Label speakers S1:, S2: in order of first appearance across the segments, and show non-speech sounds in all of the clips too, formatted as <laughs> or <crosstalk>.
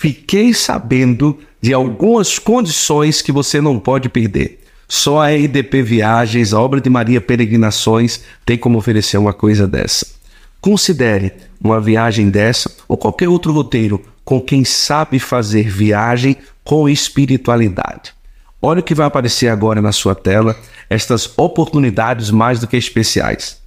S1: fiquei sabendo de algumas condições que você não pode perder. Só a RDP Viagens, a obra de Maria Peregrinações, tem como oferecer uma coisa dessa. Considere uma viagem dessa ou qualquer outro roteiro com quem sabe fazer viagem com espiritualidade. Olha o que vai aparecer agora na sua tela, estas oportunidades mais do que especiais.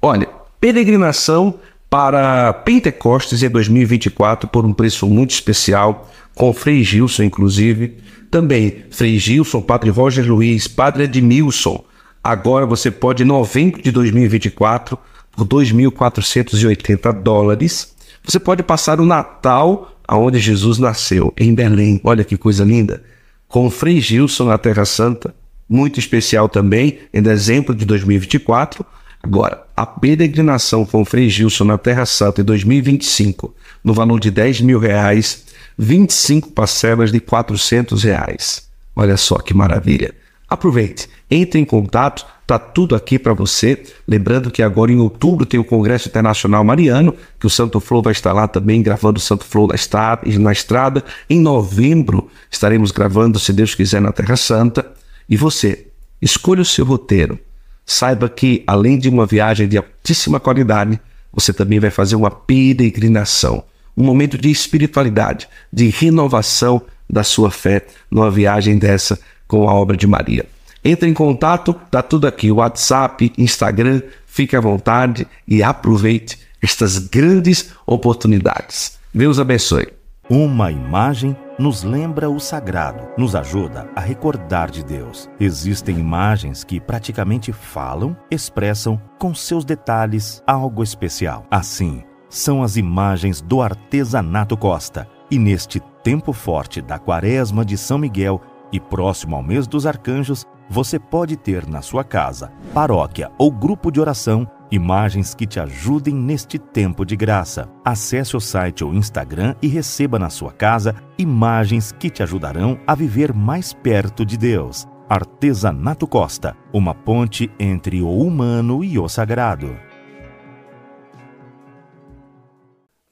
S1: Olha, peregrinação para Pentecostes em 2024 por um preço muito especial, com Frei Gilson, inclusive. Também Frei Gilson, Padre Roger Luiz, Padre Edmilson. Agora você pode, em novembro de 2024, por 2.480 dólares, você pode passar o Natal aonde Jesus nasceu, em Belém. Olha que coisa linda. Com Frei Gilson na Terra Santa, muito especial também, em dezembro de 2024. Agora, a peregrinação com Frei Gilson na Terra Santa em 2025, no valor de 10 mil reais, 25 parcelas de 400 reais. Olha só que maravilha. Aproveite, entre em contato, tá tudo aqui para você. Lembrando que agora em outubro tem o Congresso Internacional Mariano, que o Santo Flow vai estar lá também gravando o Santo Flow na estrada. Em novembro estaremos gravando, se Deus quiser, na Terra Santa. E você, escolha o seu roteiro. Saiba que, além de uma viagem de altíssima qualidade, você também vai fazer uma peregrinação, um momento de espiritualidade, de renovação da sua fé numa viagem dessa com a obra de Maria. Entre em contato, tá tudo aqui, WhatsApp, Instagram, fique à vontade e aproveite estas grandes oportunidades. Deus abençoe.
S2: Uma imagem nos lembra o sagrado, nos ajuda a recordar de Deus. Existem imagens que praticamente falam, expressam com seus detalhes algo especial. Assim, são as imagens do artesanato Costa. E neste tempo forte da Quaresma de São Miguel e próximo ao mês dos arcanjos, você pode ter na sua casa, paróquia ou grupo de oração imagens que te ajudem neste tempo de graça. Acesse o site ou Instagram e receba na sua casa imagens que te ajudarão a viver mais perto de Deus. Artesanato Costa, uma ponte entre o humano e o sagrado.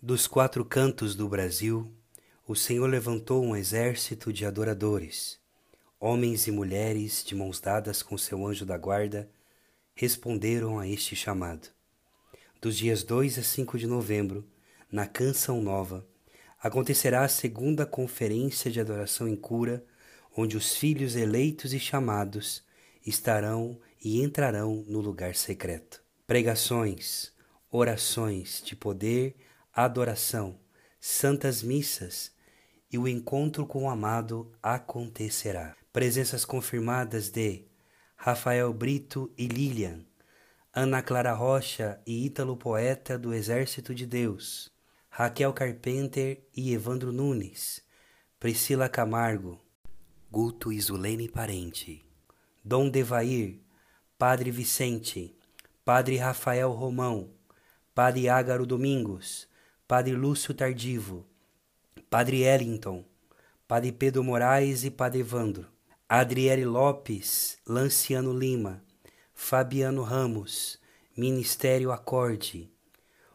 S3: Dos quatro cantos do Brasil, o Senhor levantou um exército de adoradores, homens e mulheres de mãos dadas com seu anjo da guarda responderam a este chamado. Dos dias 2 a 5 de novembro, na Canção Nova, acontecerá a segunda conferência de adoração em cura, onde os filhos eleitos e chamados estarão e entrarão no lugar secreto. Pregações, orações de poder, adoração, santas missas e o encontro com o amado acontecerá. Presenças confirmadas de Rafael Brito e Lilian, Ana Clara Rocha e Ítalo Poeta do Exército de Deus, Raquel Carpenter e Evandro Nunes, Priscila Camargo, Guto Isulene Parente, Dom Devair, Padre Vicente, Padre Rafael Romão, Padre Ágaro Domingos, Padre Lúcio Tardivo, Padre Ellington, Padre Pedro Moraes e Padre Evandro. Adriele Lopes, Lanciano Lima, Fabiano Ramos, Ministério Acorde.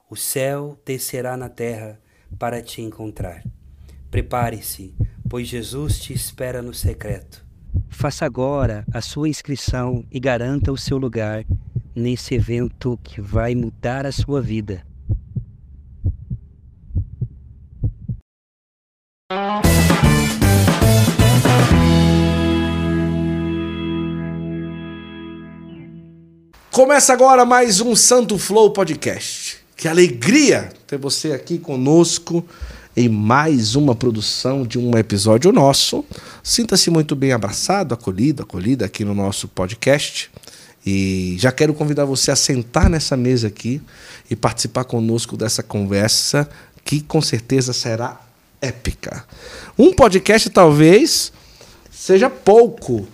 S3: O céu descerá na terra para te encontrar. Prepare-se, pois Jesus te espera no secreto. Faça agora a sua inscrição e garanta o seu lugar nesse evento que vai mudar a sua vida.
S1: Começa agora mais um Santo Flow Podcast. Que alegria ter você aqui conosco em mais uma produção de um episódio nosso. Sinta-se muito bem abraçado, acolhido, acolhida aqui no nosso podcast. E já quero convidar você a sentar nessa mesa aqui e participar conosco dessa conversa que com certeza será épica. Um podcast talvez seja pouco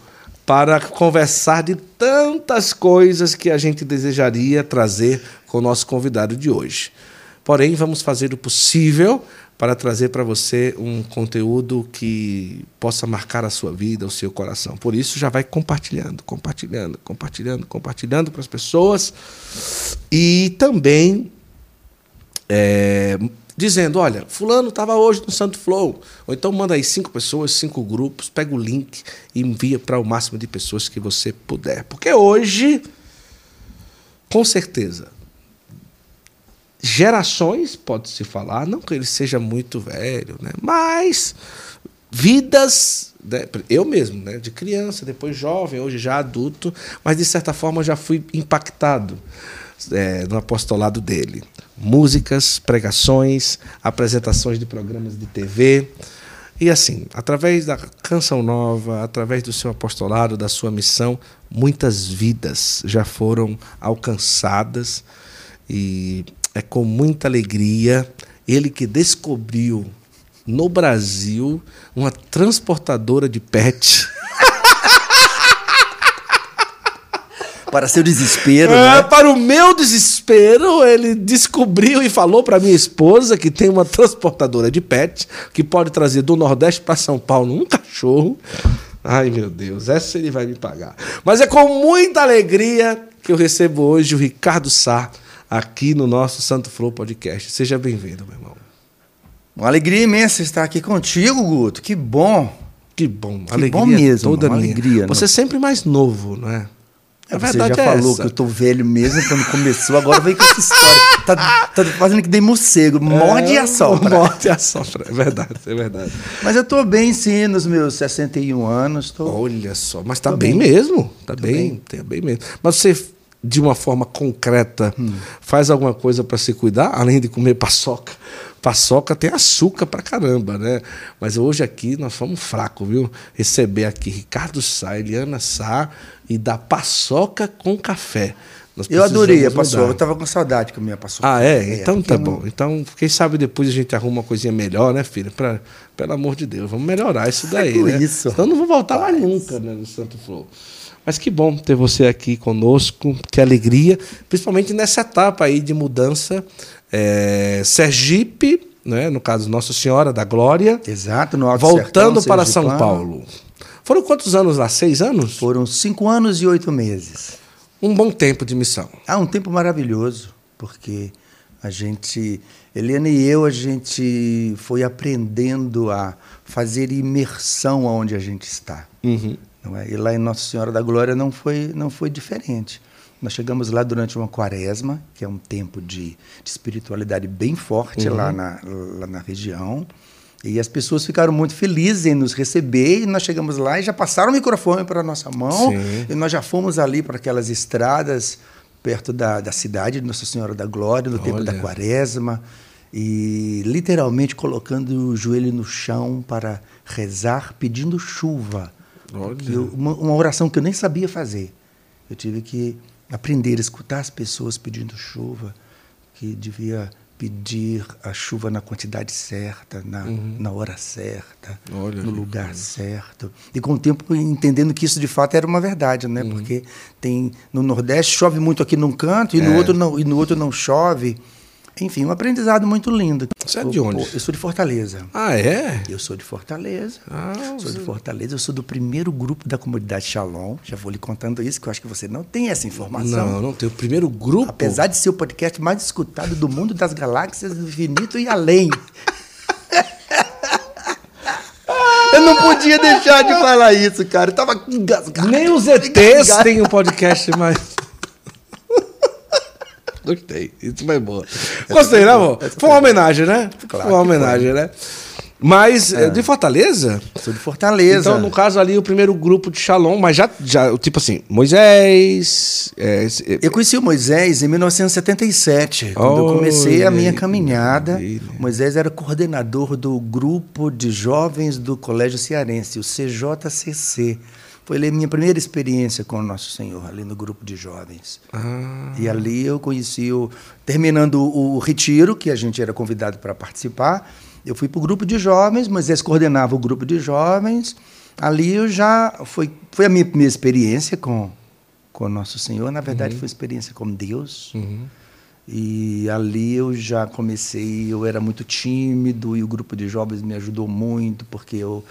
S1: para conversar de tantas coisas que a gente desejaria trazer com o nosso convidado de hoje. Porém, vamos fazer o possível para trazer para você um conteúdo que possa marcar a sua vida, o seu coração. Por isso, já vai compartilhando, compartilhando, compartilhando, compartilhando para as pessoas e também é,
S4: dizendo: olha, Fulano estava hoje no Santo Flow. Ou então manda aí cinco pessoas, cinco grupos, pega o link e envia para o máximo de pessoas que você puder. Porque hoje, com certeza, gerações, pode-se falar, não que ele seja muito velho, né? mas vidas, né? eu mesmo, né? de criança, depois jovem, hoje já adulto, mas de certa forma já fui impactado é, no apostolado dele. Músicas, pregações, apresentações de programas de TV. E assim, através da canção nova, através do seu apostolado, da sua missão, muitas vidas já foram alcançadas e é com muita alegria ele que descobriu no Brasil uma transportadora de pet. <laughs>
S5: Para seu desespero,
S4: é,
S5: né?
S4: Para o meu desespero, ele descobriu e falou para minha esposa que tem uma transportadora de pet que pode trazer do Nordeste para São Paulo um cachorro. Ai, meu Deus, essa ele vai me pagar. Mas é com muita alegria que eu recebo hoje o Ricardo Sá aqui no nosso Santo Flow Podcast. Seja bem-vindo, meu irmão.
S5: Uma alegria imensa estar aqui contigo, Guto. Que bom.
S4: Que bom.
S5: Que alegria bom mesmo. Toda minha. alegria.
S4: Você é sempre mais novo, não é?
S5: A você já é falou essa. que eu tô velho mesmo quando começou, agora vem com essa história. Tá, tá fazendo que dei morcego, morde é, e assopra.
S4: Morde e assopra, é verdade, é verdade.
S5: Mas eu tô bem sim, nos meus 61 anos. Tô...
S4: Olha só, mas tá bem, bem, mesmo, tá bem, bem, tá bem mesmo. Mas você de uma forma concreta, hum. faz alguma coisa para se cuidar, além de comer paçoca? Paçoca tem açúcar pra caramba, né? Mas hoje aqui nós fomos fracos, viu? Receber aqui Ricardo Sá, Eliana Sá e da paçoca com café.
S5: eu adorei a paçoca, eu tava com saudade de comer a paçoca.
S4: Ah, é? é então tá bom. Então, quem sabe depois a gente arruma uma coisinha melhor, né, filha? Pra, pelo amor de Deus, vamos melhorar isso <laughs> daí, é né?
S5: Isso.
S4: Então não vou voltar mais nunca, né, no Santo Flor. Mas que bom ter você aqui conosco, que alegria, principalmente nessa etapa aí de mudança. É, Sergipe, né, no caso Nossa Senhora da Glória.
S5: Exato, no Alto
S4: Voltando Sertão, para São Paulo. Foram quantos anos lá? Seis anos?
S5: Foram cinco anos e oito meses.
S4: Um bom tempo de missão.
S5: Ah, um tempo maravilhoso, porque a gente, Helena e eu, a gente foi aprendendo a fazer imersão aonde a gente está.
S4: Uhum.
S5: Não é? E lá em Nossa Senhora da Glória não foi, não foi diferente. Nós chegamos lá durante uma quaresma, que é um tempo de, de espiritualidade bem forte uhum. lá, na, lá na região. E as pessoas ficaram muito felizes em nos receber. E nós chegamos lá e já passaram o microfone para a nossa mão. Sim. E nós já fomos ali para aquelas estradas perto da, da cidade de Nossa Senhora da Glória, no Olha. tempo da quaresma. E literalmente colocando o joelho no chão para rezar, pedindo chuva eu, uma, uma oração que eu nem sabia fazer. Eu tive que aprender a escutar as pessoas pedindo chuva, que devia pedir a chuva na quantidade certa, na, uhum. na hora certa, Olha no lugar cara. certo. E com o tempo entendendo que isso de fato era uma verdade, né? Uhum. Porque tem no Nordeste chove muito aqui num canto e é. no outro não e no outro não chove. Enfim, um aprendizado muito lindo.
S4: Você é de onde?
S5: Eu, sou de Fortaleza.
S4: Ah, é?
S5: Eu sou de Fortaleza.
S4: Ah,
S5: sou você... de Fortaleza. Eu sou do primeiro grupo da comunidade Shalom. Já vou lhe contando isso, que eu acho que você não tem essa informação.
S4: Não, não tem. O primeiro grupo.
S5: Apesar de ser o podcast mais escutado do mundo das galáxias, do infinito e além. <laughs> Eu não podia deixar de falar isso, cara. Eu tava engasgado.
S4: Nem os ETs <laughs> têm um podcast mais. Gostei. Isso foi boa. <laughs> Gostei, né, amor? Foi uma homenagem, né? Claro foi uma homenagem, foi. né? Mas é. de Fortaleza?
S5: Sou de Fortaleza.
S4: Então, no caso ali, o primeiro grupo de Shalom, mas já, já tipo assim, Moisés. É,
S5: é eu conheci o Moisés em 1977, quando oh, eu comecei a minha caminhada. Moisés era coordenador do grupo de jovens do Colégio Cearense, o CJCC. Foi a minha primeira experiência com o Nosso Senhor, ali no grupo de jovens.
S4: Ah.
S5: E ali eu conheci, o, terminando o, o retiro, que a gente era convidado para participar, eu fui para o grupo de jovens, Moisés coordenava o grupo de jovens. Ali eu já. Foi, foi a minha primeira experiência com, com o Nosso Senhor. Na verdade, uhum. foi uma experiência com Deus.
S4: Uhum.
S5: E ali eu já comecei, eu era muito tímido e o grupo de jovens me ajudou muito, porque eu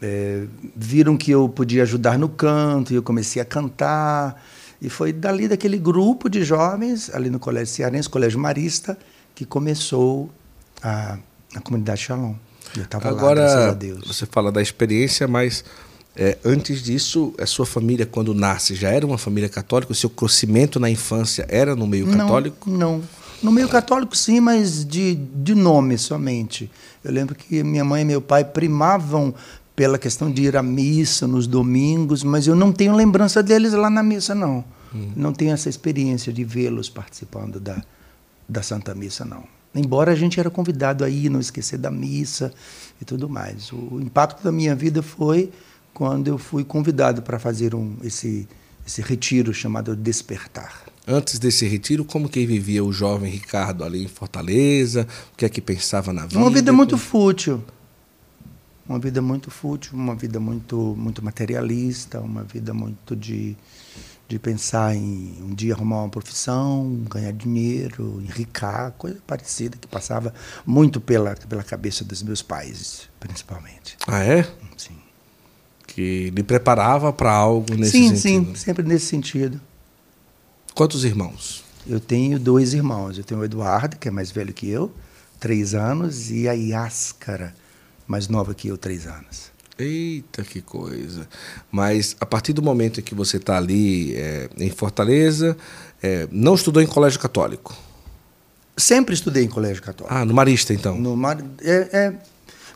S5: é, viram que eu podia ajudar no canto e eu comecei a cantar. E foi dali daquele grupo de jovens, ali no Colégio Cearense, Colégio Marista, que começou a, a comunidade Shalom. Eu estava lá, graças a
S4: Agora,
S5: Deus.
S4: você fala da experiência, mas é, antes disso, a sua família, quando nasce, já era uma família católica? O seu crescimento na infância era no meio católico?
S5: Não, não. No meio católico, sim, mas de, de nome somente. Eu lembro que minha mãe e meu pai primavam pela questão de ir à missa nos domingos, mas eu não tenho lembrança deles lá na missa, não. Não tenho essa experiência de vê-los participando da, da Santa Missa, não. Embora a gente era convidado a ir, não esquecer da missa e tudo mais. O impacto da minha vida foi quando eu fui convidado para fazer um, esse, esse retiro chamado Despertar.
S4: Antes desse retiro, como que vivia o jovem Ricardo ali em Fortaleza? O que é que pensava na vida?
S5: Uma vida muito fútil. Uma vida muito fútil, uma vida muito, muito materialista, uma vida muito de, de pensar em um dia arrumar uma profissão, ganhar dinheiro, enricar, coisa parecida que passava muito pela, pela cabeça dos meus pais, principalmente.
S4: Ah, é?
S5: Sim,
S4: Que lhe preparava para algo nesse
S5: sim,
S4: sentido.
S5: sim, sempre nesse sentido.
S4: Quantos irmãos?
S5: Eu tenho dois irmãos. Eu tenho o Eduardo, que é mais velho que eu, três anos, e a Yáscara, mais nova que eu, três anos.
S4: Eita, que coisa. Mas a partir do momento em que você está ali é, em Fortaleza, é, não estudou em colégio católico?
S5: Sempre estudei em colégio católico.
S4: Ah, no Marista, então.
S5: No Mar- é- é-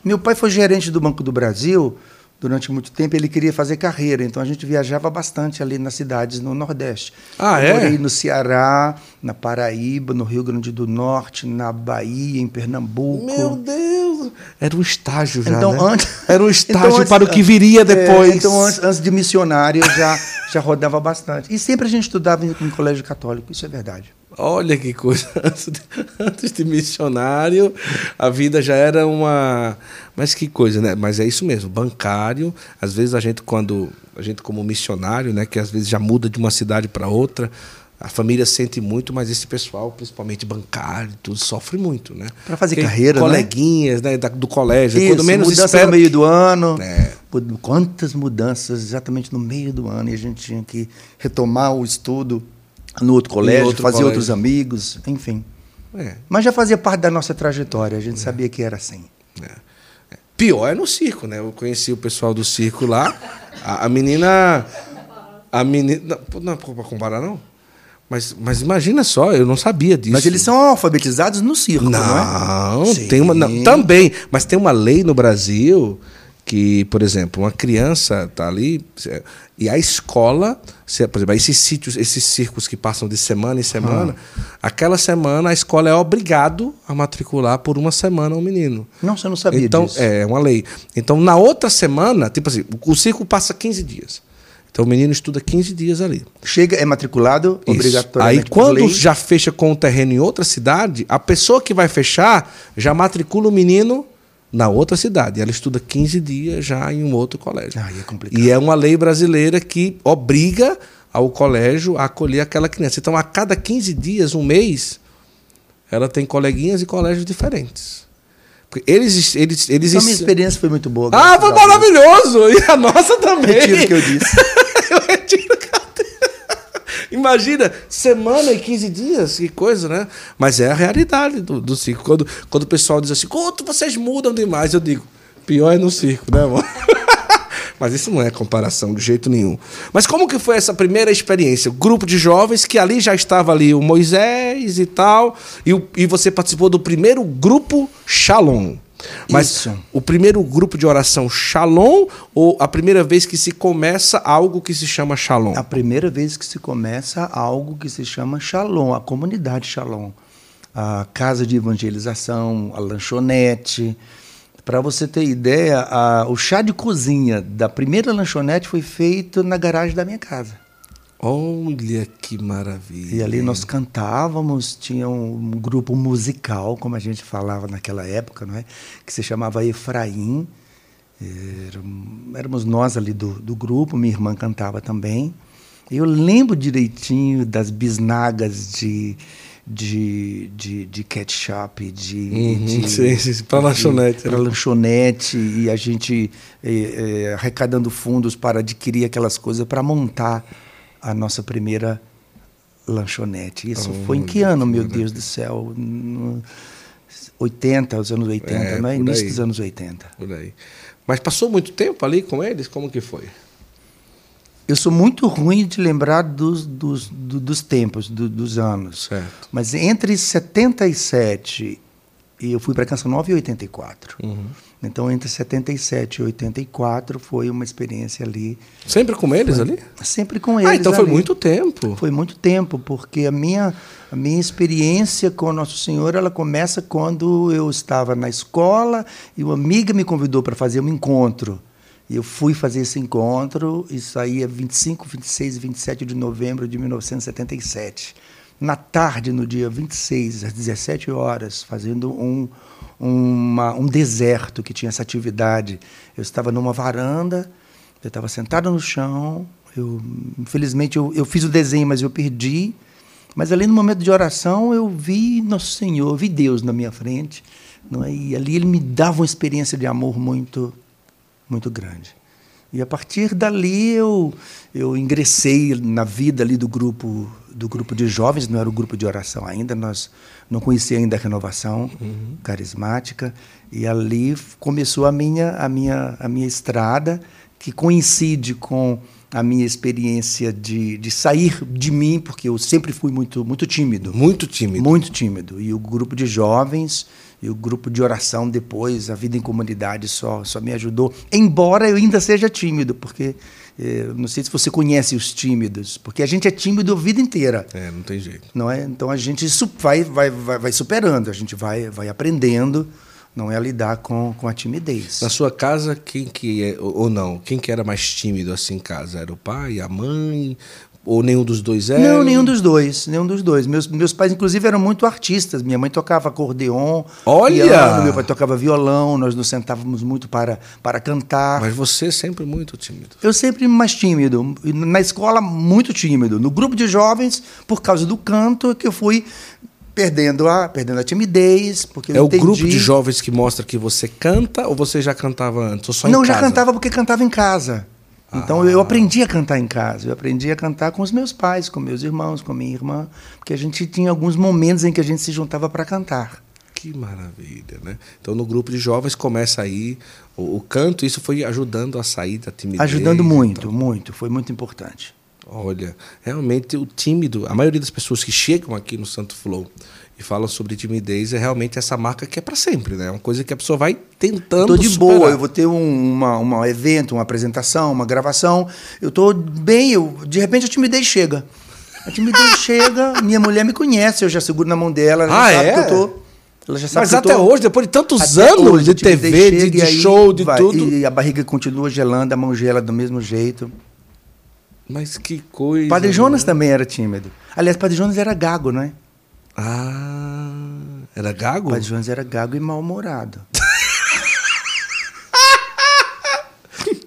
S5: meu pai foi gerente do Banco do Brasil durante muito tempo. Ele queria fazer carreira, então a gente viajava bastante ali nas cidades no Nordeste.
S4: Ah,
S5: Eu
S4: é?
S5: morei no Ceará, na Paraíba, no Rio Grande do Norte, na Bahia, em Pernambuco.
S4: Meu Deus! Era um estágio já,
S5: Então,
S4: né?
S5: antes, <laughs>
S4: Era um estágio
S5: então, antes-
S4: para o que viria
S5: é,
S4: depois.
S5: então, antes, antes de missionário, eu já, já rodava bastante. E sempre a gente estudava em, em colégio católico, isso é verdade.
S4: Olha que coisa. <laughs> Antes de, missionário, a vida já era uma. Mas que coisa, né? Mas é isso mesmo, bancário. Às vezes a gente, quando. A gente, como missionário, né? Que às vezes já muda de uma cidade para outra. A família sente muito, mas esse pessoal, principalmente bancário, tudo, sofre muito, né?
S5: Pra fazer
S4: Porque
S5: carreira, né?
S4: Coleguinhas, né? da- do colégio.
S5: Isso,
S4: quando menos
S5: mudança
S4: espera.
S5: no meio do ano.
S4: É.
S5: Quantas mudanças exatamente no meio do ano e a gente tinha que retomar o estudo no outro colégio,
S4: outro
S5: fazer
S4: colégio.
S5: outros amigos, enfim.
S4: É.
S5: Mas já fazia parte da nossa trajetória, a gente sabia que era assim.
S4: Pior é no circo, né? Eu conheci o pessoal do circo lá. A, a menina. A menina. Não, não é pra comparar, não? Mas, mas imagina só, eu não sabia disso.
S5: Mas eles são alfabetizados no circo, não,
S4: Não,
S5: é?
S4: tem uma. não, também, mas tem uma lei no Brasil que, por exemplo, uma criança tá ali é, e a escola, se- por exemplo, esses sítios, esses circos que passam de semana em semana, aquela semana a escola é obrigado a matricular por uma semana um menino.
S5: Não, você não sabia
S4: então,
S5: disso.
S4: É, uma lei. Então, na outra semana, tipo assim, o o circo passa 15 dias. Então, o menino estuda 15 dias ali.
S5: Chega, é matriculado
S4: Isso.
S5: obrigatoriamente.
S4: Aí, quando já fecha com o terreno em outra cidade, a pessoa que vai fechar já matricula o menino na outra cidade. Ela estuda 15 dias já em um outro colégio.
S5: Aí é complicado.
S4: E é uma lei brasileira que obriga ao colégio a acolher aquela criança. Então, a cada 15 dias, um mês, ela tem coleguinhas e colégios diferentes. Eles, eles, eles
S5: Então, minha experiência foi muito boa.
S4: Ah, foi maravilhoso! <laughs> E a nossa também.
S5: Retiro o que eu disse.
S4: Imagina, semana e 15 dias, que coisa, né? Mas é a realidade do, do circo. Quando, quando o pessoal diz assim, quanto vocês mudam demais, eu digo, pior é no circo, né, amor? <laughs> Mas isso não é comparação de jeito nenhum. Mas como que foi essa primeira experiência? Grupo de jovens que ali já estava ali o Moisés e tal, e, e você participou do primeiro grupo Shalom. Mas
S5: Isso.
S4: o primeiro grupo de oração Shalom ou a primeira vez que se começa algo que se chama Shalom?
S5: A primeira vez que se começa algo que se chama Shalom, a comunidade Shalom. A casa de evangelização, a lanchonete. Para você ter ideia, a- o chá de cozinha da primeira lanchonete foi feito na garagem da minha casa.
S4: Olha que maravilha.
S5: E ali nós cantávamos, tinha um grupo musical, como a gente falava naquela época, não é? que se chamava Efraim. Éram- Éramos nós ali do, do grupo, minha irmã cantava também. Eu lembro direitinho das bisnagas de, de, de, de ketchup, de,
S4: Uhum,
S5: de-
S4: sim, sim, pra lanchonete,
S5: Para
S4: né?
S5: lanchonete, e a gente eh, eh, arrecadando fundos para adquirir aquelas coisas para montar a nossa primeira lanchonete. Isso foi em que ano, meu Deus do céu? No 80, os anos 80,
S4: É,
S5: não é? Início
S4: aí.
S5: dos anos 80.
S4: Por aí. Mas passou muito tempo ali com eles? Como que foi?
S5: Eu sou muito ruim de lembrar dos, dos, do- dos tempos, do- dos anos.
S4: Certo.
S5: Mas entre 77 e eu fui para Canção em 84.
S4: Uhum.
S5: Então, entre 77 e 84 foi uma experiência ali,
S4: Sempre com eles ali?
S5: sempre com eles.
S4: Ah, então foi
S5: ali.
S4: muito tempo.
S5: Foi muito tempo, porque a minha, a minha experiência com Nosso Senhor ela começa quando eu estava na escola e uma amiga me convidou para fazer um encontro. E eu fui fazer esse encontro e saía 25, 26 e 27 de novembro de 1977. Na tarde, no dia 26, às 17 horas, fazendo um, uma- um deserto que tinha essa atividade. Eu estava numa varanda, eu estava sentado no chão. Eu, infelizmente, eu, eu fiz o desenho, mas eu perdi. Mas ali no momento de oração, eu vi Nosso Senhor, vi Deus na minha frente. Não é? E ali ele me dava uma experiência de amor muito, muito grande. E a partir dali eu, eu ingressei na vida ali do grupo do grupo de jovens, não era o grupo de oração ainda, nós não conhecia ainda a renovação carismática e ali começou a minha a minha a minha estrada que coincide com a minha experiência de, de sair de mim, porque eu sempre fui muito muito tímido.
S4: Muito tímido.
S5: Muito tímido. E o grupo de jovens e o grupo de oração depois, a vida em comunidade só, só me ajudou. Embora eu ainda seja tímido, porque eh, não sei se você conhece os tímidos, porque a gente é tímido a vida inteira.
S4: É, não tem jeito.
S5: Não é? Então a gente vai, vai, vai, vai superando, a gente vai, vai aprendendo não é lidar com, com a timidez.
S4: Na sua casa, quem que é, ou não, quem que era mais tímido assim em casa? Era o pai, a mãe? Ou nenhum dos dois era?
S5: Não, nenhum dos dois, nenhum dos dois. Meus, meus pais, inclusive, eram muito artistas. Minha mãe tocava acordeon,
S4: Olha!
S5: piano, meu pai tocava violão, nós nos sentávamos muito para, para cantar.
S4: Mas você sempre muito tímido.
S5: Eu sempre mais tímido. Na escola, muito tímido. No grupo de jovens, por causa do canto, é que eu fui perdendo a, perdendo a timidez. Porque eu
S4: é o
S5: entendi-
S4: grupo de jovens que mostra que você canta ou você já cantava antes? Ou só em
S5: Não, já
S4: casa?
S5: cantava porque cantava em casa. Então
S4: Ah.
S5: eu aprendi a cantar em casa. Eu aprendi a cantar com os meus pais, com meus irmãos, com minha irmã, porque a gente tinha alguns momentos em que a gente se juntava para cantar.
S4: Que maravilha, né? Então no grupo de jovens começa aí o, o canto, isso foi ajudando a sair da timidez.
S5: Ajudando
S4: e
S5: muito,
S4: tal.
S5: muito. Foi muito importante.
S4: Olha, realmente o tímido, a maioria das pessoas que chegam aqui no Santo Flow e falam sobre timidez é realmente essa marca que é para sempre, né? É uma coisa que a pessoa vai tentando
S5: Estou de
S4: superar.
S5: boa, eu vou ter um uma, uma evento, uma apresentação, uma gravação. Eu estou bem, eu, de repente a timidez chega. A timidez <laughs> chega, minha mulher me conhece, eu já seguro na mão dela, ela já
S4: Ah,
S5: sabe
S4: é?
S5: que eu tô. Ela já sabe
S4: Mas
S5: que eu
S4: até
S5: tô-
S4: hoje, depois de tantos
S5: Até
S4: anos
S5: hoje,
S4: de TV, de, de
S5: e
S4: show, de
S5: vai,
S4: tudo.
S5: E a barriga continua gelando, a mão gela do mesmo jeito.
S4: Mas que coisa.
S5: Padre Jonas
S4: né?
S5: também era tímido. Aliás, Padre Jonas era gago, não é?
S4: Ah, era gago?
S5: Padre Jonas era gago e mal-humorado. <laughs>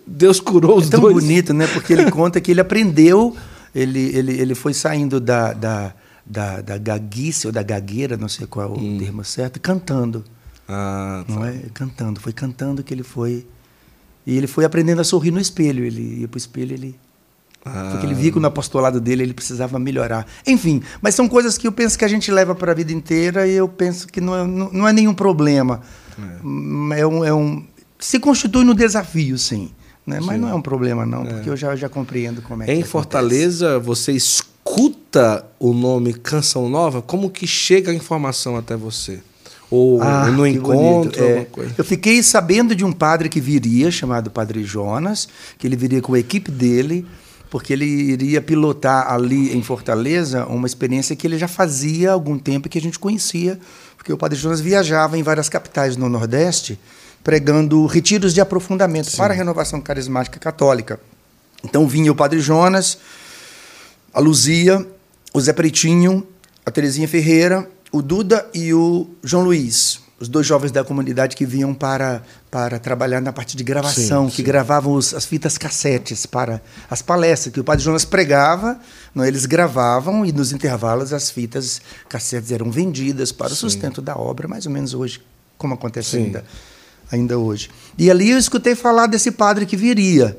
S4: Deus curou os
S5: É tão
S4: dois.
S5: bonito, né? Porque ele <laughs> conta que ele aprendeu, ele, ele, ele foi saindo da, da, da, da gaguice ou da gagueira, não sei qual é o
S4: Hum.
S5: termo certo, cantando.
S4: Ah, tá.
S5: Não é? Cantando. Foi cantando que ele foi. E ele foi aprendendo a sorrir no espelho. Ele ia para o espelho, ele.
S4: Ah.
S5: Porque ele via que no apostolado dele ele precisava melhorar. Enfim, mas são coisas que eu penso que a gente leva para a vida inteira e eu penso que não é, não, não é nenhum problema. Hum, É. um, é um, se constitui no desafio, sim. Né? Mas
S4: Sim.
S5: não é um problema, não, porque eu já, já compreendo como é que
S4: Em
S5: acontece.
S4: Fortaleza, você escuta o nome Canção Nova? Como que chega a informação até você? Ou
S5: Ah,
S4: no
S5: que
S4: encontro.
S5: É, eu fiquei sabendo de um padre que viria, chamado Padre Jonas, que ele viria com a equipe dele, porque ele iria pilotar ali em Fortaleza uma experiência que ele já fazia há algum tempo e que a gente conhecia, porque o Padre Jonas viajava em várias capitais no Nordeste, pregando retiros de aprofundamento para a renovação carismática católica. Então vinha o Padre Jonas, a Luzia, o Zé Pretinho, a Terezinha Ferreira, o Duda e o João Luiz, os dois jovens da comunidade que vinham para, para trabalhar na parte de gravação,
S4: Sim,
S5: que
S4: sim.
S5: gravavam os- as fitas cassetes para as palestras que o Padre Jonas pregava, não, eles gravavam e nos intervalos as fitas cassetes eram vendidas para o sustento da obra, mais ou menos hoje, como acontece
S4: Sim.
S5: ainda, ainda hoje. E ali eu escutei falar desse padre que viria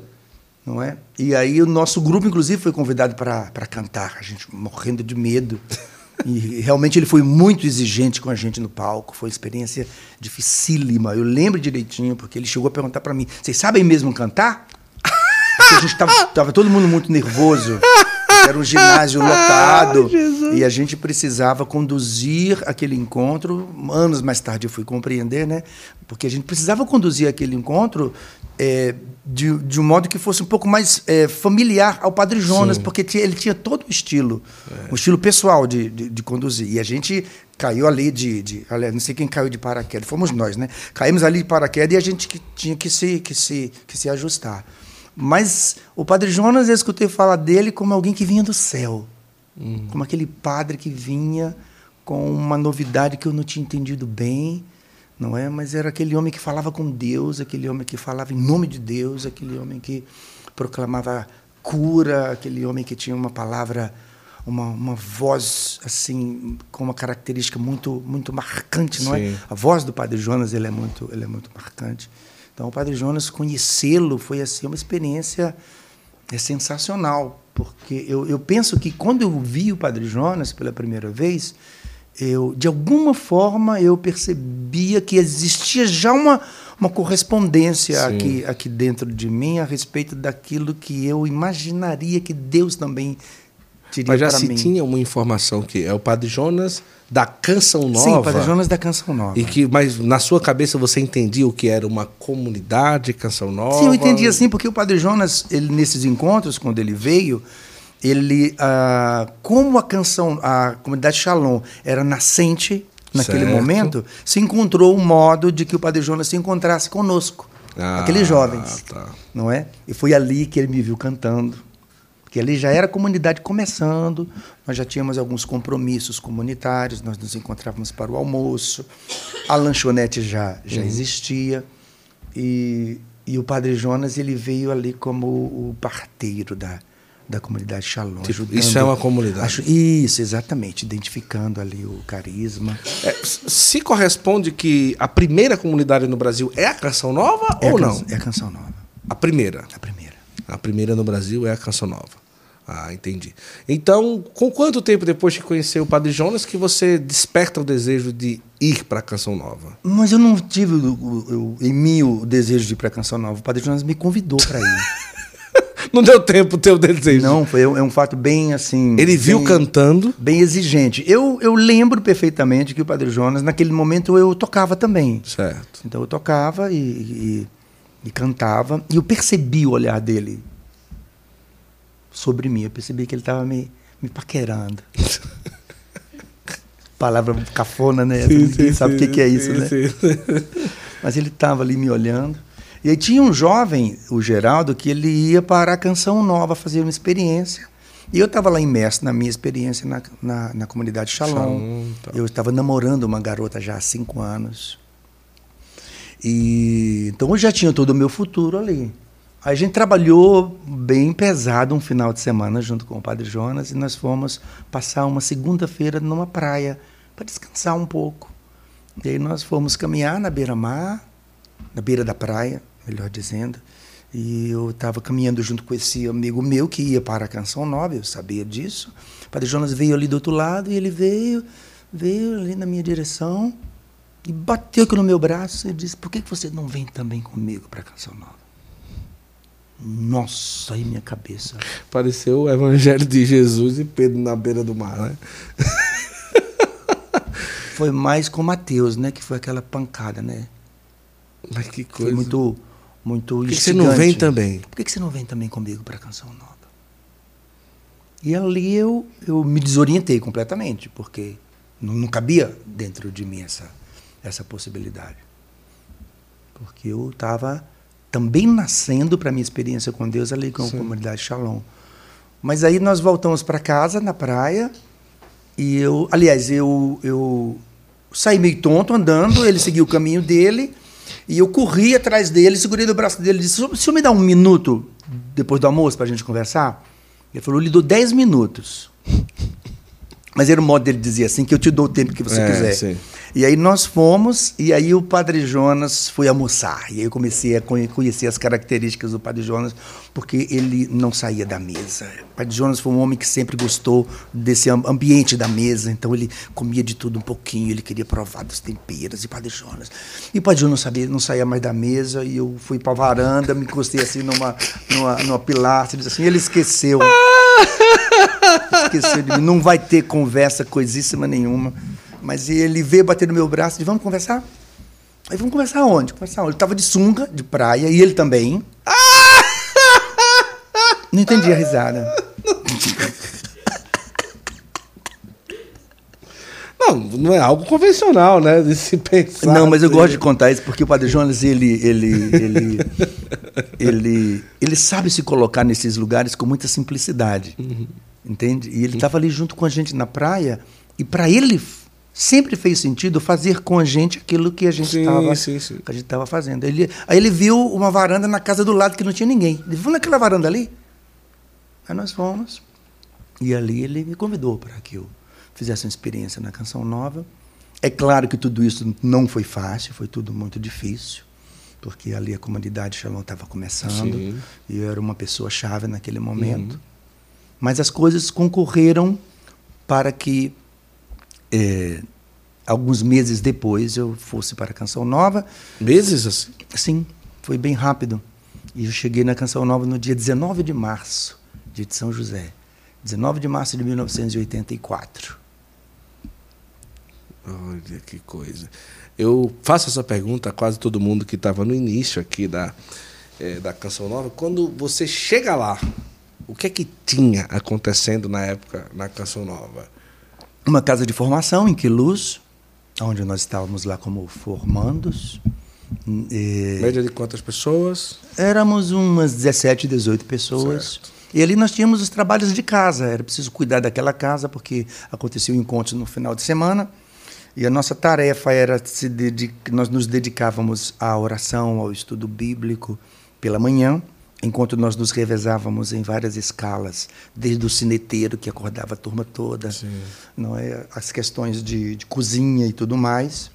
S5: não é? E aí o nosso grupo, inclusive, foi convidado para cantar, a gente morrendo de medo. <laughs> E realmente ele foi muito exigente com a gente no palco. Foi uma experiência dificílima. Eu lembro direitinho, porque ele chegou a perguntar para mim: vocês sabem mesmo cantar? Porque a gente tava, tava todo mundo muito nervoso. Era um ginásio lotado. <laughs> e a gente precisava conduzir aquele encontro. Anos mais tarde eu fui compreender, né? Porque a gente precisava conduzir aquele encontro é, de, de um modo que fosse um pouco mais é, familiar ao Padre Jonas, Sim. porque ele tinha todo o estilo, é. um estilo pessoal de, de, de, conduzir. E a gente caiu ali de, de. Não sei quem caiu de paraquedas, fomos nós, né? Caímos ali de paraquedas e a gente que, tinha que se, que, se, que se ajustar. Mas o Padre Jonas, eu escutei falar dele como alguém que vinha do céu. Uhum. Como aquele padre que vinha com uma novidade que eu não tinha entendido bem, não é? Mas era aquele homem que falava com Deus, aquele homem que falava em nome de Deus, aquele homem que proclamava cura, aquele homem que tinha uma palavra, uma, uma voz assim com uma característica muito muito marcante, não é? Sim. é? A voz do Padre Jonas ele é muito ele é muito marcante. Então, o Padre Jonas, conhecê-lo foi assim uma experiência é, sensacional, porque eu, eu penso que quando eu vi o Padre Jonas pela primeira vez, eu, de alguma forma eu percebia que existia já uma, uma correspondência aqui, aqui dentro de mim a respeito daquilo que eu imaginaria que Deus também teria
S1: Mas já se mim. tinha uma informação que é o Padre Jonas da Canção Nova.
S5: Sim, Padre Jonas da Canção Nova.
S1: E que, mas na sua cabeça você entendia o que era uma comunidade Canção Nova?
S5: Sim, eu entendi assim, porque o Padre Jonas, ele, nesses encontros, quando ele veio, ele, ah, como a canção, a comunidade Shalom era nascente naquele certo. momento, se encontrou um modo de que o Padre Jonas se encontrasse conosco, ah, aqueles jovens, tá. não é? E foi ali que ele me viu cantando porque ali já era comunidade começando, nós já tínhamos alguns compromissos comunitários, nós nos encontrávamos para o almoço, a lanchonete já, já uhum. existia, e, e o Padre Jonas ele veio ali como o parteiro da, da comunidade Shalom.
S1: Tipo, ajudando, isso é uma comunidade. Acho,
S5: isso, exatamente, identificando ali o carisma.
S1: É, se corresponde que a primeira comunidade no Brasil é a Canção Nova
S5: é
S1: ou
S5: não? É a Canção Nova.
S1: A primeira?
S5: A primeira.
S1: A primeira no Brasil é a Canção Nova. Ah, entendi. Então, com quanto tempo depois de conhecer o Padre Jonas que você desperta o desejo de ir para a Canção Nova?
S5: Mas eu não tive em mim o desejo de ir para a Canção Nova. O Padre Jonas me convidou para ir. <laughs>
S1: não deu tempo o teu desejo?
S5: Não, foi é um fato bem assim.
S1: Ele viu
S5: bem,
S1: cantando?
S5: Bem exigente. Eu, eu lembro perfeitamente que o Padre Jonas, naquele momento, eu tocava também.
S1: Certo.
S5: Então eu tocava e, e, e cantava. E eu percebi o olhar dele sobre mim. Eu percebi que ele estava me, me paquerando. <laughs> Palavra cafona, né? Sim, Ninguém sim, sabe o que, que, é isso, né? Mas ele estava ali me olhando. E aí tinha um jovem, o Geraldo, que ele ia para a Canção Nova fazer uma experiência. E eu estava lá imerso na minha experiência na, na, na comunidade Shalom. Shalom tá. Eu estava namorando uma garota já há cinco anos. E então eu já tinha todo o meu futuro ali. A gente trabalhou bem pesado um final de semana junto com o Padre Jonas e nós fomos passar uma segunda-feira numa praia para descansar um pouco. E aí nós fomos caminhar na beira-mar, na beira da praia, melhor dizendo. E eu estava caminhando junto com esse amigo meu que ia para a Canção Nova, eu sabia disso. O Padre Jonas veio ali do outro lado e ele veio, veio ali na minha direção e bateu aqui no meu braço e disse: Por que você não vem também comigo para a Canção Nova? Nossa, aí minha cabeça.
S1: Pareceu o Evangelho de Jesus e Pedro na beira do mar, né?
S5: foi mais com Mateus, né? Que foi aquela pancada, né?
S1: Mas que coisa.
S5: Foi muito, muito
S1: Por que, que você não vem também?
S5: Por que, que você não vem também comigo para a Canção Nova? E ali eu, eu me desorientei completamente, porque não, não cabia dentro de mim essa, essa possibilidade. Porque eu estava também nascendo para minha experiência com Deus ali com a comunidade Shalom. Mas aí nós voltamos para casa na praia e eu, aliás, eu eu saí meio tonto andando, ele seguiu o caminho dele e eu corri atrás dele, segurei no braço dele e disse: "O senhor me dá um minuto depois do almoço para a gente conversar?" Ele falou: "Eu lhe dou 10 minutos." <laughs> Mas era o modo dele dizer assim, que eu te dou o tempo que você
S4: É,
S5: quiser.
S4: sim.
S5: E aí nós fomos, e aí o Padre Jonas foi almoçar. E aí eu comecei a conhe- conhecer as características do Padre Jonas, porque ele não saía da mesa. O Padre Jonas foi um homem que sempre gostou desse am- ambiente da mesa, então ele comia de tudo um pouquinho, ele queria provar dos temperos, e Padre Jonas. E o Padre Jonas não, sabia, não saía mais da mesa, e eu fui para a varanda, me encostei assim numa, numa, numa pilastra, ele disse assim, ele esqueceu. <laughs> Esqueceu de mim. Não vai ter conversa coisíssima nenhuma. Mas ele veio bater no meu braço e disse, vamos conversar? Aí vamos conversar onde? Conversar onde? Ele estava de sunga, de praia, e ele também. Não entendi a risada.
S4: Não, não é algo convencional, né? De se pensar.
S5: Não, mas eu
S4: assim.
S5: gosto de contar isso porque o Padre Jonas, ele, ele, ele, ele, ele sabe se colocar nesses lugares com muita simplicidade. Entende? E ele estava ali junto com a gente na praia, e para ele sempre fez sentido fazer com a gente aquilo que a gente estava fazendo. Ele, aí ele viu uma varanda na casa do lado que não tinha ninguém. Ele falou, naquela varanda ali? Aí nós fomos. E ali ele me convidou para que eu fizesse uma experiência na Canção Nova. É claro que tudo isso não foi fácil, foi tudo muito difícil, porque ali a comunidade Shalom estava começando
S4: Sim.
S5: e eu era uma pessoa chave naquele momento. Mas as coisas concorreram para que eh, alguns meses depois eu fosse para a Canção Nova.
S4: Meses assim?
S5: Sim, foi bem rápido. E eu cheguei na Canção Nova no dia 19 de março, dia de São José. 19 de março de 1984.
S4: Olha que coisa. Eu faço essa pergunta a quase todo mundo que estava no início aqui da, eh, da Canção Nova. Quando você chega lá, o que é que tinha acontecendo na época na Canção Nova?
S5: Uma casa de formação em Queluz, onde nós estávamos lá como formandos. Eh,
S4: Média de quantas pessoas?
S5: Éramos umas 17, 18 pessoas.
S4: Certo.
S5: E ali nós tínhamos os trabalhos de casa. Era preciso cuidar daquela casa, porque acontecia o encontro no final de semana. E a nossa tarefa era se dedicar, nós nos dedicávamos à oração, ao estudo bíblico pela manhã, enquanto nós nos revezávamos em várias escalas, desde o cineteiro que acordava a turma toda, não é, as questões de, de cozinha e tudo mais.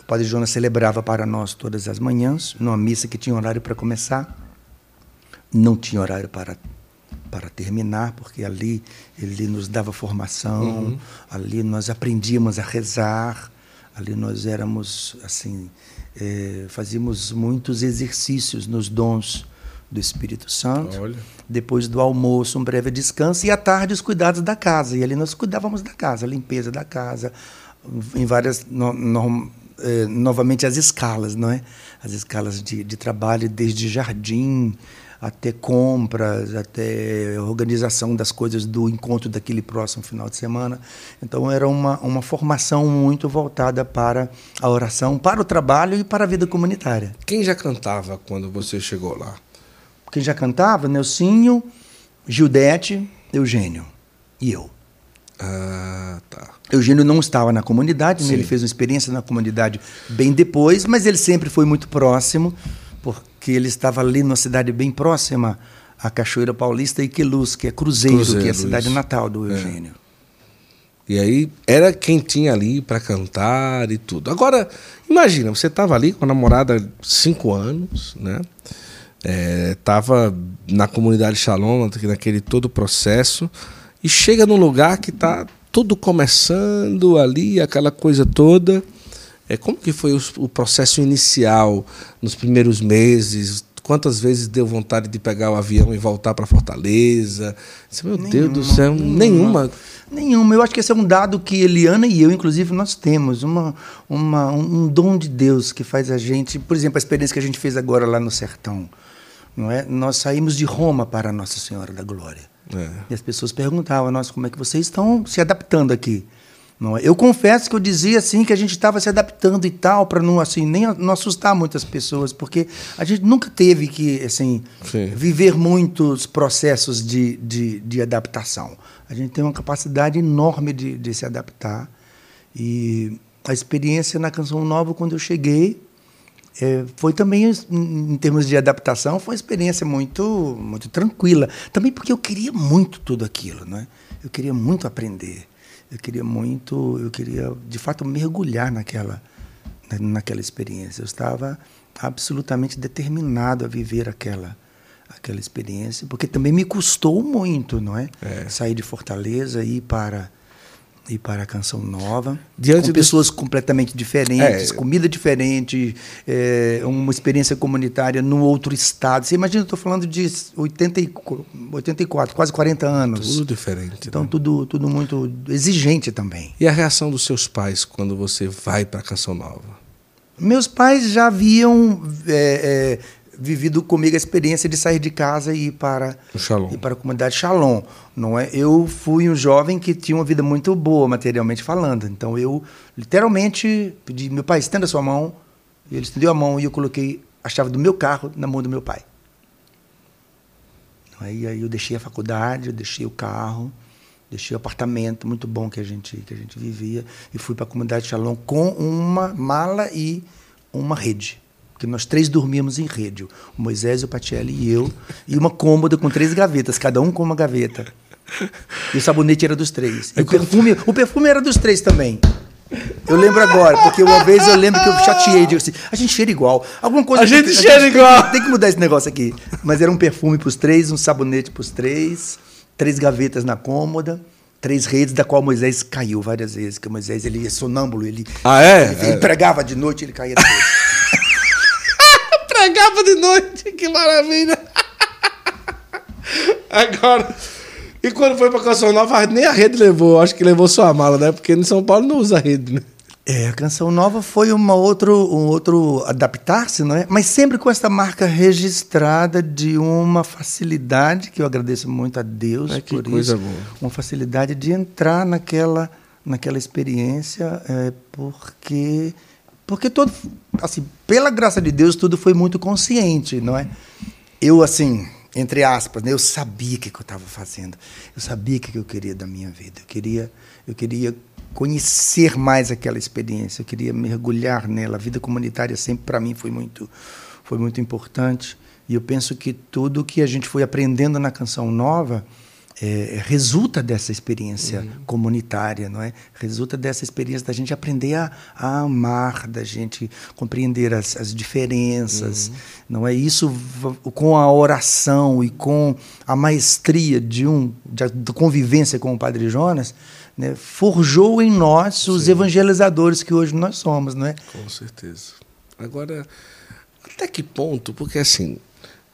S5: O Padre Jonas celebrava para nós todas as manhãs, numa missa que tinha horário para começar, não tinha horário para para terminar, porque ali ele nos dava formação, ali nós aprendíamos a rezar, ali nós éramos assim, eh, fazíamos muitos exercícios nos dons do Espírito Santo.
S4: Olha.
S5: Depois do almoço, um breve descanso e à tarde os cuidados da casa. E ali nós cuidávamos da casa, a limpeza da casa, em várias no- no- eh, novamente as escalas, não é? As escalas de, de trabalho, desde jardim até compras, até organização das coisas do encontro daquele próximo final de semana. Então era uma, uma formação muito voltada para a oração, para o trabalho e para a vida comunitária.
S4: Quem já cantava quando você chegou lá?
S5: Quem já cantava? Nelsinho, Gildete, Eugênio e eu.
S4: Ah, tá.
S5: Eugênio não estava na comunidade, né? Ele fez uma experiência na comunidade bem depois, mas ele sempre foi muito próximo, porque ele estava ali numa cidade bem próxima à Cachoeira Paulista e Queluz, que é Cruzeiro,
S4: Cruzeiro,
S5: que é a cidade
S4: isso.
S5: natal do
S4: É.
S5: Eugênio.
S4: E aí era quem tinha ali para cantar e tudo. Agora, imagina, você estava ali com a namorada há cinco anos, né? É, tava na comunidade Shalom, naquele todo processo, e chega num lugar que tá tudo começando ali, aquela coisa toda. É, como que foi o, o processo inicial nos primeiros meses? Quantas vezes deu vontade de pegar o avião e voltar para Fortaleza? Meu Deus do céu, nenhuma.
S5: Nenhuma. Eu acho que esse é um dado que Eliana e eu, inclusive, nós temos. Uma, uma, um dom de Deus que faz a gente. Por exemplo, a experiência que a gente fez agora lá no Sertão. Não é? Nós saímos de Roma para Nossa Senhora da Glória.
S4: É.
S5: E as pessoas perguntavam, nós, como é que vocês estão se adaptando aqui? Não é? Eu confesso que eu dizia assim que a gente estava se adaptando e tal, para não assim nem não assustar muitas pessoas, porque a gente nunca teve que assim
S4: Sim.
S5: viver muitos processos de, de, de adaptação. A gente tem uma capacidade enorme de, de se adaptar. E a experiência na Canção Nova, quando eu cheguei, foi também, em termos de adaptação, foi uma experiência muito, muito tranquila. Também porque eu queria muito tudo aquilo, né? Eu queria muito aprender. eu queria muito, eu queria de fato mergulhar naquela, naquela experiência. Eu estava absolutamente determinado a viver aquela, aquela experiência, porque também me custou muito, não é? é. Sair de Fortaleza e ir para ir para a Canção Nova, Diante com pessoas completamente diferentes, é, comida diferente, é, uma experiência comunitária no outro estado. Você imagina, eu estou falando de 80, 84, quase 40 anos.
S4: Tudo diferente.
S5: Então, né? tudo, tudo muito exigente também.
S4: E a reação dos seus pais quando você vai para a Canção Nova?
S5: Meus pais já haviam é, é, vivido comigo a experiência de sair de casa e ir para, ir para a comunidade Shalom. Não é? Eu fui um jovem que tinha uma vida muito boa, materialmente falando. Então eu, literalmente, pedi, meu pai, estenda sua mão. E ele estendeu a mão e eu coloquei a chave do meu carro na mão do meu pai. Aí, aí eu deixei a faculdade, eu deixei o carro, deixei o apartamento muito bom que a gente, que a gente vivia e fui para a comunidade Shalom com uma mala e uma rede porque nós três dormíamos em rede, o Moisés, o Patielli e eu, e uma cômoda com três gavetas, cada um com uma gaveta. E o sabonete era dos três. E o perfume, o perfume era dos três também. Eu lembro agora, porque uma vez eu lembro que eu chateei, digo assim, a gente cheira igual. Alguma coisa.
S4: A gente cheira a gente igual.
S5: Tem que, tem que, mudar esse negócio aqui. Mas era um perfume para os três, um sabonete para os três, três gavetas na cômoda, três redes, da qual Moisés caiu várias vezes. Que Moisés ele é sonâmbulo, ele,
S4: ah, é?
S5: ele, ele é. pregava de noite, ele caía
S4: pregava de noite, <laughs> que maravilha. Agora, e quando foi pra Canção Nova, nem a rede levou, acho que levou sua mala, né? Porque em São Paulo não usa rede, né?
S5: É, a Canção Nova foi uma outro, um outro adaptar-se, não é? Mas sempre com essa marca registrada de uma facilidade, que eu agradeço muito a Deus
S4: Ai,
S5: por isso.
S4: Boa.
S5: Uma facilidade de entrar naquela, naquela experiência, é, porque porque todo, assim, pela graça de Deus, tudo foi muito consciente, não é? Eu, assim, entre aspas, né, eu sabia o que, eu estava fazendo. Eu sabia o que, eu queria da minha vida. Eu queria, eu queria conhecer mais aquela experiência. Eu queria mergulhar nela. A vida comunitária sempre para mim foi muito, foi muito importante. E eu penso que tudo que a gente foi aprendendo na canção nova é, resulta dessa experiência uhum. comunitária, não é? Resulta dessa experiência da gente aprender a, a amar, da gente compreender as, as diferenças, uhum. não é? Isso com a oração e com a maestria de um de, de convivência com o Padre Jonas, né? forjou em nós Sim. os evangelizadores que hoje nós somos, não é?
S4: Com certeza. Agora, até que ponto? Porque assim,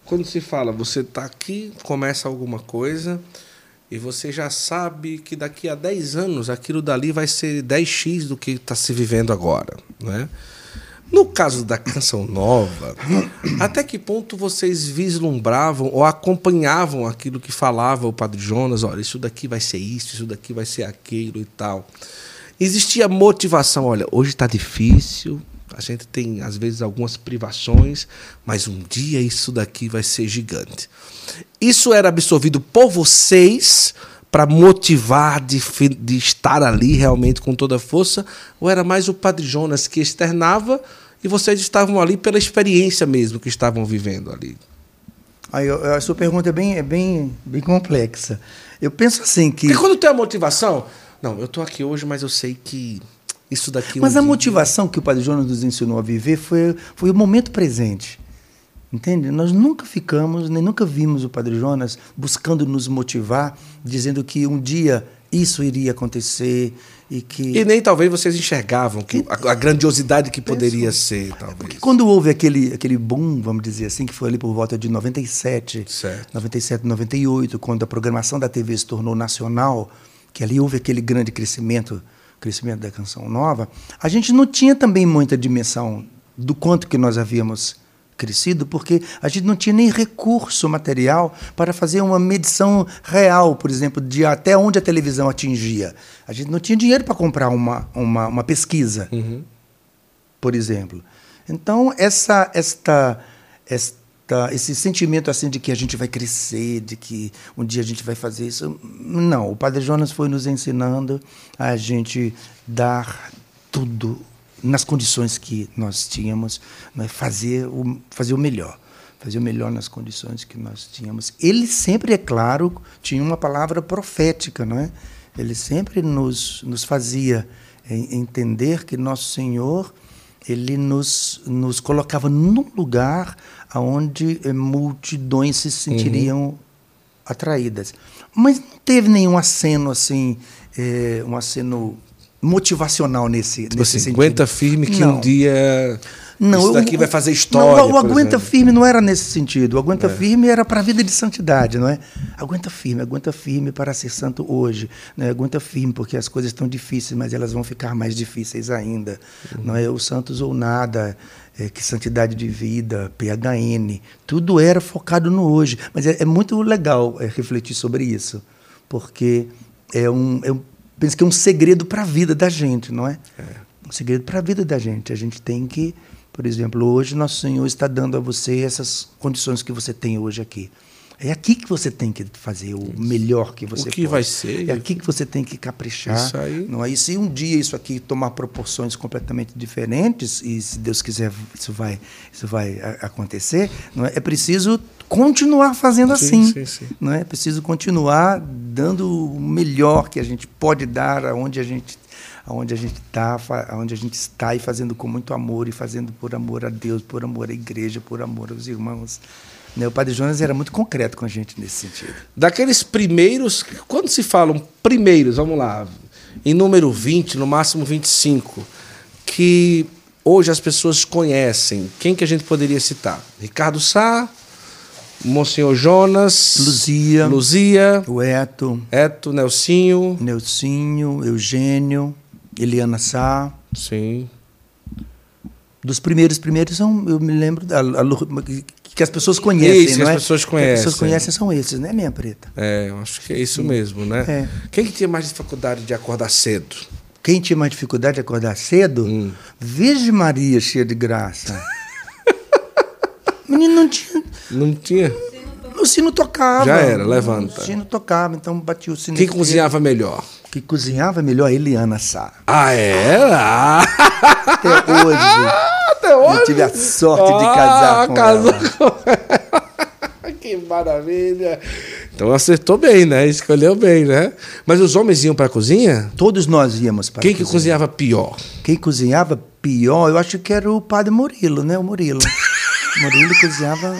S4: quando se fala, você está aqui, começa alguma coisa e você já sabe que daqui a 10 anos aquilo dali vai ser 10x do que está se vivendo agora. Né? No caso da canção nova, até que ponto vocês vislumbravam ou acompanhavam aquilo que falava o Padre Jonas? Olha, isso daqui vai ser isso, isso daqui vai ser aquilo e tal. Existia motivação, olha, hoje está difícil, a gente tem às vezes algumas privações, mas um dia isso daqui vai ser gigante. Isso era absorvido por vocês para motivar de, de estar ali realmente com toda a força? Ou era mais o Padre Jonas que externava e vocês estavam ali pela experiência mesmo que estavam vivendo ali?
S5: Aí, a sua pergunta é bem, é bem, bem complexa. Eu penso assim que.
S4: Porque quando tem a motivação, não, eu estou aqui hoje, mas eu sei que isso daqui.
S5: Mas um a dia... motivação que o Padre Jonas nos ensinou a viver foi, foi o momento presente. Entende? Nós nunca ficamos, nem nunca vimos o Padre Jonas buscando nos motivar, dizendo que um dia isso iria acontecer e que
S4: e nem talvez vocês enxergavam que a, a grandiosidade que poderia Isso. ser talvez Porque
S5: quando houve aquele aquele boom vamos dizer assim que foi ali por volta de 97 certo. 97 98 quando a programação da TV se tornou nacional que ali houve aquele grande crescimento crescimento da canção nova a gente não tinha também muita dimensão do quanto que nós havíamos crescido porque a gente não tinha nem recurso material para fazer uma medição real, por exemplo, de até onde a televisão atingia. A gente não tinha dinheiro para comprar uma, uma, uma pesquisa, uhum. por exemplo. Então, essa, esta, esta, esse sentimento assim de que a gente vai crescer, de que um dia a gente vai fazer isso, não. O Padre Jonas foi nos ensinando a gente dar tudo nas condições que nós tínhamos, né, fazer, o, fazer o melhor. Fazer o melhor nas condições que nós tínhamos. Ele sempre, é claro, tinha uma palavra profética, não é? ele sempre nos, nos fazia entender que nosso Senhor ele nos, nos colocava num lugar onde eh, multidões se sentiriam uhum. atraídas. Mas não teve nenhum aceno assim, é, um aceno motivacional nesse,
S4: tipo
S5: nesse
S4: assim,
S5: sentido.
S4: Aguenta firme que não. um dia
S5: não,
S4: Isso daqui eu, vai fazer história.
S5: Não, o, aguenta exemplo. firme não era nesse sentido. O aguenta é. firme era para a vida de santidade, não é? Aguenta firme, aguenta firme para ser santo hoje. Né? Aguenta firme porque as coisas estão difíceis, mas elas vão ficar mais difíceis ainda. Uhum. Não é o santos ou nada, é, que santidade de vida, PHN, tudo era focado no hoje. Mas é, é muito legal é, refletir sobre isso, porque é um, é um penso que é um segredo para a vida da gente, não é? é. Um segredo para a vida da gente. A gente tem que por exemplo, hoje nosso Senhor está dando a você essas condições que você tem hoje aqui. É aqui que você tem que fazer o melhor que você
S4: O que
S5: pode.
S4: vai ser?
S5: É aqui que você tem que caprichar. Isso aí. Não é? E se um dia isso aqui tomar proporções completamente diferentes, e se Deus quiser isso vai, isso vai acontecer, não é? é preciso continuar fazendo sim, assim. Sim, sim. Não é? é preciso continuar dando o melhor que a gente pode dar aonde a gente aonde a gente está, aonde a gente está e fazendo com muito amor e fazendo por amor a Deus, por amor à igreja, por amor aos irmãos. Né? O Padre Jonas era muito concreto com a gente nesse sentido.
S4: Daqueles primeiros, quando se falam primeiros, vamos lá, em número 20, no máximo 25, que hoje as pessoas conhecem, quem que a gente poderia citar? Ricardo Sá, Monsenhor Jonas,
S5: Luzia,
S4: Luzia,
S5: o Eto,
S4: Eto, Nelsinho,
S5: Nelsinho, Eugênio, Eliana Sá.
S4: Sim.
S5: Dos primeiros, primeiros são, eu me lembro, a, a, que as pessoas conhecem,
S4: isso,
S5: não
S4: as
S5: é?
S4: pessoas conhecem.
S5: as pessoas conhecem são esses, né, minha preta?
S4: É, eu acho que é isso mesmo, né? É. Quem que tinha mais dificuldade de acordar cedo?
S5: Quem tinha mais dificuldade de acordar cedo? Hum. Virgem Maria, cheia de graça. Menino não tinha.
S4: Não tinha?
S5: O sino tocava.
S4: Já era, levanta.
S5: O sino tocava, então batia o sino.
S4: Quem cozinhava melhor?
S5: que cozinhava melhor a Eliana Sá.
S4: Ah, era?
S5: Até hoje.
S4: Até hoje?
S5: Eu tive a sorte ah, de casar com casou
S4: ela. <laughs> que maravilha. Então acertou bem, né? Escolheu bem, né? Mas os homens iam para a cozinha?
S5: Todos nós íamos para
S4: Quem que cozinhava pior?
S5: Quem cozinhava pior, eu acho que era o padre Murilo, né? O Murilo. <laughs> Murilo cozinhava.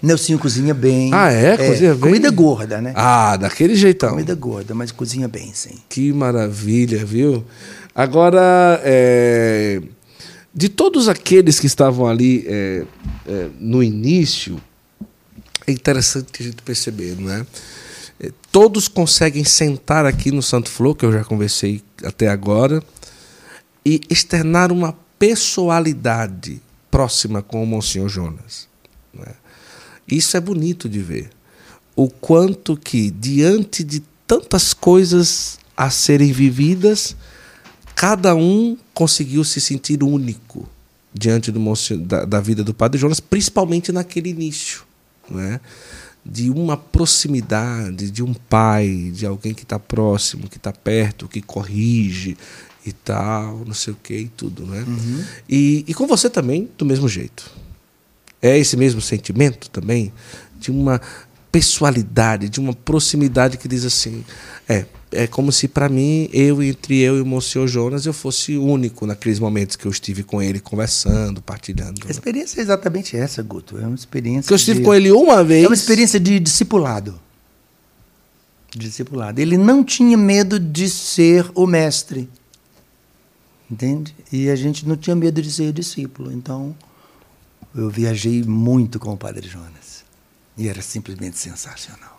S5: Nelsinho cozinha bem.
S4: Ah, é? é cozinha bem?
S5: Comida gorda, né?
S4: Ah, daquele jeitão.
S5: Comida gorda, mas cozinha bem, sim.
S4: Que maravilha, viu? Agora, é, de todos aqueles que estavam ali é, é, no início, é interessante a gente perceber, não é? é? Todos conseguem sentar aqui no Santo Flor, que eu já conversei até agora, e externar uma pessoalidade próxima com o Monsenhor Jonas. É? Isso é bonito de ver. O quanto que, diante de tantas coisas a serem vividas, cada um conseguiu se sentir único diante do, da, da vida do Padre Jonas, principalmente naquele início. Né? de uma proximidade, de um pai, de alguém que está próximo, que está perto, que corrige e tal, não sei o que e tudo, né? Uhum. E, e com você também, do mesmo jeito. É esse mesmo sentimento também de uma pessoalidade, de uma proximidade que diz assim, é, é como se para mim, eu entre eu e o Monsenhor Jonas, eu fosse único naqueles momentos que eu estive com ele conversando, partilhando.
S5: A experiência é exatamente essa, Guto. É uma experiência.
S4: Que eu estive de... com ele uma vez.
S5: É uma experiência de discipulado. Discipulado. Ele não tinha medo de ser o mestre. Entende? E a gente não tinha medo de ser discípulo. Então, eu viajei muito com o Padre Jonas. E era simplesmente sensacional.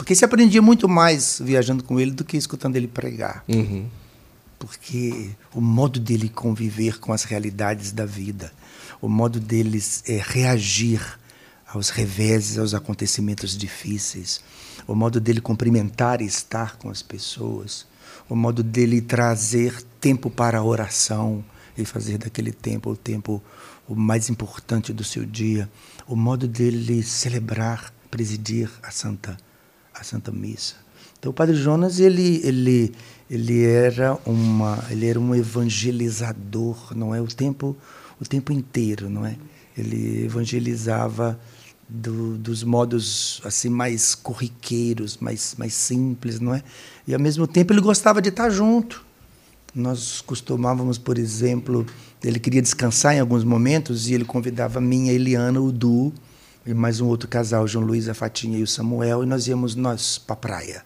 S5: Porque se aprendia muito mais viajando com ele do que escutando ele pregar.
S4: Uhum.
S5: Porque o modo dele conviver com as realidades da vida, o modo deles é, reagir aos reveses, aos acontecimentos difíceis, o modo dele cumprimentar e estar com as pessoas, o modo dele trazer tempo para a oração e fazer daquele tempo o tempo o mais importante do seu dia, o modo dele celebrar, presidir a Santa, a Santa Missa. Então o Padre Jonas ele ele ele era uma ele era um evangelizador, não é o tempo o tempo inteiro, não é? Ele evangelizava do, dos modos assim mais corriqueiros, mais, mais simples, não é? E ao mesmo tempo ele gostava de estar junto. Nós costumávamos, por exemplo, ele queria descansar em alguns momentos e ele convidava a minha Eliana, o Du, e mais um outro casal, João Luiz, a Fatinha e o Samuel, e nós íamos nós para a praia.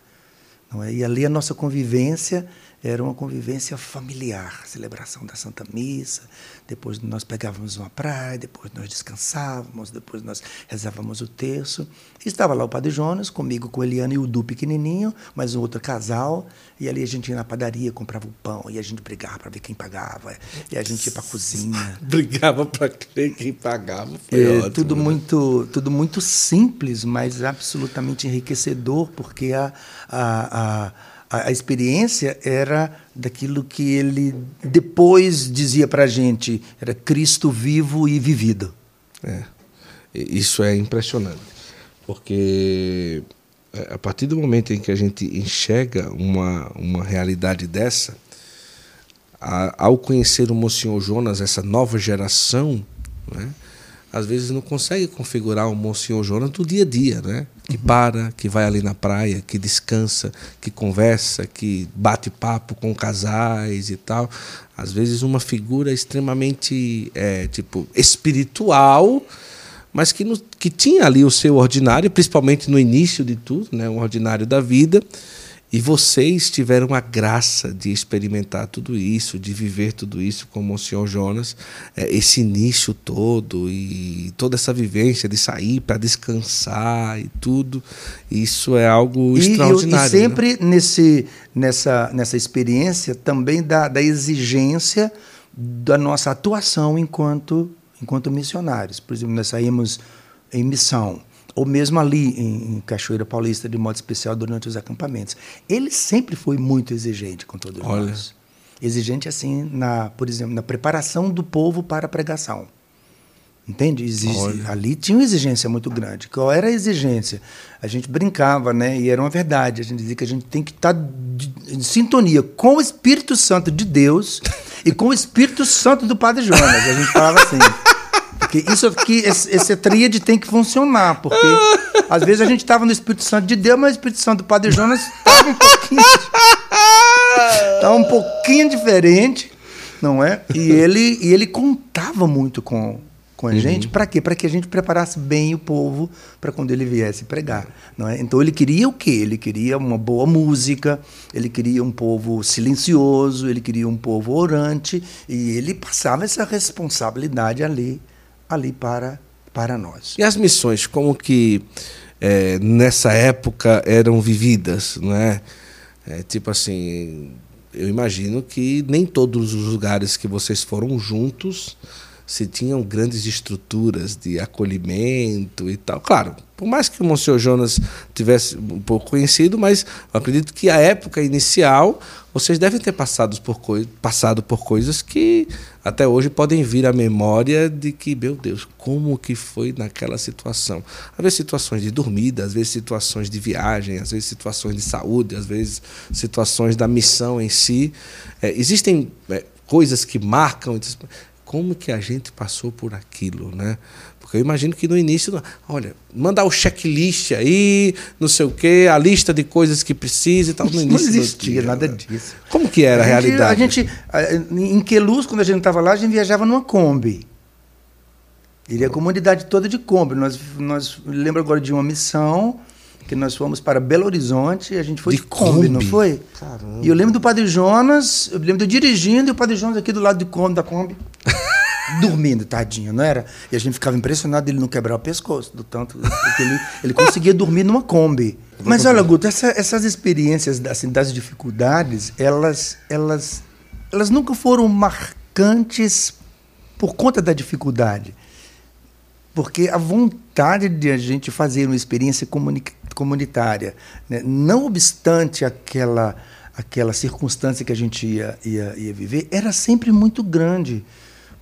S5: Não é? E ali a nossa convivência era uma convivência familiar, celebração da Santa Missa, depois nós pegávamos uma praia, depois nós descansávamos, depois nós rezávamos o terço. Estava lá o Padre Jonas, comigo, com Eliana e o Du pequenininho, mais um outro casal, e ali a gente ia na padaria, comprava o pão, e a gente brigava para ver quem pagava, e a gente ia para a cozinha. <laughs>
S4: Brigava para ver quem pagava, foi
S5: é,
S4: ótimo.
S5: Tudo,
S4: né?
S5: muito, tudo muito simples, mas absolutamente enriquecedor, porque a, a, a a, a experiência era daquilo que ele depois dizia para a gente, era Cristo vivo e vivido.
S4: É. Isso é impressionante, porque é, a partir do momento em que a gente enxerga uma, uma realidade dessa, a, ao conhecer o Monsenhor Jonas, essa nova geração, né, às vezes não consegue configurar o Monsenhor Jonas do dia a dia, né? Que para, que vai ali na praia, que descansa, que conversa, que bate papo com casais e tal. Às vezes uma figura extremamente, é, tipo, espiritual, mas que, no, que tinha ali o seu ordinário, principalmente no início de tudo, né? O ordinário da vida e vocês tiveram a graça de experimentar tudo isso, de viver tudo isso como o senhor Jonas, é, esse início todo e toda essa vivência de sair para descansar e tudo. Isso é algo
S5: e,
S4: extraordinário.
S5: E sempre né? nesse, nessa, nessa experiência também da, da exigência da nossa atuação enquanto, enquanto missionários. Por exemplo, nós saímos em missão ou mesmo ali em, Cachoeira Paulista, de modo especial durante os acampamentos. Ele sempre foi muito exigente com todos Olha. nós. Exigente assim, na, por exemplo, na preparação do povo para a pregação. Entende? Exige, ali tinha uma exigência muito grande. Qual era a exigência? A gente brincava, né? E era uma verdade. A gente dizia que a gente tem que estar em sintonia com o Espírito Santo de Deus <laughs> e com o Espírito Santo do Padre Jonas. A gente falava assim. Porque isso aqui, esse, esse tríade tem que funcionar, porque às vezes a gente estava no Espírito Santo de Deus, mas o Espírito Santo do Padre Jonas estava um pouquinho. Estava um pouquinho diferente, não é? E ele, e ele contava muito com, com a uhum. gente, para quê? Para que a gente preparasse bem o povo para quando ele viesse pregar, não é? Então ele queria o quê? Ele queria uma boa música, ele queria um povo silencioso, ele queria um povo orante, e ele passava essa responsabilidade ali ali para, para nós.
S4: E as missões, como que é, nessa época eram vividas, não é? é? Tipo assim, eu imagino que nem todos os lugares que vocês foram juntos se tinham grandes estruturas de acolhimento e tal. Claro, por mais que o Monsenhor Jonas tivesse um pouco conhecido, mas acredito que a época inicial vocês devem ter passado por, passado por coisas que até hoje podem vir à memória de que, meu Deus, como que foi naquela situação. Às vezes situações de dormida, às vezes situações de viagem, às vezes situações de saúde, às vezes situações da missão em si. É, existem é, coisas que marcam como que a gente passou por aquilo, né? Porque eu imagino que no início, olha, mandar o checklist aí, não sei o quê, a lista de coisas que precisa e tal. No início
S5: não existia dia, nada disso.
S4: Como que era a, a realidade?
S5: A gente, em Queluz, quando a gente estava lá, a gente viajava numa Kombi. Iria a comunidade toda de Kombi. Nós, nós lembro agora de uma missão que nós fomos para Belo Horizonte e a gente foi de, de Kombi, Kombi, não foi? Caramba. E eu lembro do Padre Jonas, eu lembro de eu dirigindo e o Padre Jonas aqui do lado de Kombi, da Kombi. <laughs> dormindo, tadinho, não era? E a gente ficava impressionado ele não quebrar o pescoço, do tanto porque ele, ele conseguia dormir numa Kombi. Mas olha, Guto, essa, essas experiências assim, das dificuldades, elas, elas, elas nunca foram marcantes por conta da dificuldade. Porque a vontade de a gente fazer uma experiência comunitária, né, não obstante aquela, aquela circunstância que a gente ia, ia, ia viver, era sempre muito grande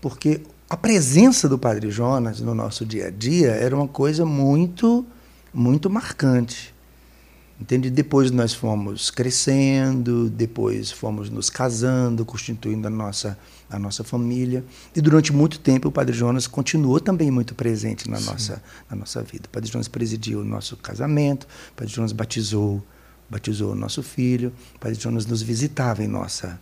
S5: porque a presença do Padre Jonas no nosso dia a dia era uma coisa muito, muito marcante. Entende? Depois nós fomos crescendo, depois fomos nos casando, constituindo a nossa, a nossa família. E durante muito tempo o Padre Jonas continuou também muito presente na, nossa, na nossa vida. O Padre Jonas presidiu o nosso casamento, o Padre Jonas batizou, batizou o nosso filho, o Padre Jonas nos visitava em nossa,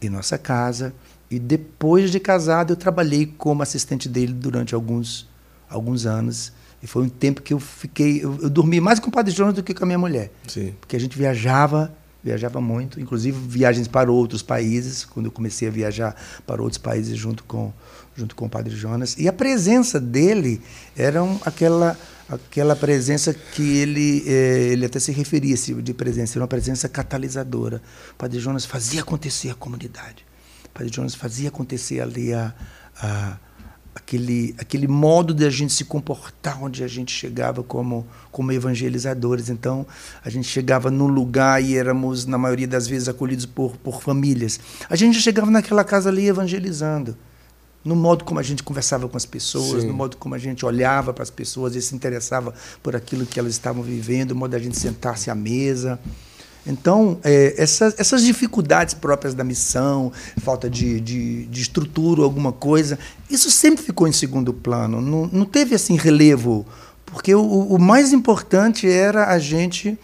S5: em nossa casa. E depois de casado, eu trabalhei como assistente dele durante alguns, alguns anos. E foi um tempo que eu fiquei. Eu, eu dormi mais com o Padre Jonas do que com a minha mulher.
S4: Sim.
S5: Porque a gente viajava, viajava muito, inclusive viagens para outros países, quando eu comecei a viajar para outros países junto com, junto com o Padre Jonas. E a presença dele era um, aquela, aquela presença que ele, eh, ele até se referia esse de presença, era uma presença catalisadora. O Padre Jonas fazia acontecer a comunidade. O Padre Jonas fazia acontecer ali a, a, aquele, aquele modo de a gente se comportar onde a gente chegava como, como evangelizadores. Então, a gente chegava num lugar e éramos, na maioria das vezes, acolhidos por, por famílias. A gente chegava naquela casa ali evangelizando. No modo como a gente conversava com as pessoas,
S4: Sim.
S5: no modo como a gente olhava para as pessoas e se interessava por aquilo que elas estavam vivendo, o modo da gente sentar-se à mesa. Então, é, essas, essas dificuldades próprias da missão, falta de, de, de estrutura, alguma coisa, isso sempre ficou em segundo plano. Não, não teve assim relevo, porque o, o mais importante era a gente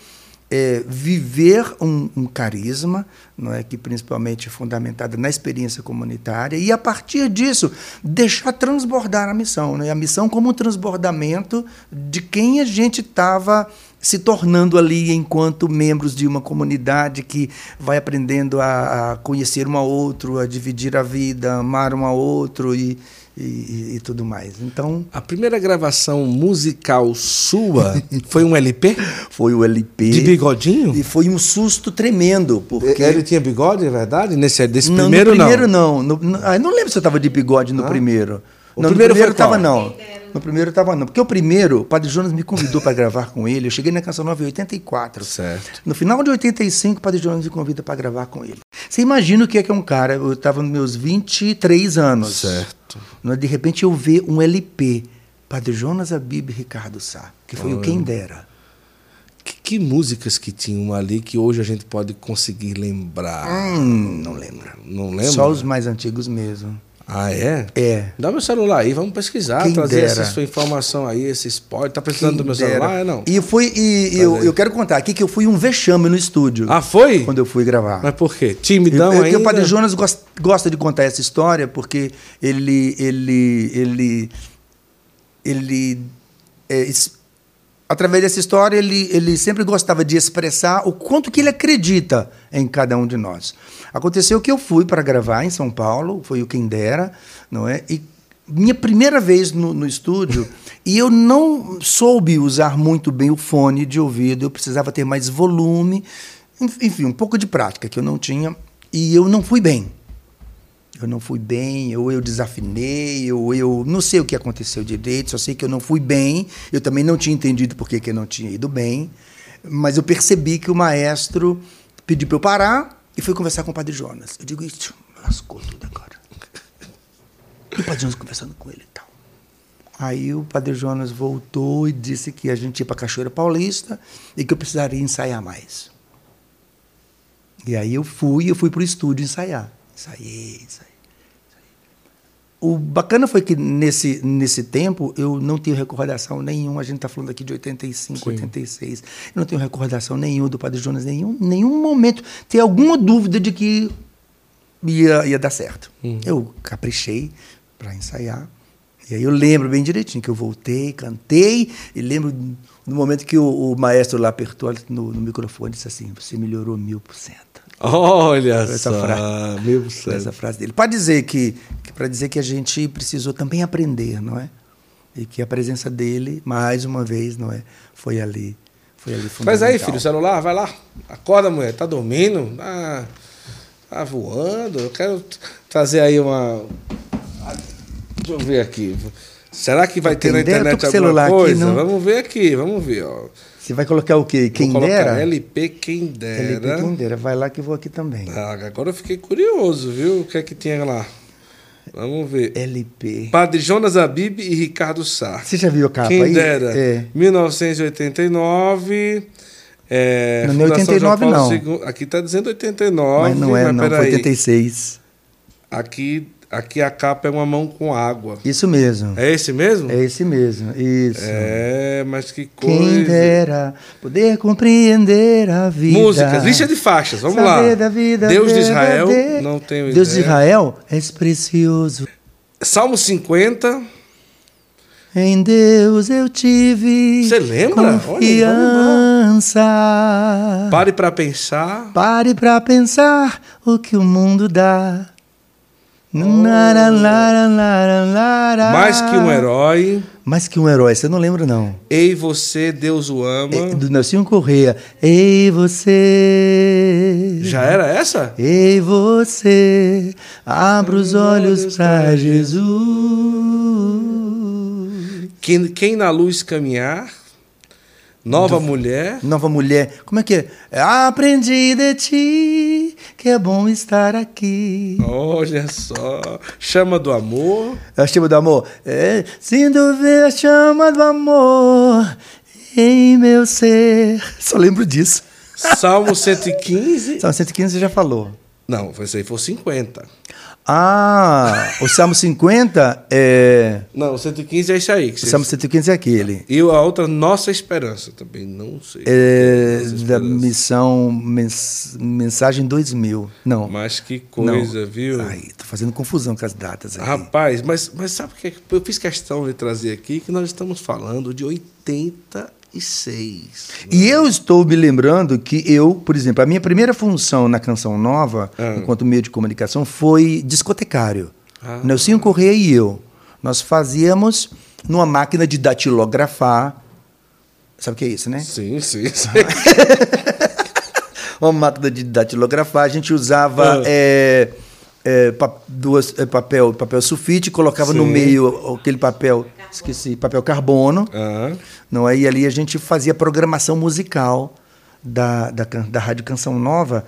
S5: é, viver um, um, carisma, não é que principalmente é fundamentado na experiência comunitária e a partir disso deixar transbordar a missão, né? A missão como um transbordamento de quem a gente estava se tornando ali enquanto membros de uma comunidade que vai aprendendo a, a conhecer um ao outro, a dividir a vida, amar um ao outro e, e, e, tudo mais. Então,
S4: a primeira gravação musical sua <laughs> foi um LP?
S5: Foi o LP.
S4: De bigodinho?
S5: E foi um susto tremendo, porque
S4: ele tinha bigode, é verdade? Nesse desse
S5: não,
S4: primeiro,
S5: no primeiro não. não. No, no, ah, não lembro se eu estava de bigode no
S4: Ah.
S5: primeiro.
S4: O
S5: não,
S4: primeiro
S5: no primeiro
S4: foi qual?
S5: estava não. No primeiro estava não, porque o primeiro, o Padre Jonas me convidou para gravar com ele. Eu cheguei na Canção Nova em 84.
S4: Certo.
S5: No final de 85, o Padre Jonas me convida para gravar com ele. Você imagina o que é que é um cara, eu estava nos meus 23 anos.
S4: Certo.
S5: Né, De repente eu ver um LP, Padre Jonas Abib e Ricardo Sá, que foi o Quem Dera.
S4: Que, que músicas que tinham ali que hoje a gente pode conseguir lembrar?
S5: Hum, não lembro.
S4: Não lembra?
S5: Só os mais antigos mesmo.
S4: Ah, é?
S5: É.
S4: Dá meu celular aí, vamos pesquisar,
S5: Quem
S4: trazer
S5: dera.
S4: essa sua informação aí, esse spoiler. Tá precisando do meu
S5: Quem
S4: celular?
S5: dera.
S4: É, não?
S5: E foi e, e eu, eu quero contar aqui que eu fui um vexame no estúdio
S4: Ah, foi?
S5: quando eu fui gravar.
S4: Mas por quê? Timidão
S5: Eu- eu-
S4: ainda?
S5: O Padre Jonas gosta, gosta de contar essa história porque ele ele ele ele é, es- através dessa história ele ele sempre gostava de expressar o quanto que ele acredita em cada um de nós. Aconteceu que eu fui para gravar em São Paulo, foi o quem dera, não é? E minha primeira vez no, no estúdio <laughs> e eu não soube usar muito bem o fone de ouvido, eu precisava ter mais volume, Enf- enfim, um pouco de prática que eu não tinha e eu não fui bem. Eu não fui bem, ou eu desafinei, ou eu não sei o que aconteceu direito, só sei que eu não fui bem. Eu também não tinha entendido por que que eu não tinha ido bem, mas eu percebi que o maestro pediu para eu parar e fui conversar com o Padre Jonas. Eu digo, isso lascou tudo agora. E o Padre Jonas conversando com ele e tal. Aí o Padre Jonas voltou e disse que a gente ia para Cachoeira Paulista e que eu precisaria ensaiar mais. E aí eu fui, eu fui para o estúdio ensaiar. Ensaiei, ensaiei. O bacana foi que nesse, nesse tempo eu não tenho recordação nenhuma. A gente está falando aqui de 85,
S4: Sim.
S5: 86. Eu não tenho recordação nenhuma do Padre Jonas, nenhum, nenhum momento. Tem alguma dúvida de que ia, ia dar certo. Eu caprichei para ensaiar. E aí eu lembro bem direitinho que eu voltei, cantei, e lembro no momento que o, o maestro lá apertou no, no microfone e disse assim: Você melhorou mil por cento.
S4: Olha
S5: Essa
S4: só,
S5: frase.
S4: por cento.
S5: Essa frase dele. Para dizer que, que para dizer que a gente precisou também aprender, não é? E que a presença dele, mais uma vez, não é, foi ali, foi ali
S4: Faz aí,
S5: fundamental.
S4: filho, o celular, vai lá. Acorda, mulher. Tá dormindo? Tá, tá voando? Eu quero trazer aí uma. Deixa eu ver aqui. Será que vai ter na internet alguma
S5: celular aqui,
S4: coisa?
S5: não-
S4: vamos ver aqui, vamos ver, ó.
S5: Você vai colocar o quê? Quem
S4: Vou
S5: dera?
S4: LP Quem Dera.
S5: LP quem dera. Vai lá que eu vou aqui também.
S4: Ah, agora eu fiquei curioso, viu? O que é que tinha lá? Vamos ver.
S5: LP.
S4: Padre Jonas Abib e Ricardo Sá.
S5: Você já viu a capa
S4: Quem
S5: aí?
S4: dera.
S5: É.
S4: 1989. É,
S5: Não é
S4: Fundação
S5: 89
S4: João Paulo
S5: não.
S4: II Aqui está dizendo 89,
S5: Mas não é, não, foi
S4: peraí.
S5: 86.
S4: Aqui, aqui a capa é uma mão com água.
S5: Isso mesmo.
S4: É esse mesmo?
S5: É esse mesmo, isso.
S4: É, mas que coisa.
S5: Quem dera poder compreender a vida.
S4: Músicas, lista de faixas, vamos
S5: Saber
S4: lá.
S5: da vida
S4: Deus de Israel,
S5: verdadeira.
S4: não tenho
S5: Deus de
S4: ideia.
S5: Israel és precioso.
S4: Salmo 50.
S5: Em Deus eu tive
S4: Você lembra?
S5: confiança.
S4: Pare para pensar.
S5: Pare pra pensar o que o mundo dá.
S4: Mais que um herói.
S5: Mais que um herói, você não lembra não.
S4: Ei você, Deus o ama.
S5: É, do Nelson Correia. Ei você.
S4: Já era essa?
S5: Ei você, abra os olhos pra Jesus.
S4: Quem, quem na luz caminhar. Nova mulher.
S5: Nova mulher, como é que é? Aprendi de ti que é bom estar aqui.
S4: Olha só. Chama do amor.
S5: É o chama do amor. É, sinto ver a chama do amor em meu ser. Só lembro disso.
S4: Salmo 115.
S5: Salmo 115 você já falou.
S4: Não, foi isso aí, foi 50.
S5: Ah, o Salmo 50 é.
S4: Não, o 115 é isso aí. Que
S5: O Salmo 115 é aquele.
S4: E a outra, Nossa Esperança. Também não sei.
S5: É da missão mens- Mensagem 2000. Não.
S4: Mas que coisa,
S5: não.
S4: viu?
S5: Ai, tô fazendo confusão com as datas aqui.
S4: Rapaz, mas, mas sabe o que eu fiz questão de trazer aqui? Que nós estamos falando de 86.
S5: E eu estou me lembrando que eu, por exemplo, a minha primeira função na Canção Nova,
S4: Ah.
S5: enquanto meio de comunicação, foi discotecário.
S4: Ah.
S5: Nelsinho Correia e eu. Nós fazíamos numa máquina de datilografar. Sabe o que é isso, né?
S4: Sim, sim, <laughs> sim.
S5: uma máquina de datilografar, a gente usava
S4: Ah.
S5: é, é, pa- duas, é, papel, papel sulfite, colocava no
S4: Sim.
S5: meio aquele papel, esqueci, papel carbono,
S4: Ah,
S5: não é? E ali a gente fazia programação musical da, da, da Rádio Canção Nova.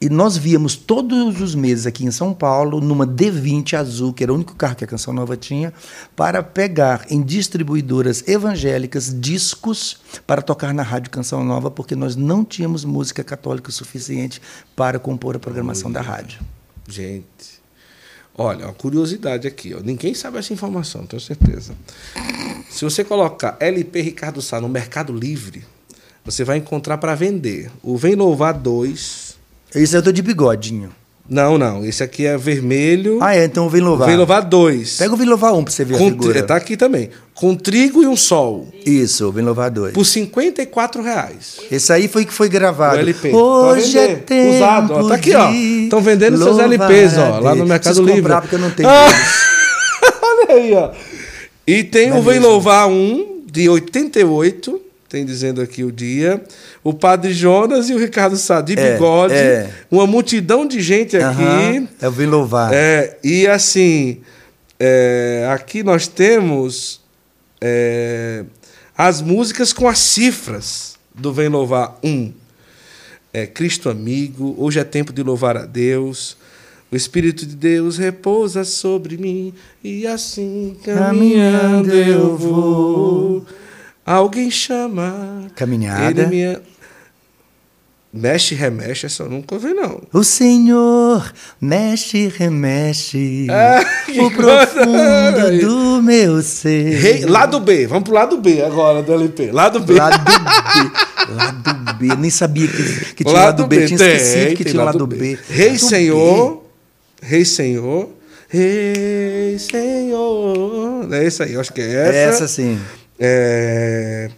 S5: E nós víamos todos os meses aqui em São Paulo, numa D20 azul, que era o único carro que a Canção Nova tinha, para pegar em distribuidoras evangélicas discos para tocar na Rádio Canção Nova, porque nós não tínhamos música católica o suficiente para compor a programação da rádio.
S4: gente. Olha, uma curiosidade aqui. Ó. Ninguém sabe essa informação, tenho certeza. Se você colocar LP Ricardo Sá no Mercado Livre, você vai encontrar para vender o Vem Louvar 2.
S5: Esse eu tô de bigodinho.
S4: Não, não. Esse aqui é vermelho.
S5: Ah, é, então vem louvar.
S4: Vem Louvar 2.
S5: Pega o Vem Louvar 1 para você ver a
S4: Com,
S5: figura.
S4: tá aqui também. Com trigo e um sol.
S5: Isso, Vem Louvar 2.
S4: Por 54 reais.
S5: Esse aí foi que foi gravado.
S4: O LP.
S5: Hoje
S4: Pra
S5: é tempo
S4: Usado, ó. Tá aqui, ó. Estão vendendo seus LPs, ó,
S5: a
S4: lá no. Mercado
S5: Preciso
S4: Livre.
S5: comprar porque eu não tenho.
S4: Ah! <laughs> Olha aí, ó. E tem
S5: Não é
S4: o Vem
S5: mesmo?
S4: Louvar 1, de 88, tem dizendo aqui o dia. O Padre Jonas e o Ricardo Sá de
S5: É,
S4: bigode.
S5: é.
S4: Uma multidão de gente aqui.
S5: Aham, É o Vem Louvar.
S4: É, e assim, é, aqui nós temos é, as músicas com as cifras do Vem Louvar 1. É, Cristo amigo, hoje é tempo de louvar a Deus. O Espírito de Deus repousa sobre mim e assim caminhando eu vou. Alguém chama.
S5: Caminhada.
S4: Ele me... Mexe, remexe, essa eu nunca ouvi, não.
S5: O Senhor mexe, remexe
S4: Ah, <laughs>
S5: o profundo do meu ser.
S4: Rei, lado B, vamos pro lado B agora do LP. Lado B.
S5: Lado B. Lado B. Nem sabia que, que tinha lado, B. Tinha esquecido que
S4: tem
S5: tinha lado B.
S4: Rei
S5: Lado
S4: Senhor, Rei Senhor, Rei Senhor. É essa aí, eu acho que é
S5: B.
S4: essa.
S5: Essa sim.
S4: É,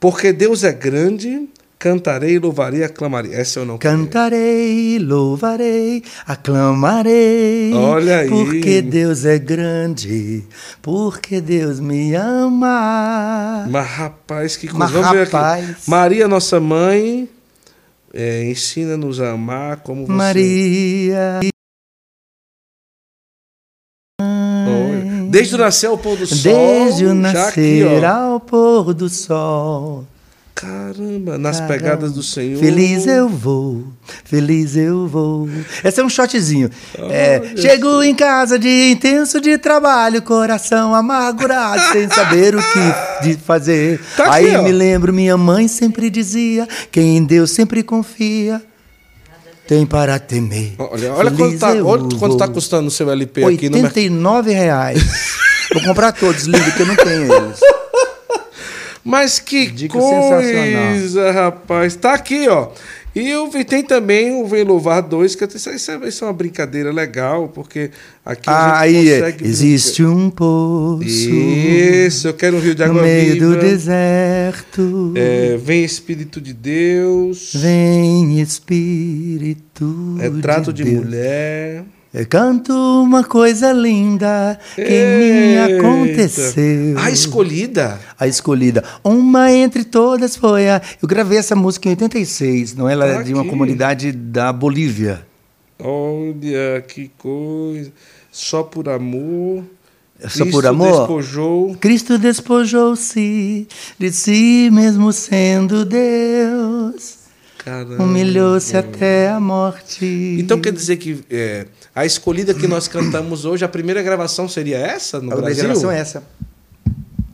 S4: Porque Deus é grande, cantarei, louvarei, aclamarei. Essa eu não conheço.
S5: Cantarei, louvarei, aclamarei.
S4: Olha aí.
S5: Porque Deus é grande, porque Deus me ama.
S4: Mas rapaz, que coisa.
S5: Mas,
S4: Vamos ver
S5: rapaz.
S4: aqui. Maria, nossa mãe, é, ensina-nos a amar como você.
S5: Maria.
S4: Desde o nascer ao pôr do sol.
S5: Desde o nascer
S4: aqui,
S5: ao pôr do sol.
S4: Caramba, nas
S5: Caramba.
S4: pegadas do Senhor.
S5: Feliz eu vou, feliz eu vou. Esse é um shotzinho. É, chego em casa dia intenso de trabalho, coração amargurado, sem saber o que de fazer.
S4: Tá aqui,
S5: Aí
S4: ó.
S5: me lembro, minha mãe sempre dizia: quem em Deus sempre confia, tem para temer.
S4: Olha, olha quanto tá,
S5: eu
S4: olha quanto tá custando o seu LP aqui mercado.
S5: 89 reais. Vou comprar todos, lindo, que eu não tenho eles.
S4: Mas que
S5: Dica
S4: coisa, rapaz. Tá aqui, ó. E eu vi- tem também o Vem Louvar 2, que isso, isso é, isso é uma brincadeira legal, porque aqui a gente
S5: aí é.
S4: consegue...
S5: Existe um poço
S4: Isso, eu quero um rio de
S5: no
S4: água
S5: meio
S4: viva.
S5: do deserto.
S4: É, vem Espírito de Deus.
S5: Vem Espírito
S4: Retrato de,
S5: Deus.
S4: mulher.
S5: Eu canto uma coisa linda que
S4: Eita.
S5: aconteceu.
S4: A escolhida.
S5: A escolhida. Uma entre todas foi a. Eu gravei essa música em 86, não? Ela é de uma
S4: Aqui.
S5: comunidade da Bolívia.
S4: Olha que coisa. Só por amor.
S5: Só por
S4: Cristo
S5: amor?
S4: despojou.
S5: Cristo despojou-se de si mesmo sendo Deus. Humilhou-se até a morte.
S4: Então quer dizer que é, a escolhida que nós cantamos hoje, a primeira gravação seria essa no
S5: a
S4: Brasil?
S5: gravação é essa.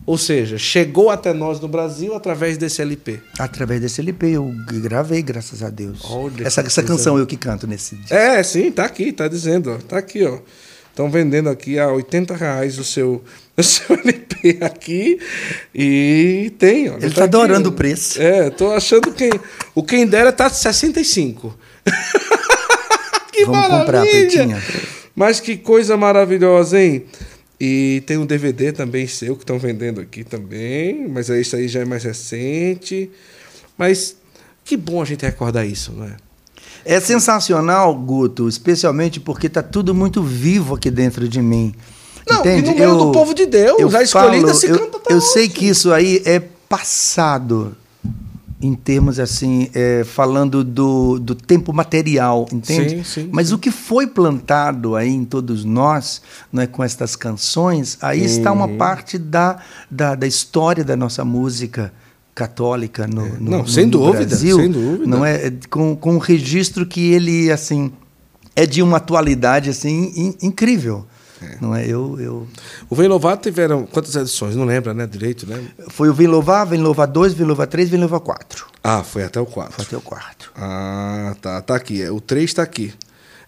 S4: Ou seja, chegou até nós no Brasil através desse LP.
S5: Através desse LP eu gravei, graças a Deus.
S4: Olha
S5: essa essa canção eu que canto nesse dia.
S4: É, sim, tá aqui, tá dizendo, ó, tá aqui, ó. Estão vendendo aqui a 80 reais o seu, <laughs> o seu LP aqui e tem, ó.
S5: Ele
S4: tá
S5: tá adorando
S4: aqui,
S5: o preço.
S4: É, tô achando que o quem dera tá 65. <laughs> que
S5: Vamos comprar,
S4: maravilha!
S5: Pretinha.
S4: Mas que coisa maravilhosa, hein? E tem um DVD também seu que estão vendendo aqui também, mas isso aí já é mais recente. Mas que bom a gente recordar isso, não é?
S5: É sensacional, Guto, especialmente porque tá tudo muito vivo aqui dentro de mim.
S4: Não,
S5: Entende?
S4: e no meio do povo de Deus, a escolhida se
S5: eu,
S4: canta até
S5: Eu sei
S4: hoje.
S5: que isso aí é passado em termos assim, é, falando do, do tempo material, entende?
S4: Sim, sim,
S5: Mas o que foi plantado aí em todos nós, não é, com estas canções, aí está uma
S4: Uhum.
S5: parte da, da, da história da nossa música católica no, no,
S4: É. Não,
S5: no-
S4: sem
S5: no
S4: dúvida,
S5: Brasil,
S4: sem dúvida.
S5: não é É com, com um registro que ele assim é de uma atualidade assim in- incrível, não é? Eu, eu
S4: O Vem Louvado tiveram quantas edições? Não lembra, né? Direito, né?
S5: foi o Vem Louvar, Vem Louvar 2, Vem Louvar 3, Vem Louvar 4.
S4: Ah, foi até o 4.
S5: Foi até o quarto.
S4: Ah, tá. Tá aqui. é, O 3 tá aqui.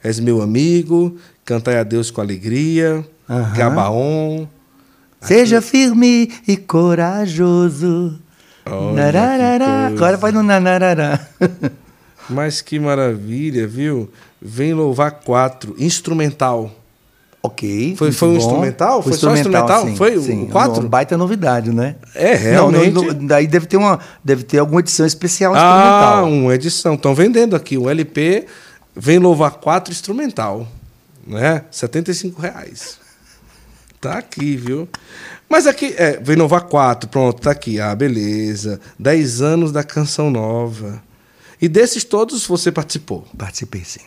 S4: És meu amigo, cantai a Deus com alegria,
S5: Aham.
S4: Gabaon.
S5: Seja firme e corajoso. Agora vai no nanarará.
S4: Mas que maravilha, viu? Vem louvar 4, instrumental.
S5: Ok.
S4: Foi- foi um
S5: bom.
S4: instrumental? Foi só instrumental?
S5: Sim,
S4: Foi o
S5: sim,
S4: quatro?
S5: Uma baita novidade, né?
S4: É, realmente.
S5: não, daí deve ter, uma, deve ter alguma edição especial
S4: Ah,
S5: instrumental.
S4: uma edição. Estão vendendo aqui o LP Vem Louvar 4 instrumental. Né? 75 reais. Tá aqui, viu? Mas aqui, é, Vem Louvar 4, pronto, tá aqui. Ah, beleza. 10 anos da canção nova. E desses todos você participou.
S5: Participei, sim.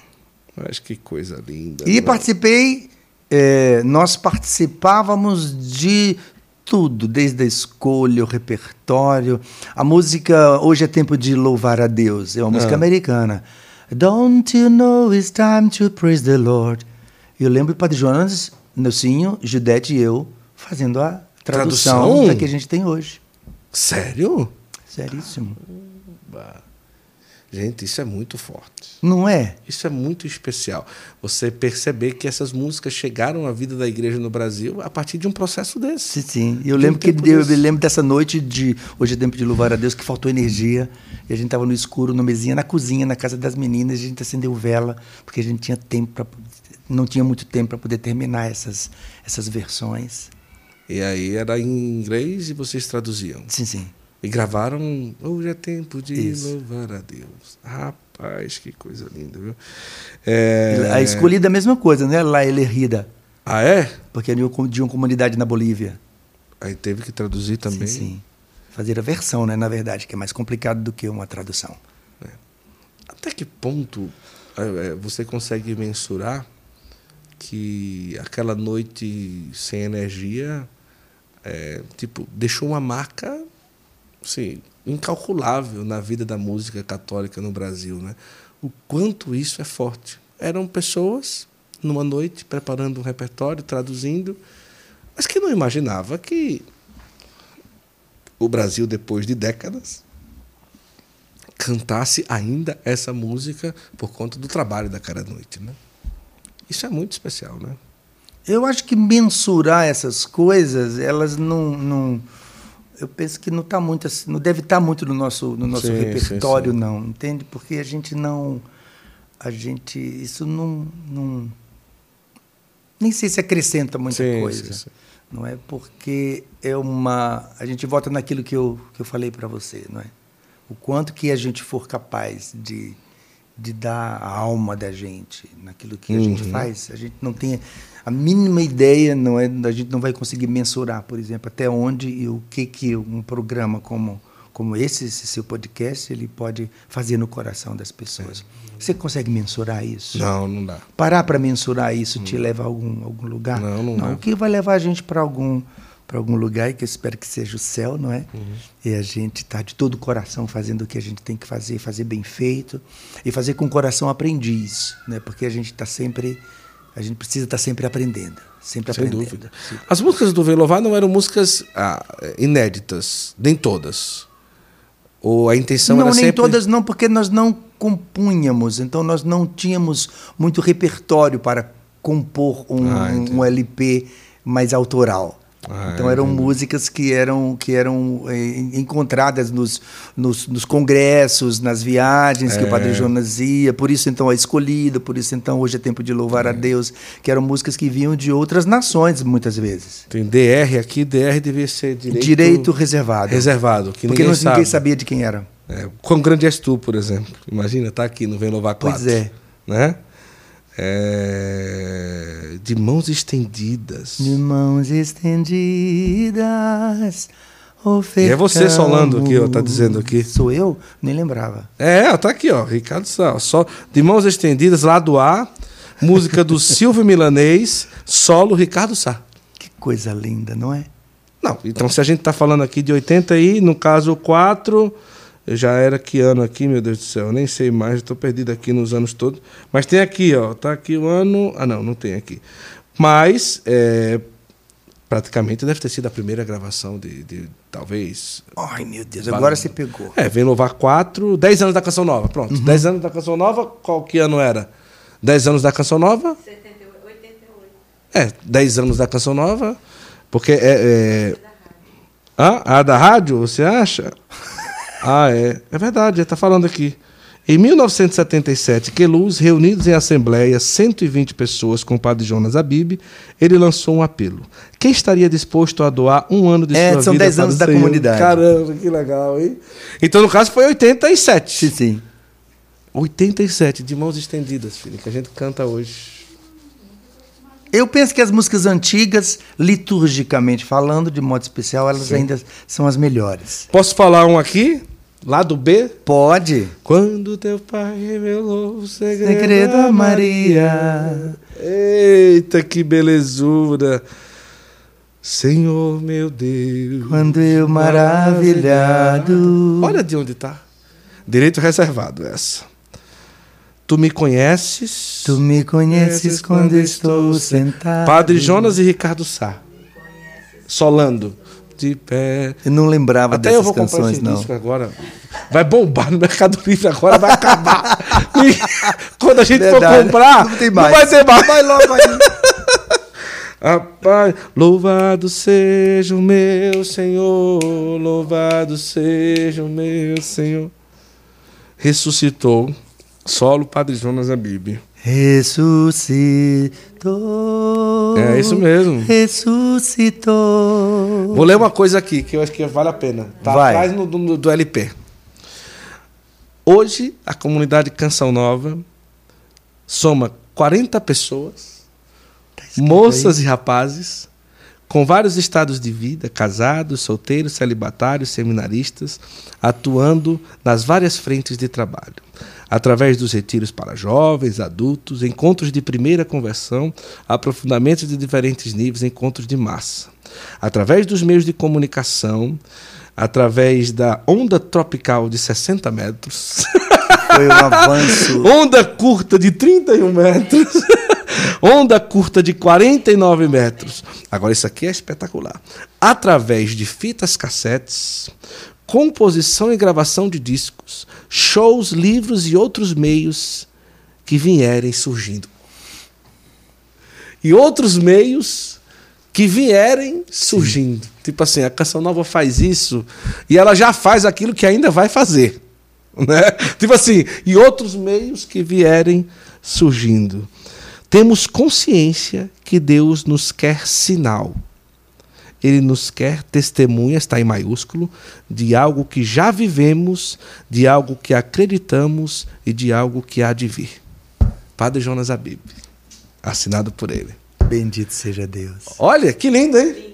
S4: Mas que coisa linda.
S5: E
S4: não é?
S5: participei, é, nós participávamos de tudo, desde a escolha, o repertório. A música Hoje é Tempo de Louvar a Deus, é uma música
S4: Ah.
S5: americana. Don't you know it's time to praise the Lord? Eu lembro do Padre Jonas, Nelsinho, Judete e eu fazendo a tradução,
S4: Tradução?
S5: da que a gente tem hoje.
S4: Sério?
S5: Seríssimo.
S4: Gente, isso é muito forte.
S5: Não é?
S4: Isso é muito especial. Você perceber que essas músicas chegaram à vida da igreja no Brasil a partir de um processo desse.
S5: Sim, sim. Eu
S4: De um
S5: lembro que eu lembro dessa noite de hoje é tempo de louvar a Deus que faltou energia e a gente estava no escuro, na mesinha, na cozinha, na casa das meninas, e a gente acendeu vela porque a gente tinha tempo para não tinha muito tempo para poder terminar essas essas versões.
S4: E aí era em inglês e vocês traduziam.
S5: Sim, sim.
S4: E gravaram Hoje é tempo de
S5: Isso.
S4: louvar a Deus. Rapaz, que coisa linda, viu? É...
S5: A escolhida é a mesma coisa, né? La Elerida,
S4: Ah, é?
S5: porque é de uma- de uma comunidade na Bolívia.
S4: Aí teve que traduzir também.
S5: Sim, sim. Fazer a versão, né, na verdade, que é mais complicado do que uma tradução.
S4: Até que ponto é, é, você consegue mensurar que aquela noite sem energia, é, tipo, deixou uma marca, assim, incalculável na vida da música católica no Brasil, né? O quanto isso é forte. Eram pessoas numa noite preparando um repertório, traduzindo, mas que não imaginava que o Brasil depois de décadas cantasse ainda essa música por conta do trabalho da Cara Noite, né? Isso é muito especial, né?
S5: Eu acho que mensurar essas coisas, elas não, não eu penso que não está muito assim, não deve estar tá muito no nosso no nosso sim, repertório sim, sim. não, entende? Porque a gente não a gente isso não, não nem sei se acrescenta muita coisa. Não é porque é uma a gente volta naquilo que eu que eu falei para você, não é? O quanto que a gente for capaz de de dar a alma da gente naquilo que a uhum. gente faz, a gente não tem a mínima ideia, não é, a gente não vai conseguir mensurar, por exemplo, até onde e o que que um programa como como esse, esse seu podcast, ele pode fazer no coração das pessoas. É. Você consegue mensurar isso?
S4: Não, não dá.
S5: Parar para mensurar isso te leva a algum algum lugar?
S4: Não, não, não.
S5: Dá. O que vai levar a gente para algum para algum lugar e que eu espero que seja o céu, não é? Uhum. E a gente está de todo o coração fazendo o que a gente tem que fazer, fazer bem feito e fazer com o coração aprendiz, né? Porque a gente está sempre, a gente precisa estar tá sempre aprendendo, sempre Sem aprendendo. Dúvida.
S4: As músicas do Velovar não eram músicas ah, inéditas, nem todas. Ou a intenção
S5: não,
S4: era
S5: nem
S4: sempre...
S5: todas não, porque nós não compunhamos, então nós não tínhamos muito repertório para compor um, ah, um LP mais autoral. Ah, então eram entendi. músicas que eram que eram eh, encontradas nos, nos, nos, congressos, nas viagens é. que o Padre é. Jonas ia, por isso então a escolhida, por isso então hoje é tempo de louvar é. a Deus, que eram músicas que vinham de outras nações muitas vezes.
S4: Tem DR aqui, DR devia ser direito,
S5: direito reservado.
S4: Reservado,
S5: que Porque ninguém, ninguém sabia de quem era.
S4: É, quão grande és tu, por exemplo. Imagina, tá aqui, não vem louvar quatro.
S5: Pois é.
S4: Né? É, de mãos estendidas.
S5: De mãos estendidas.
S4: E é você solando aqui, ó, tá dizendo aqui.
S5: Sou eu? Nem lembrava.
S4: É, tá aqui, ó, Ricardo Sá, só de mãos estendidas, lado A, música do <laughs> Silvio Milanês, solo Ricardo Sá.
S5: Que coisa linda, não é?
S4: Não, então se a gente tá falando aqui de 80 aí, no caso 4, eu já era que ano aqui, meu Deus do céu, eu nem sei mais, estou perdido aqui nos anos todos. Mas tem aqui, ó, tá aqui o ano. Ah, não, não tem aqui. Mas é, praticamente deve ter sido a primeira gravação de, de talvez.
S5: Ai, meu Deus, agora você pegou.
S4: É, vem louvar quatro, dez anos da Canção Nova, pronto. Uhum. Dez anos da Canção Nova, qual que ano era? Dez anos da Canção Nova?
S6: 78, 88.
S4: É, dez anos da Canção Nova, porque é. é... Ah, a da rádio, você acha? <laughs> Ah, é. É verdade, ele está falando aqui. Em 1977, Queluz, reunidos em assembleia, 120 pessoas com o padre Jonas Abib, ele lançou um apelo. Quem estaria disposto a doar um ano de é, sua
S5: são
S4: vida
S5: 10 anos da
S4: Senhor?
S5: comunidade.
S4: Caramba, que legal, hein? Então, no caso, foi 87.
S5: Sim, sim.
S4: 87, de mãos estendidas, filho, que a gente canta hoje.
S5: Eu penso que as músicas antigas, liturgicamente falando, de modo especial, elas sim. ainda são as melhores.
S4: Posso falar um aqui? Lado B?
S5: Pode.
S4: Quando teu pai revelou o segredo,
S5: segredo a Maria.
S4: Eita, que belezura. Senhor meu Deus.
S5: Quando eu maravilhado.
S4: Olha de onde está. Direito reservado essa. Tu me conheces.
S5: Tu me conheces quando estou sentado.
S4: Padre Jonas e Ricardo Sá. Solando de pé.
S5: Eu não lembrava Até dessas eu vou canções, comprar esse
S4: não. agora. Vai bombar no Mercado Livre agora, vai acabar. <laughs> e quando a gente Verdade. for comprar, não, tem mais. não vai ter mais. Vai logo aí. <laughs> Rapaz, louvado seja o meu Senhor, louvado seja o meu Senhor. Ressuscitou, solo Padre Jonas a Bíblia.
S5: Ressuscitou.
S4: É isso mesmo.
S5: Ressuscitou.
S4: Vou ler uma coisa aqui que eu acho que vale a pena. Tá
S5: Vai.
S4: atrás no, do, do LP. Hoje, a comunidade Canção Nova soma 40 pessoas, tá moças aí. e rapazes, com vários estados de vida, casados, solteiros, celibatários, seminaristas, atuando nas várias frentes de trabalho através dos retiros para jovens, adultos, encontros de primeira conversão, aprofundamentos de diferentes níveis, encontros de massa. Através dos meios de comunicação, através da onda tropical de 60 metros. <laughs>
S5: Foi um avanço.
S4: onda curta de 31 metros. <laughs> onda curta de 49 metros. Agora, isso aqui é espetacular. Através de fitas cassetes, composição e gravação de discos, shows, livros e outros meios que vierem surgindo. E outros meios que vierem surgindo. Sim. Tipo assim, a Canção Nova faz isso e ela já faz aquilo que ainda vai fazer. <laughs> Né? Tipo assim, e outros meios que vierem surgindo. Temos consciência que Deus nos quer sinal. Ele nos quer testemunha, está em maiúsculo, de algo que já vivemos, de algo que acreditamos e de algo que há de vir. Padre Jonas Abib, assinado por ele.
S5: Bendito seja Deus.
S4: Olha, que lindo, hein?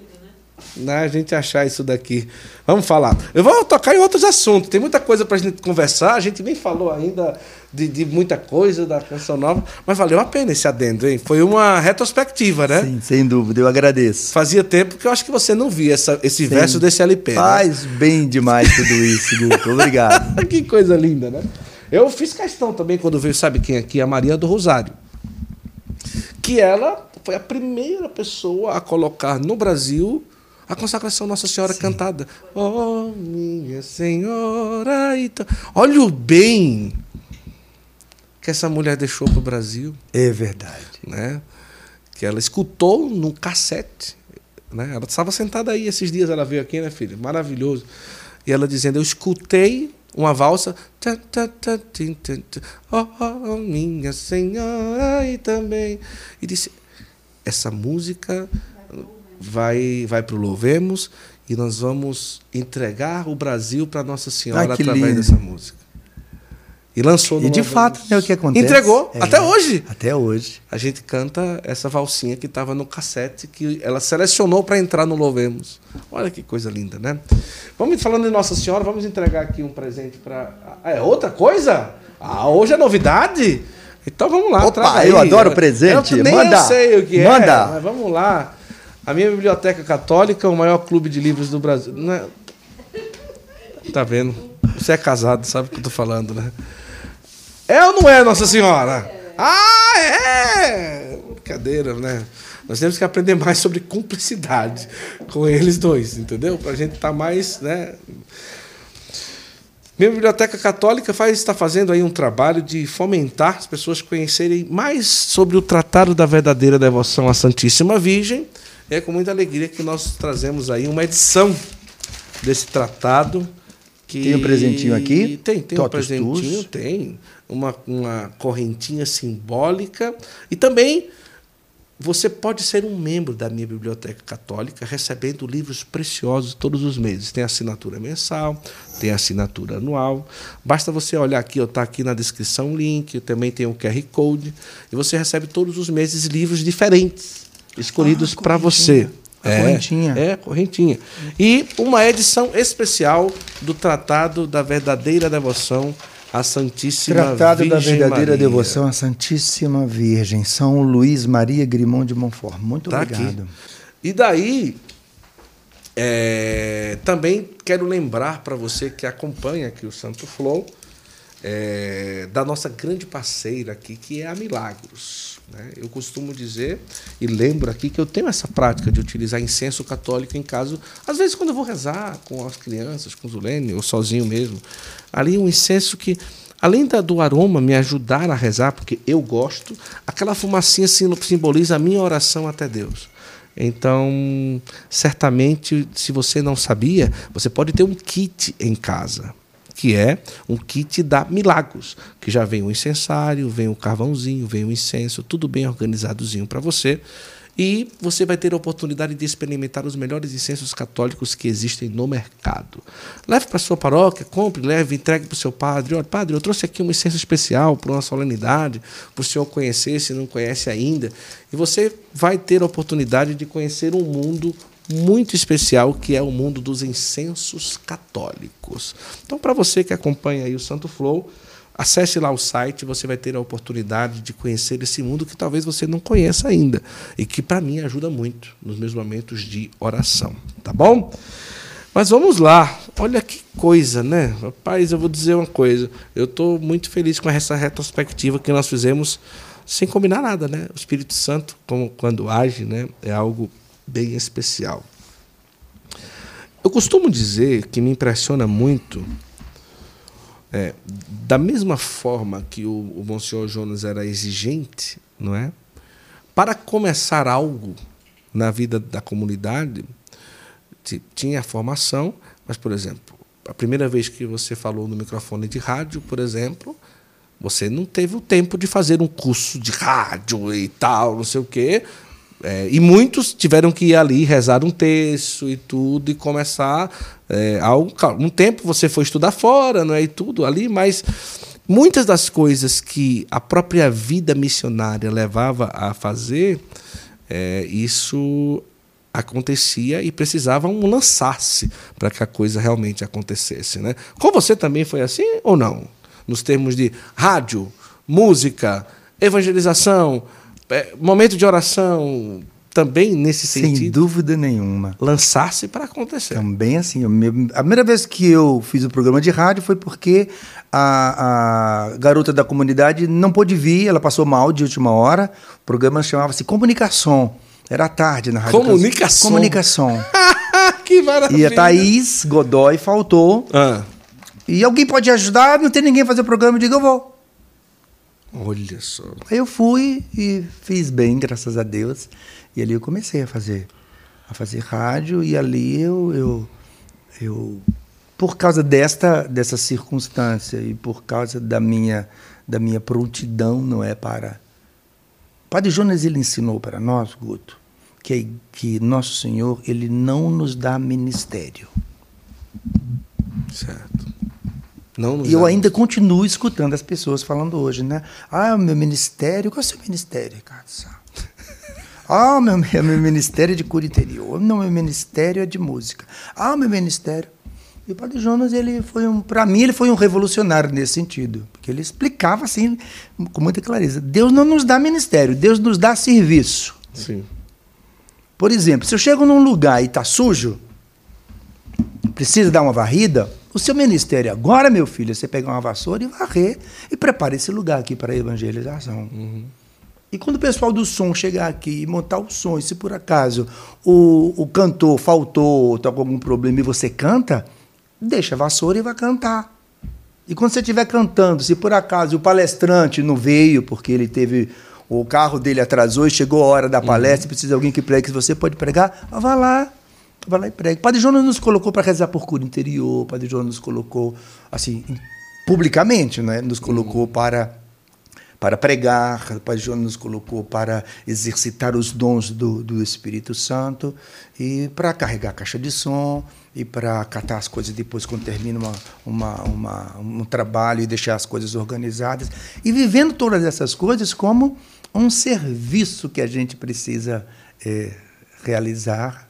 S4: Né? A gente achar isso daqui. Vamos falar. Eu vou tocar em outros assuntos. Tem muita coisa para a gente conversar. A gente nem falou ainda de, de, muita coisa da canção nova, mas valeu a pena esse adendo, hein? Foi uma retrospectiva, né?
S5: Sim, sem dúvida. Eu agradeço.
S4: Fazia tempo que eu acho que você não via essa, esse Sim. verso desse LP.
S5: Né? Faz né? bem demais tudo isso, Guto. Obrigado. <laughs>
S4: que coisa linda, né? Eu fiz questão também quando veio, sabe quem aqui? A Maria do Rosário. Que ela foi a primeira pessoa a colocar no Brasil a consagração Nossa Senhora Sim. cantada. Oh, minha Senhora. Então... Olha o bem que essa mulher deixou para o Brasil.
S5: É verdade.
S4: Né? Que ela escutou no cassete. Né? Ela estava sentada aí esses dias, ela veio aqui, né, filha? Maravilhoso. E ela dizendo: Eu escutei uma valsa. Oh, oh, minha senhora, e também. E disse: Essa música vai, vai para o Louvemos e nós vamos entregar o Brasil para Nossa Senhora através lindo. dessa música. E lançou
S5: no E de fato é o que acontece.
S4: Entregou, é, até hoje.
S5: Até hoje.
S4: A gente canta essa valsinha que estava no cassete, que ela selecionou para entrar no Louvemos. Olha que coisa linda, né? Vamos falando de Nossa Senhora, vamos entregar aqui um presente para. Ah, é outra coisa? Ah, hoje é novidade? Então vamos lá.
S5: Opa, eu adoro presente.
S4: Eu nem
S5: Manda.
S4: eu sei o que
S5: Manda.
S4: é, mas vamos lá. A minha biblioteca católica é o maior clube de livros do Brasil. Não é... Tá vendo? Você é casado, sabe o que eu tô falando, né? É ou não é, Nossa Senhora? Ah, é! Brincadeira, né? Nós temos que aprender mais sobre cumplicidade com eles dois, entendeu? Para a gente estar tá mais, né? Minha biblioteca católica faz, está fazendo aí um trabalho de fomentar as pessoas conhecerem mais sobre o tratado da verdadeira devoção à Santíssima Virgem. É com muita alegria que nós trazemos aí uma edição desse tratado. Que...
S5: Tem um presentinho aqui?
S4: Tem, tem um presentinho, tem uma, uma correntinha simbólica. E também você pode ser um membro da minha biblioteca católica, recebendo livros preciosos todos os meses. Tem assinatura mensal, tem assinatura anual. Basta você olhar aqui, está aqui na descrição o link, também tem o QR Code, e você recebe todos os meses livros diferentes, escolhidos ah, para você.
S5: É, correntinha.
S4: É, correntinha. E uma edição especial do Tratado da Verdadeira Devoção a Santíssima
S5: Tratado
S4: Virgem
S5: da verdadeira
S4: Maria.
S5: devoção à Santíssima Virgem, São Luís Maria Grimond de Montfort. Muito
S4: tá
S5: obrigado.
S4: Aqui. E daí, é, também quero lembrar para você que acompanha aqui o Santo Flow, é, da nossa grande parceira aqui, que é a Milagros. Né? Eu costumo dizer e lembro aqui que eu tenho essa prática de utilizar incenso católico em caso, às vezes quando eu vou rezar com as crianças, com o Zulene, ou sozinho mesmo. Ali um incenso que, além do aroma me ajudar a rezar, porque eu gosto, aquela fumacinha simboliza a minha oração até Deus. Então, certamente, se você não sabia, você pode ter um kit em casa que é um kit da Milagros, que já vem o incensário, vem o carvãozinho, vem o incenso, tudo bem organizadozinho para você. E você vai ter a oportunidade de experimentar os melhores incensos católicos que existem no mercado. Leve para sua paróquia, compre, leve, entregue para o seu padre. Olha, padre, eu trouxe aqui um incenso especial para uma solenidade, para o senhor conhecer, se não conhece ainda. E você vai ter a oportunidade de conhecer um mundo muito especial que é o mundo dos incensos católicos. Então, para você que acompanha aí o Santo Flow, acesse lá o site, você vai ter a oportunidade de conhecer esse mundo que talvez você não conheça ainda e que para mim ajuda muito nos meus momentos de oração, tá bom? Mas vamos lá. Olha que coisa, né? Rapaz, eu vou dizer uma coisa. Eu estou muito feliz com essa retrospectiva que nós fizemos sem combinar nada, né? O Espírito Santo, como, quando age, né, é algo bem especial. Eu costumo dizer que me impressiona muito, é, da mesma forma que o, o Monsenhor Jonas era exigente, não é? Para começar algo na vida da comunidade, tinha a formação, mas, por exemplo, a primeira vez que você falou no microfone de rádio, por exemplo, você não teve o tempo de fazer um curso de rádio e tal, não sei o quê. É, e muitos tiveram que ir ali rezar um texto e tudo e começar é, um tempo você foi estudar fora, não é e tudo ali, mas muitas das coisas que a própria vida missionária levava a fazer, é, isso acontecia e precisavam lançar-se para que a coisa realmente acontecesse. Né? Com você também foi assim ou não? Nos termos de rádio, música, evangelização, é, momento de oração, também nesse sentido?
S5: Sem dúvida nenhuma.
S4: Lançar-se para acontecer.
S5: Também assim. A primeira vez que eu fiz o programa de rádio foi porque a, a garota da comunidade não pôde vir, ela passou mal de última hora. O programa chamava-se Comunicação. Era tarde na rádio.
S4: Comunicação.
S5: Comunicação. <laughs>
S4: que maravilha.
S5: E a Thaís Godoy faltou.
S4: Ah.
S5: E alguém pode ajudar? Não tem ninguém fazer o programa. Eu digo, eu vou.
S4: Olha só.
S5: Aí eu fui e fiz bem, graças a Deus. E ali eu comecei a fazer a fazer rádio e ali eu eu, eu por causa desta dessa circunstância e por causa da minha da minha prontidão, não é para Padre Jonas ele ensinou para nós, Guto, que, que Nosso Senhor ele não nos dá ministério.
S4: Certo.
S5: E eu ainda continuo escutando as pessoas falando hoje, né? Ah, o meu ministério. Qual é o seu ministério, Ricardo Sá? <laughs> Ah, o meu, meu ministério é de cura interior. Não, meu ministério é de música. Ah, o meu ministério. E o Padre Jonas, ele foi um, para mim, ele foi um revolucionário nesse sentido, porque ele explicava assim com muita clareza. Deus não nos dá ministério, Deus nos dá serviço.
S4: Sim.
S5: Por exemplo, se eu chego num lugar e está sujo, precisa dar uma varrida, o seu ministério agora, meu filho, é você pegar uma vassoura e varrer e preparar esse lugar aqui para a evangelização.
S4: Uhum.
S5: E quando o pessoal do som chegar aqui e montar o som, e se por acaso o, o cantor faltou, está com algum problema e você canta, deixa a vassoura e vai cantar. E quando você estiver cantando, se por acaso o palestrante não veio porque ele teve o carro dele atrasou e chegou a hora da palestra, uhum. precisa de alguém que pregue, você pode pregar, vá lá, vá lá e pregue. Padre Jonas nos colocou para rezar por cura interior, Padre Jonas nos colocou assim publicamente, né? Nos colocou uhum. para para pregar, o Padre Jonas nos colocou para exercitar os dons do, do Espírito Santo e para carregar a caixa de som e para catar as coisas depois quando termina uma, uma, uma, um trabalho e deixar as coisas organizadas. E vivendo todas essas coisas como um serviço que a gente precisa é, realizar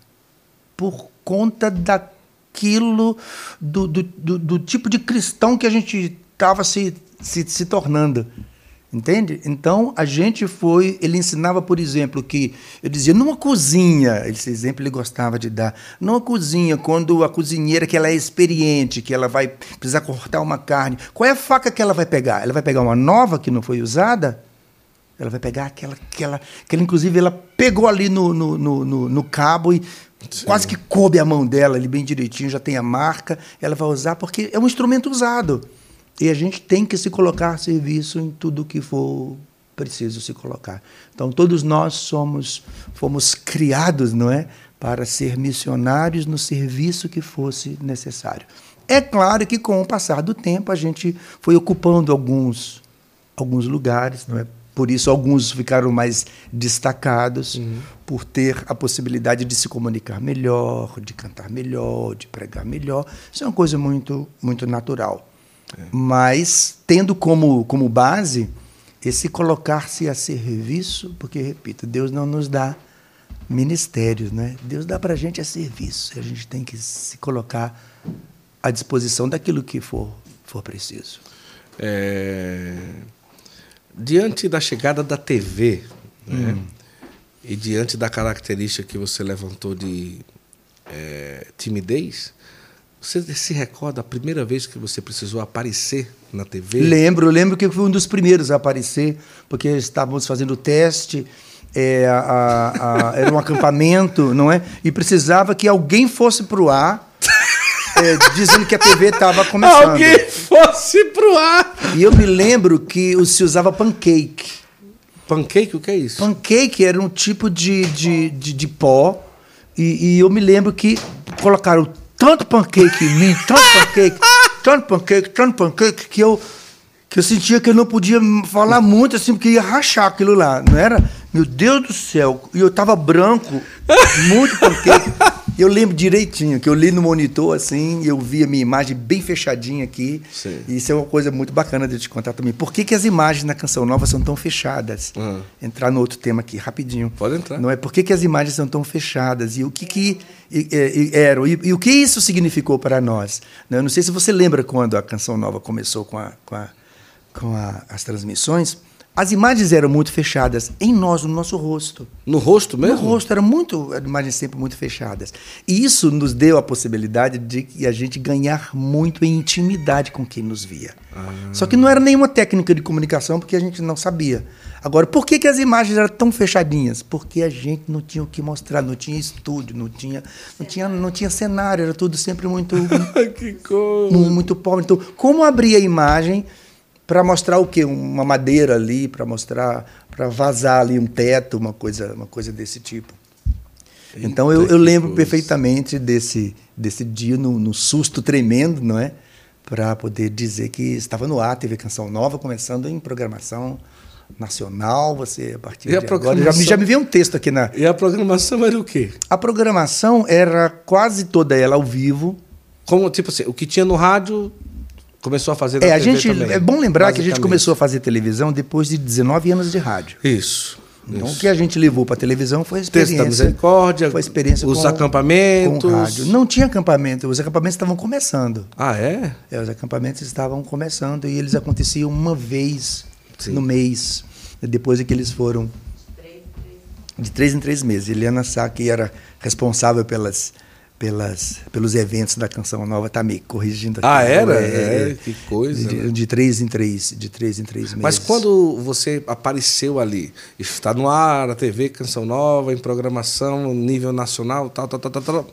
S5: por conta daquilo, do, do, do, do tipo de cristão que a gente estava se, se, se tornando. Entende? Então a gente foi. Ele ensinava, por exemplo, que eu dizia numa cozinha, esse exemplo ele gostava de dar. Numa cozinha, quando a cozinheira que ela é experiente, que ela vai precisar cortar uma carne, qual é a faca que ela vai pegar? Ela vai pegar uma nova que não foi usada? Ela vai pegar aquela que ela, que ela inclusive ela pegou ali no, no, no, no cabo e Sim. quase que coube a mão dela ali bem direitinho, já tem a marca, ela vai usar porque é um instrumento usado. E a gente tem que se colocar a serviço em tudo que for preciso se colocar. Então todos nós somos fomos criados, não é, para ser missionários no serviço que fosse necessário. É claro que com o passar do tempo a gente foi ocupando alguns alguns lugares, não é? Por isso alguns ficaram mais destacados uhum. por ter a possibilidade de se comunicar melhor, de cantar melhor, de pregar melhor. Isso é uma coisa muito muito natural. Mas tendo como, como base esse colocar-se a serviço, porque, repito, Deus não nos dá ministérios, né? Deus dá para a gente a serviço. A gente tem que se colocar à disposição daquilo que for, for preciso.
S4: É... Diante da chegada da TV, né? hum. e diante da característica que você levantou de é, timidez, você se recorda a primeira vez que você precisou aparecer na TV?
S5: Lembro, lembro que eu fui um dos primeiros a aparecer, porque estávamos fazendo o teste, é, a, a, era um acampamento, não é? E precisava que alguém fosse para o ar, é, dizendo que a TV estava começando.
S4: Alguém fosse pro ar!
S5: E eu me lembro que se usava pancake.
S4: Pancake, o que é isso?
S5: Pancake era um tipo de, de, de, de pó, e, e eu me lembro que colocaram tanto pancake em mim, tanto pancake, tanto pancake, tanto pancake, que eu, que eu sentia que eu não podia falar muito, assim, porque ia rachar aquilo lá, não era? Meu Deus do céu, e eu tava branco, muito pancake. Eu lembro direitinho que eu li no monitor assim, eu vi a minha imagem bem fechadinha aqui.
S4: Sim.
S5: E isso é uma coisa muito bacana de te contar também. Por que, que as imagens na canção nova são tão fechadas?
S4: Uhum.
S5: Entrar no outro tema aqui, rapidinho.
S4: Pode entrar.
S5: Não é? Por que, que as imagens são tão fechadas? E o que, que e, e, eram? E, e, o que isso significou para nós? Né? Eu não sei se você lembra quando a canção nova começou com, a, com, a, com a, as transmissões. As imagens eram muito fechadas em nós, no nosso rosto.
S4: No rosto mesmo?
S5: No rosto, eram muito, as imagens sempre muito fechadas. E isso nos deu a possibilidade de a gente ganhar muito em intimidade com quem nos via. Ah. Só que não era nenhuma técnica de comunicação, porque a gente não sabia. Agora, por que, que as imagens eram tão fechadinhas? Porque a gente não tinha o que mostrar, não tinha estúdio, não tinha, não tinha, não tinha cenário, era tudo sempre muito. <laughs>
S4: que coisa!
S5: Muito pobre. Então, como abrir a imagem para mostrar o quê? Uma madeira ali, para mostrar, para vazar ali um teto, uma coisa, uma coisa desse tipo. Eita, então eu, eu lembro coisa. perfeitamente desse, desse dia, no, no susto tremendo, não é? Para poder dizer que estava no ar, teve canção nova, começando em programação nacional, você a partir
S4: e
S5: de agora já, já me veio um texto aqui na
S4: E a programação era o quê?
S5: A programação era quase toda ela ao vivo.
S4: Como tipo assim, o que tinha no rádio Começou a fazer
S5: é, a gente também, É bom lembrar que a gente começou a fazer televisão depois de 19 anos de rádio.
S4: Isso.
S5: Então
S4: isso.
S5: o que a gente levou para televisão foi a experiência.
S4: Texto da misericórdia,
S5: foi a experiência
S4: os
S5: com,
S4: acampamentos.
S5: Com rádio. Não tinha acampamento, os acampamentos estavam começando.
S4: Ah, é?
S5: é os acampamentos estavam começando e eles aconteciam uma vez Sim. no mês. Depois é que eles foram de três em três meses. Eliana Sá, que era responsável pelas pelas, pelos eventos da Canção Nova, tá me corrigindo aqui.
S4: Ah, era? É, é, que coisa.
S5: De, né? de, três em três, de três em três meses.
S4: Mas quando você apareceu ali, está no ar, a TV Canção Nova, em programação, nível nacional, tal, tal, tal, tal, tal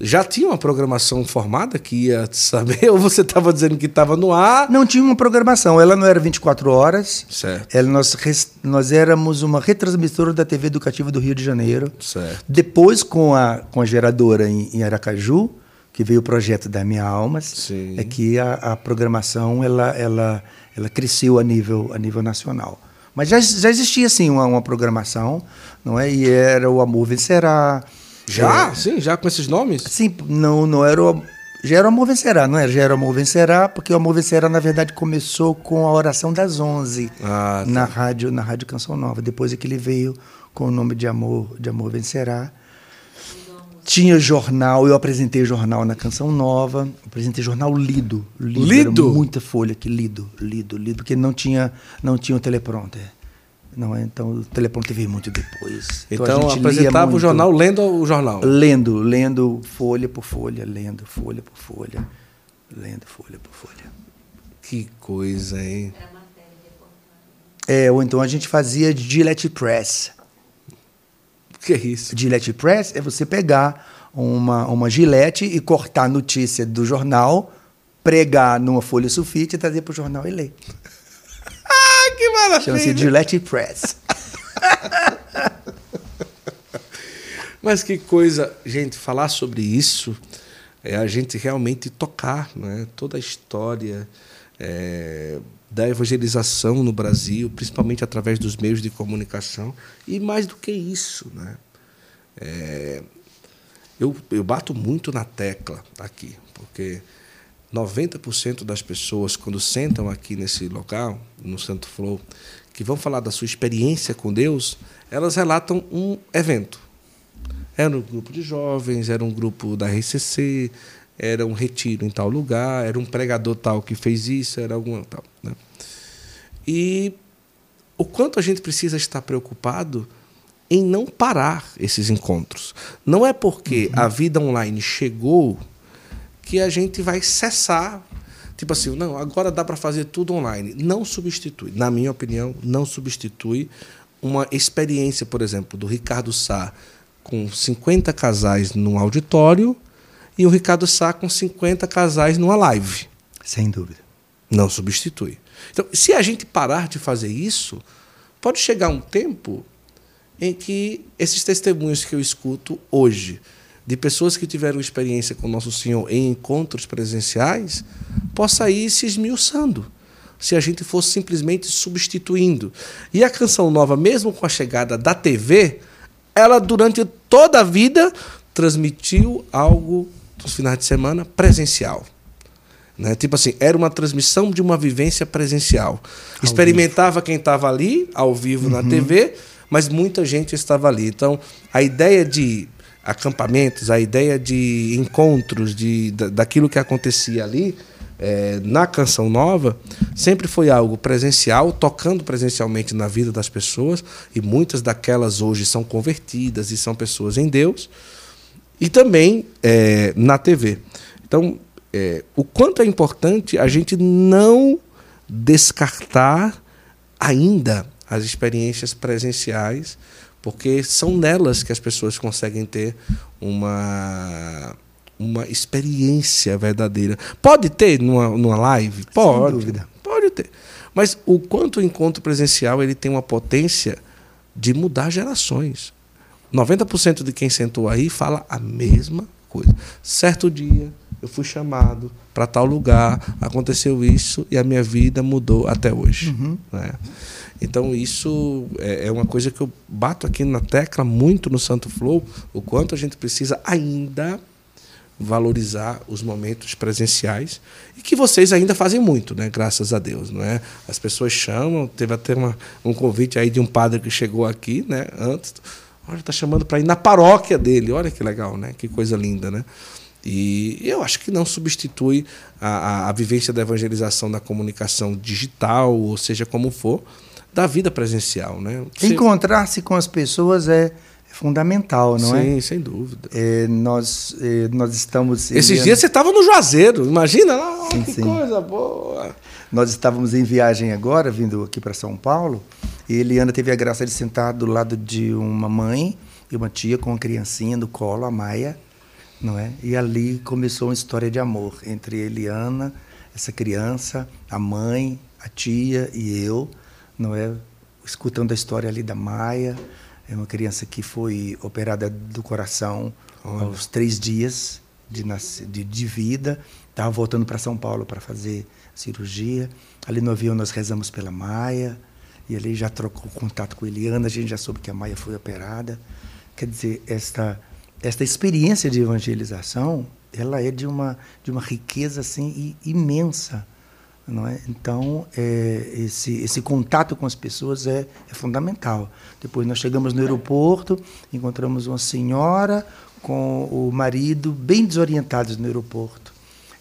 S4: já tinha uma programação formada que ia <laughs> saber? Ou você estava dizendo que estava no ar?
S5: Não tinha uma programação. Ela não era 24 horas.
S4: Certo.
S5: Ela, nós, nós éramos uma retransmissora da TV Educativa do Rio de Janeiro.
S4: Certo.
S5: Depois, com a, com a geradora em, em Aracaju, que veio o projeto da Minha Almas,
S4: Sim.
S5: é que a, a programação ela, ela, ela cresceu a nível, a nível nacional. Mas já, já existia, sim, uma, uma programação, não é? E era o Amor Vencerá,
S4: já? É. Sim, já com esses nomes?
S5: Sim, não, não era o, já era o Amor Vencerá, não era? Já era o Amor Vencerá, porque o Amor Vencerá, na verdade, começou com a oração das 11
S4: ah, tá.
S5: na, rádio, na Rádio Canção Nova. Depois é que ele veio com o nome de Amor, de Amor Vencerá. Tinha jornal, eu apresentei jornal na Canção Nova, apresentei jornal lido. Lido?
S4: lido?
S5: muita folha aqui, lido, lido, lido, porque não tinha, não tinha o teleprompter. Não, é? então o teleprompter veio muito depois.
S4: Então, então apresentava o jornal lendo o jornal.
S5: Lendo, lendo folha por folha, lendo folha por folha, lendo folha por folha.
S4: Que coisa, hein?
S5: É, ou então a gente fazia Gillette Press.
S4: O que é isso?
S5: Gillette Press é você pegar uma, uma gilete e cortar a notícia do jornal, pregar numa folha sulfite e trazer para o jornal e ler
S4: que maravilha!
S5: Chama-se Gillette Press. <laughs>
S4: Mas que coisa, gente, falar sobre isso é a gente realmente tocar né? toda a história é, da evangelização no Brasil, principalmente através dos meios de comunicação. E mais do que isso, né? É, eu, eu bato muito na tecla aqui, porque 90% das pessoas, quando sentam aqui nesse local, no Santo Flow, que vão falar da sua experiência com Deus, elas relatam um evento. Era um grupo de jovens, era um grupo da RCC, era um retiro em tal lugar, era um pregador tal que fez isso, era alguma tal. Né? E o quanto a gente precisa estar preocupado em não parar esses encontros. Não é porque uhum. a vida online chegou que a gente vai cessar. Tipo assim, não, agora dá para fazer tudo online. Não substitui, na minha opinião, não substitui uma experiência, por exemplo, do Ricardo Sá com 50 casais num auditório e o Ricardo Sá com 50 casais numa live.
S5: Sem dúvida.
S4: Não substitui. Então, se a gente parar de fazer isso, pode chegar um tempo em que esses testemunhos que eu escuto hoje, de pessoas que tiveram experiência com Nosso Senhor em encontros presenciais, possa ir se esmiuçando. Se a gente fosse simplesmente substituindo. E a canção nova, mesmo com a chegada da TV, ela durante toda a vida transmitiu algo nos finais de semana presencial. Né? Tipo assim, era uma transmissão de uma vivência presencial. Ao Experimentava vivo. quem estava ali, ao vivo uhum. na TV, mas muita gente estava ali. Então, a ideia de acampamentos, a ideia de encontros, de, da, daquilo que acontecia ali, é, na Canção Nova, sempre foi algo presencial, tocando presencialmente na vida das pessoas, e muitas daquelas hoje são convertidas e são pessoas em Deus, e também é, na TV. Então, é, o quanto é importante a gente não descartar ainda as experiências presenciais, porque são nelas que as pessoas conseguem ter uma uma experiência verdadeira. Pode ter numa, numa live? Pode. Sem dúvida. Pode ter. Mas o quanto o encontro presencial ele tem uma potência de mudar gerações. 90% de quem sentou aí fala a mesma coisa. Certo dia, eu fui chamado para tal lugar, aconteceu isso e a minha vida mudou até hoje. Uhum. Né? Então, isso é, é uma coisa que eu bato aqui na tecla muito no Santo Flow, o quanto a gente precisa ainda valorizar os momentos presenciais e que vocês ainda fazem muito, né? Graças a Deus, não é? As pessoas chamam, teve até uma, um convite aí de um padre que chegou aqui, né? Antes, olha, está chamando para ir na paróquia dele, olha que legal, né? Que coisa linda, né? E eu acho que não substitui a, a, a vivência da evangelização da comunicação digital, ou seja como for, da vida presencial, né?
S5: Encontrar-se com as pessoas é fundamental, não
S4: Sim,
S5: é?
S4: Sim, sem dúvida.
S5: É, nós, é, nós estamos.
S4: Esses dias você estava no Juazeiro, imagina? Oh, sim, que sim. coisa boa.
S5: Nós estávamos em viagem agora, vindo aqui para São Paulo, e Eliana teve a graça de sentar do lado de uma mãe e uma tia com uma criancinha no colo, a Maia, não é? E ali começou uma história de amor entre Eliana, essa criança, a mãe, a tia e eu, não é? Escutando a história ali da Maia, é uma criança que foi operada do coração Olha. aos três dias de, de, de vida. Estava voltando para São Paulo para fazer cirurgia. Ali no avião nós rezamos pela Maia. E ali já trocou contato com Eliana, a gente já soube que a Maia foi operada. Quer dizer, esta, esta experiência de evangelização, ela é de uma, de uma riqueza assim, imensa. Não é? Então, é, esse, esse contato com as pessoas é, é fundamental. Depois nós chegamos no aeroporto, encontramos uma senhora com o marido bem desorientados no aeroporto.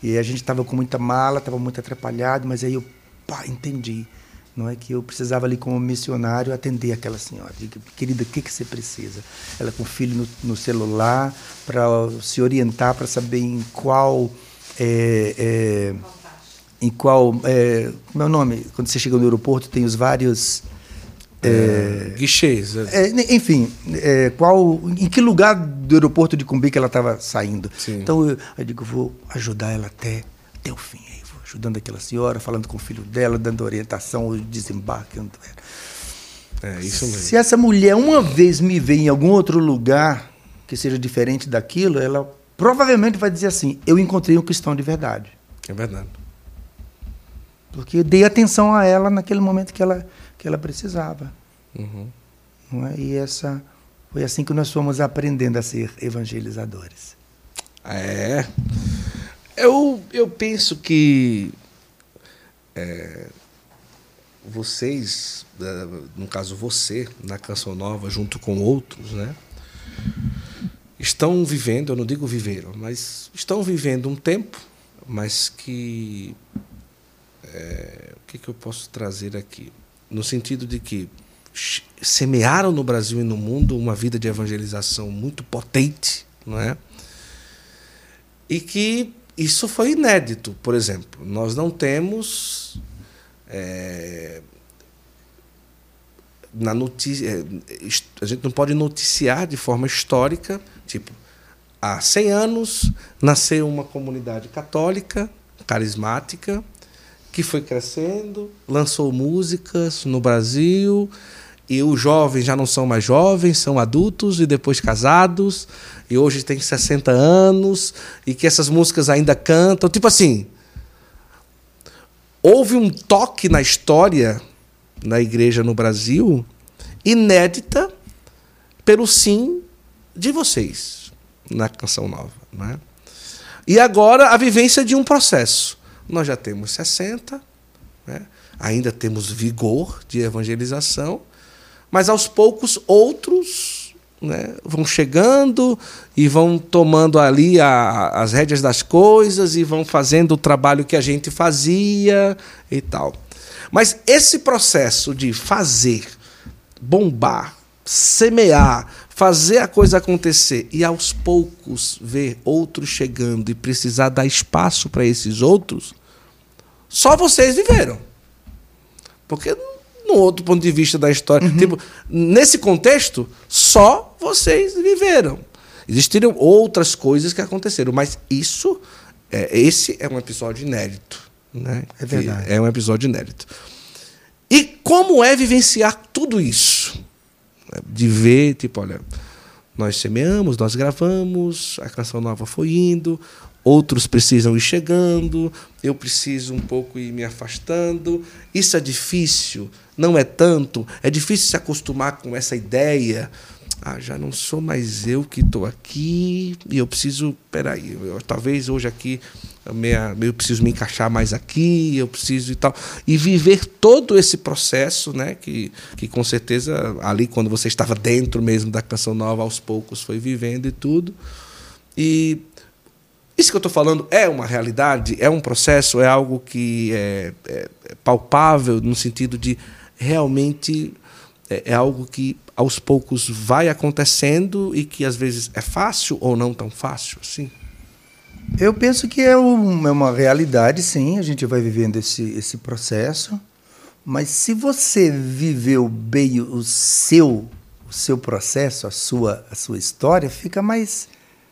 S5: E a gente estava com muita mala, estava muito atrapalhado, mas aí eu pá, entendi. Não é que eu precisava ali como missionário atender aquela senhora. Digo, querida, o que, que você precisa? Ela com o filho no, no celular para se orientar, para saber em qual é, é, em qual. É, como é o nome? Quando você chega no aeroporto, tem os vários.
S4: É, é guichês.
S5: É, enfim, é, qual, em que lugar do aeroporto de Cumbi que ela estava saindo. Sim. Então eu, eu digo, vou ajudar ela até, até o fim. Aí, vou ajudando aquela senhora, falando com o filho dela, dando orientação, o desembarque.
S4: É, isso mesmo.
S5: Se essa mulher uma vez me vê em algum outro lugar que seja diferente daquilo, ela provavelmente vai dizer assim: eu encontrei um cristão de verdade.
S4: É verdade.
S5: Porque dei atenção a ela naquele momento que ela, que ela precisava.
S4: Uhum.
S5: É? E essa, foi assim que nós fomos aprendendo a ser evangelizadores.
S4: É. Eu, eu penso que é, vocês, no caso você, na Canção Nova, junto com outros, né? Estão vivendo, eu não digo viveram, mas estão vivendo um tempo, mas que é, o que, que eu posso trazer aqui? No sentido de que semearam no Brasil e no mundo uma vida de evangelização muito potente, não é? E que isso foi inédito, por exemplo. Nós não temos é, na notícia, é, a gente não pode noticiar de forma histórica, tipo, há 100 anos nasceu uma comunidade católica, carismática, que foi crescendo, lançou músicas no Brasil, e os jovens já não são mais jovens, são adultos e depois casados, e hoje tem 60 anos, e que essas músicas ainda cantam. Tipo assim, houve um toque na história na igreja no Brasil inédita pelo sim de vocês na canção nova. Né? E agora a vivência de um processo. Nós já temos 60, né? ainda temos vigor de evangelização, mas aos poucos outros né, vão chegando e vão tomando ali a, as rédeas das coisas e vão fazendo o trabalho que a gente fazia e tal. Mas esse processo de fazer, bombar, semear, fazer a coisa acontecer e aos poucos ver outros chegando e precisar dar espaço para esses outros, só vocês viveram. Porque no outro ponto de vista da história. Uhum. Tipo, nesse contexto, só vocês viveram. Existiram outras coisas que aconteceram, mas isso, é, esse é um episódio inédito. Né?
S5: É verdade.
S4: É um episódio inédito. E como é vivenciar tudo isso? De ver, tipo, olha, nós semeamos, nós gravamos, a canção nova foi indo, outros precisam ir chegando, eu preciso um pouco ir me afastando. Isso é difícil, não é tanto, é difícil se acostumar com essa ideia. Ah, já não sou mais eu que estou aqui e eu preciso. Peraí, eu, talvez hoje aqui minha, eu preciso me encaixar mais aqui, eu preciso e tal. E viver todo esse processo, né? Que, que com certeza ali, quando você estava dentro mesmo da canção nova, aos poucos foi vivendo e tudo. E isso que eu estou falando é uma realidade, é um processo, é algo que é, é, é palpável no sentido de realmente é, é, algo que aos poucos vai acontecendo e que às vezes é fácil ou não tão fácil assim?
S5: Eu penso que é, um, é uma realidade, sim. A gente vai vivendo esse, esse processo. Mas se você viveu bem o seu, o seu processo, a sua, a sua história, fica mais,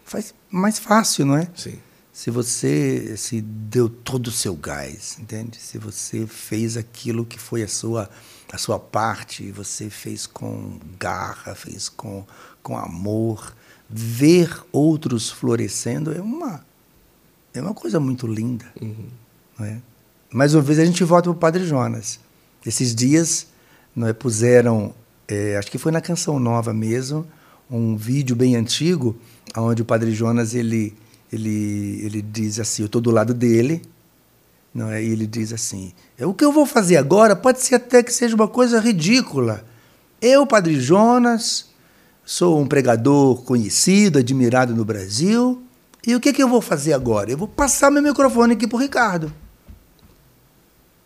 S5: faz mais fácil, não é?
S4: Sim.
S5: Se você se deu todo o seu gás, entende? Se você fez aquilo que foi a sua a sua parte, você fez com garra, fez com com amor, ver outros florescendo é uma é uma coisa muito linda, uhum. não é? Mais uma vez a gente volta para o Padre Jonas. Esses dias não é, puseram, é, acho que foi na Canção Nova mesmo, um vídeo bem antigo onde o Padre Jonas ele ele ele diz assim, eu estou do lado dele, não é? E ele diz assim: o que eu vou fazer agora pode ser até que seja uma coisa ridícula. Eu, Padre Jonas, sou um pregador conhecido, admirado no Brasil, e o que, que eu vou fazer agora? Eu vou passar meu microfone aqui para o Ricardo.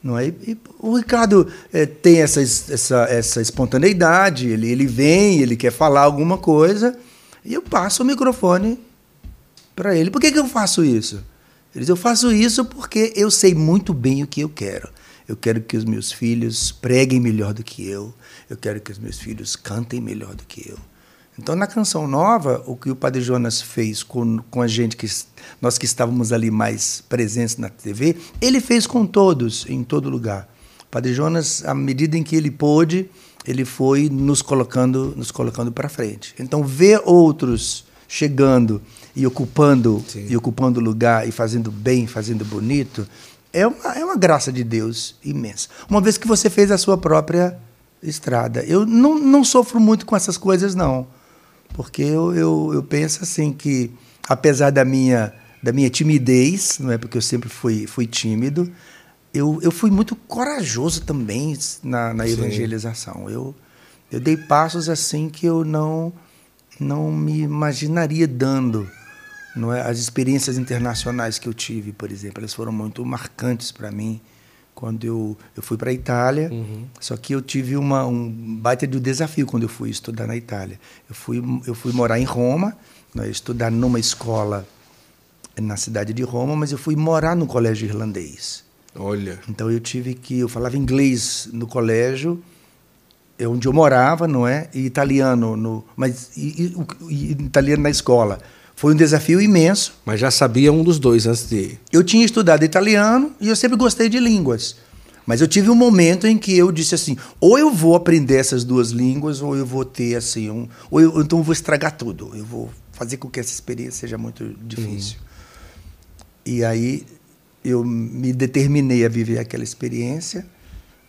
S5: Não é? E o Ricardo é, tem essa, essa, essa espontaneidade, ele, ele vem, ele quer falar alguma coisa, e eu passo o microfone para ele. Por que, que eu faço isso? Ele diz, eu faço isso porque eu sei muito bem o que eu quero. Eu quero que os meus filhos preguem melhor do que eu. Eu quero que os meus filhos cantem melhor do que eu. Então, na Canção Nova, o que o Padre Jonas fez com, com a gente, que nós que estávamos ali mais presentes na TV, ele fez com todos, em todo lugar. O Padre Jonas, à medida em que ele pôde, ele foi nos colocando, nos colocando para frente. Então, ver outros chegando e ocupando Sim. e ocupando lugar e fazendo bem, fazendo bonito, é uma, é uma graça de Deus imensa. Uma vez que você fez a sua própria estrada. Eu não, não sofro muito com essas coisas, não. Porque eu, eu, eu penso assim que, apesar da minha, da minha timidez, não é porque eu sempre fui, fui tímido, eu, eu fui muito corajoso também na, na evangelização. Eu, eu dei passos assim que eu não, não me imaginaria dando. Não é? As experiências internacionais que eu tive, por exemplo, elas foram muito marcantes para mim, quando eu, eu fui para a Itália.
S4: Uhum.
S5: Só que eu tive uma, um baita de um desafio quando eu fui estudar na Itália. Eu fui, eu fui morar em Roma, né, estudar numa escola na cidade de Roma, mas eu fui morar no colégio irlandês.
S4: Olha.
S5: Então eu tive que eu falava inglês no colégio, é onde eu morava, não é? E italiano no, mas e, e, italiano na escola. Foi um desafio imenso.
S4: Mas já sabia um dos dois antes de.
S5: Eu tinha estudado italiano e eu sempre gostei de línguas. Mas eu tive um momento em que eu disse assim: ou eu vou aprender essas duas línguas, ou eu vou ter assim um, ou eu, então eu vou estragar tudo. Eu vou fazer com que essa experiência seja muito difícil. Uhum. E aí eu me determinei a viver aquela experiência,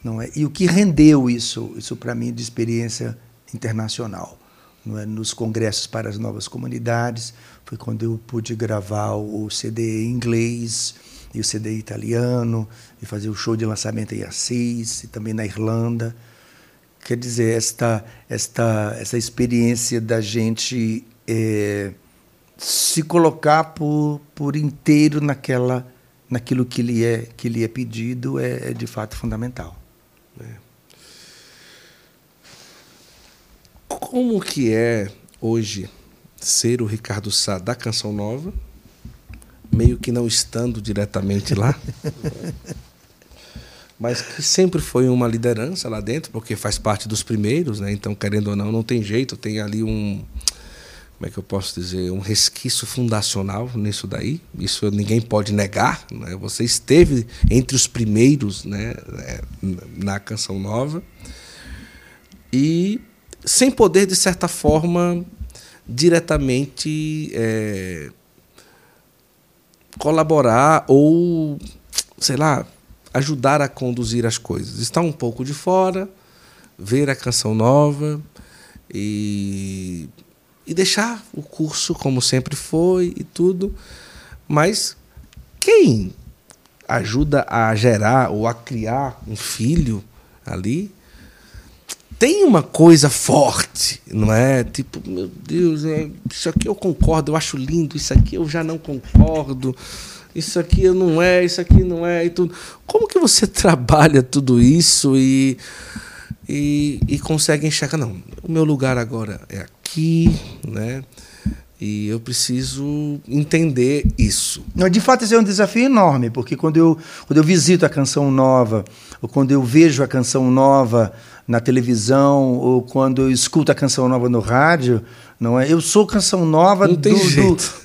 S5: não é? E o que rendeu isso, isso para mim de experiência internacional, não é? Nos congressos para as novas comunidades, foi quando eu pude gravar o CD em inglês e o CD italiano e fazer o show de lançamento em Assis e também na Irlanda. Quer dizer, esta esta essa experiência da gente é, se colocar por, por inteiro naquela naquilo que lhe é que lhe é pedido é, é de fato fundamental. É.
S4: Como que é hoje ser o Ricardo Sá da Canção Nova, meio que não estando diretamente lá, <laughs> mas que sempre foi uma liderança lá dentro, porque faz parte dos primeiros, né? Então, querendo ou não, não tem jeito, tem ali um como é que eu posso dizer, um resquício fundacional nisso daí. Isso ninguém pode negar. Né? Você esteve entre os primeiros né, é, na canção nova e sem poder, de certa forma, diretamente é, colaborar ou, sei lá, ajudar a conduzir as coisas. Estar um pouco de fora, ver a canção nova e e deixar o curso como sempre foi e tudo. Mas quem ajuda a gerar ou a criar um filho ali tem uma coisa forte, não é? Tipo, meu Deus, é, isso aqui eu concordo, eu acho lindo, isso aqui eu já não concordo, isso aqui não é, isso aqui não é e tudo. Como que você <laughs> trabalha tudo isso e e, e consegue enxergar, não, o meu lugar agora é aqui, né? E eu preciso entender isso.
S5: De fato, esse é um desafio enorme, porque quando eu, quando eu visito a canção nova, ou quando eu vejo a canção nova na televisão, ou quando eu escuto a canção nova no rádio, não é? Eu sou canção nova do, do,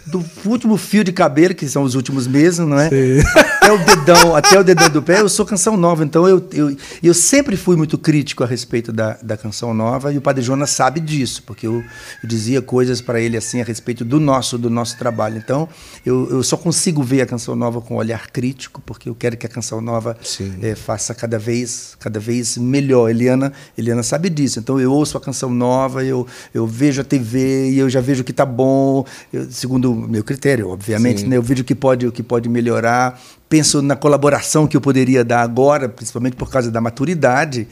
S5: do, último fio de cabelo, que são os últimos meses, não é? Sim. <laughs> Até o dedão, até o dedão do pé, eu sou canção nova. Então eu, eu, eu sempre fui muito crítico a respeito da, da canção nova, e o Padre Jonas sabe disso, porque eu, eu dizia coisas para ele assim a respeito do nosso, do nosso trabalho. Então, eu, eu só consigo ver a canção nova com um olhar crítico, porque eu quero que a canção nova é, faça cada vez, cada vez melhor. Eliana, Eliana sabe disso. Então eu ouço a canção nova, eu, eu vejo a TV e eu já vejo que está bom, eu, segundo o meu critério, obviamente, né? eu vejo o que pode, o que pode melhorar, penso na colaboração que eu poderia dar agora, principalmente por causa da maturidade,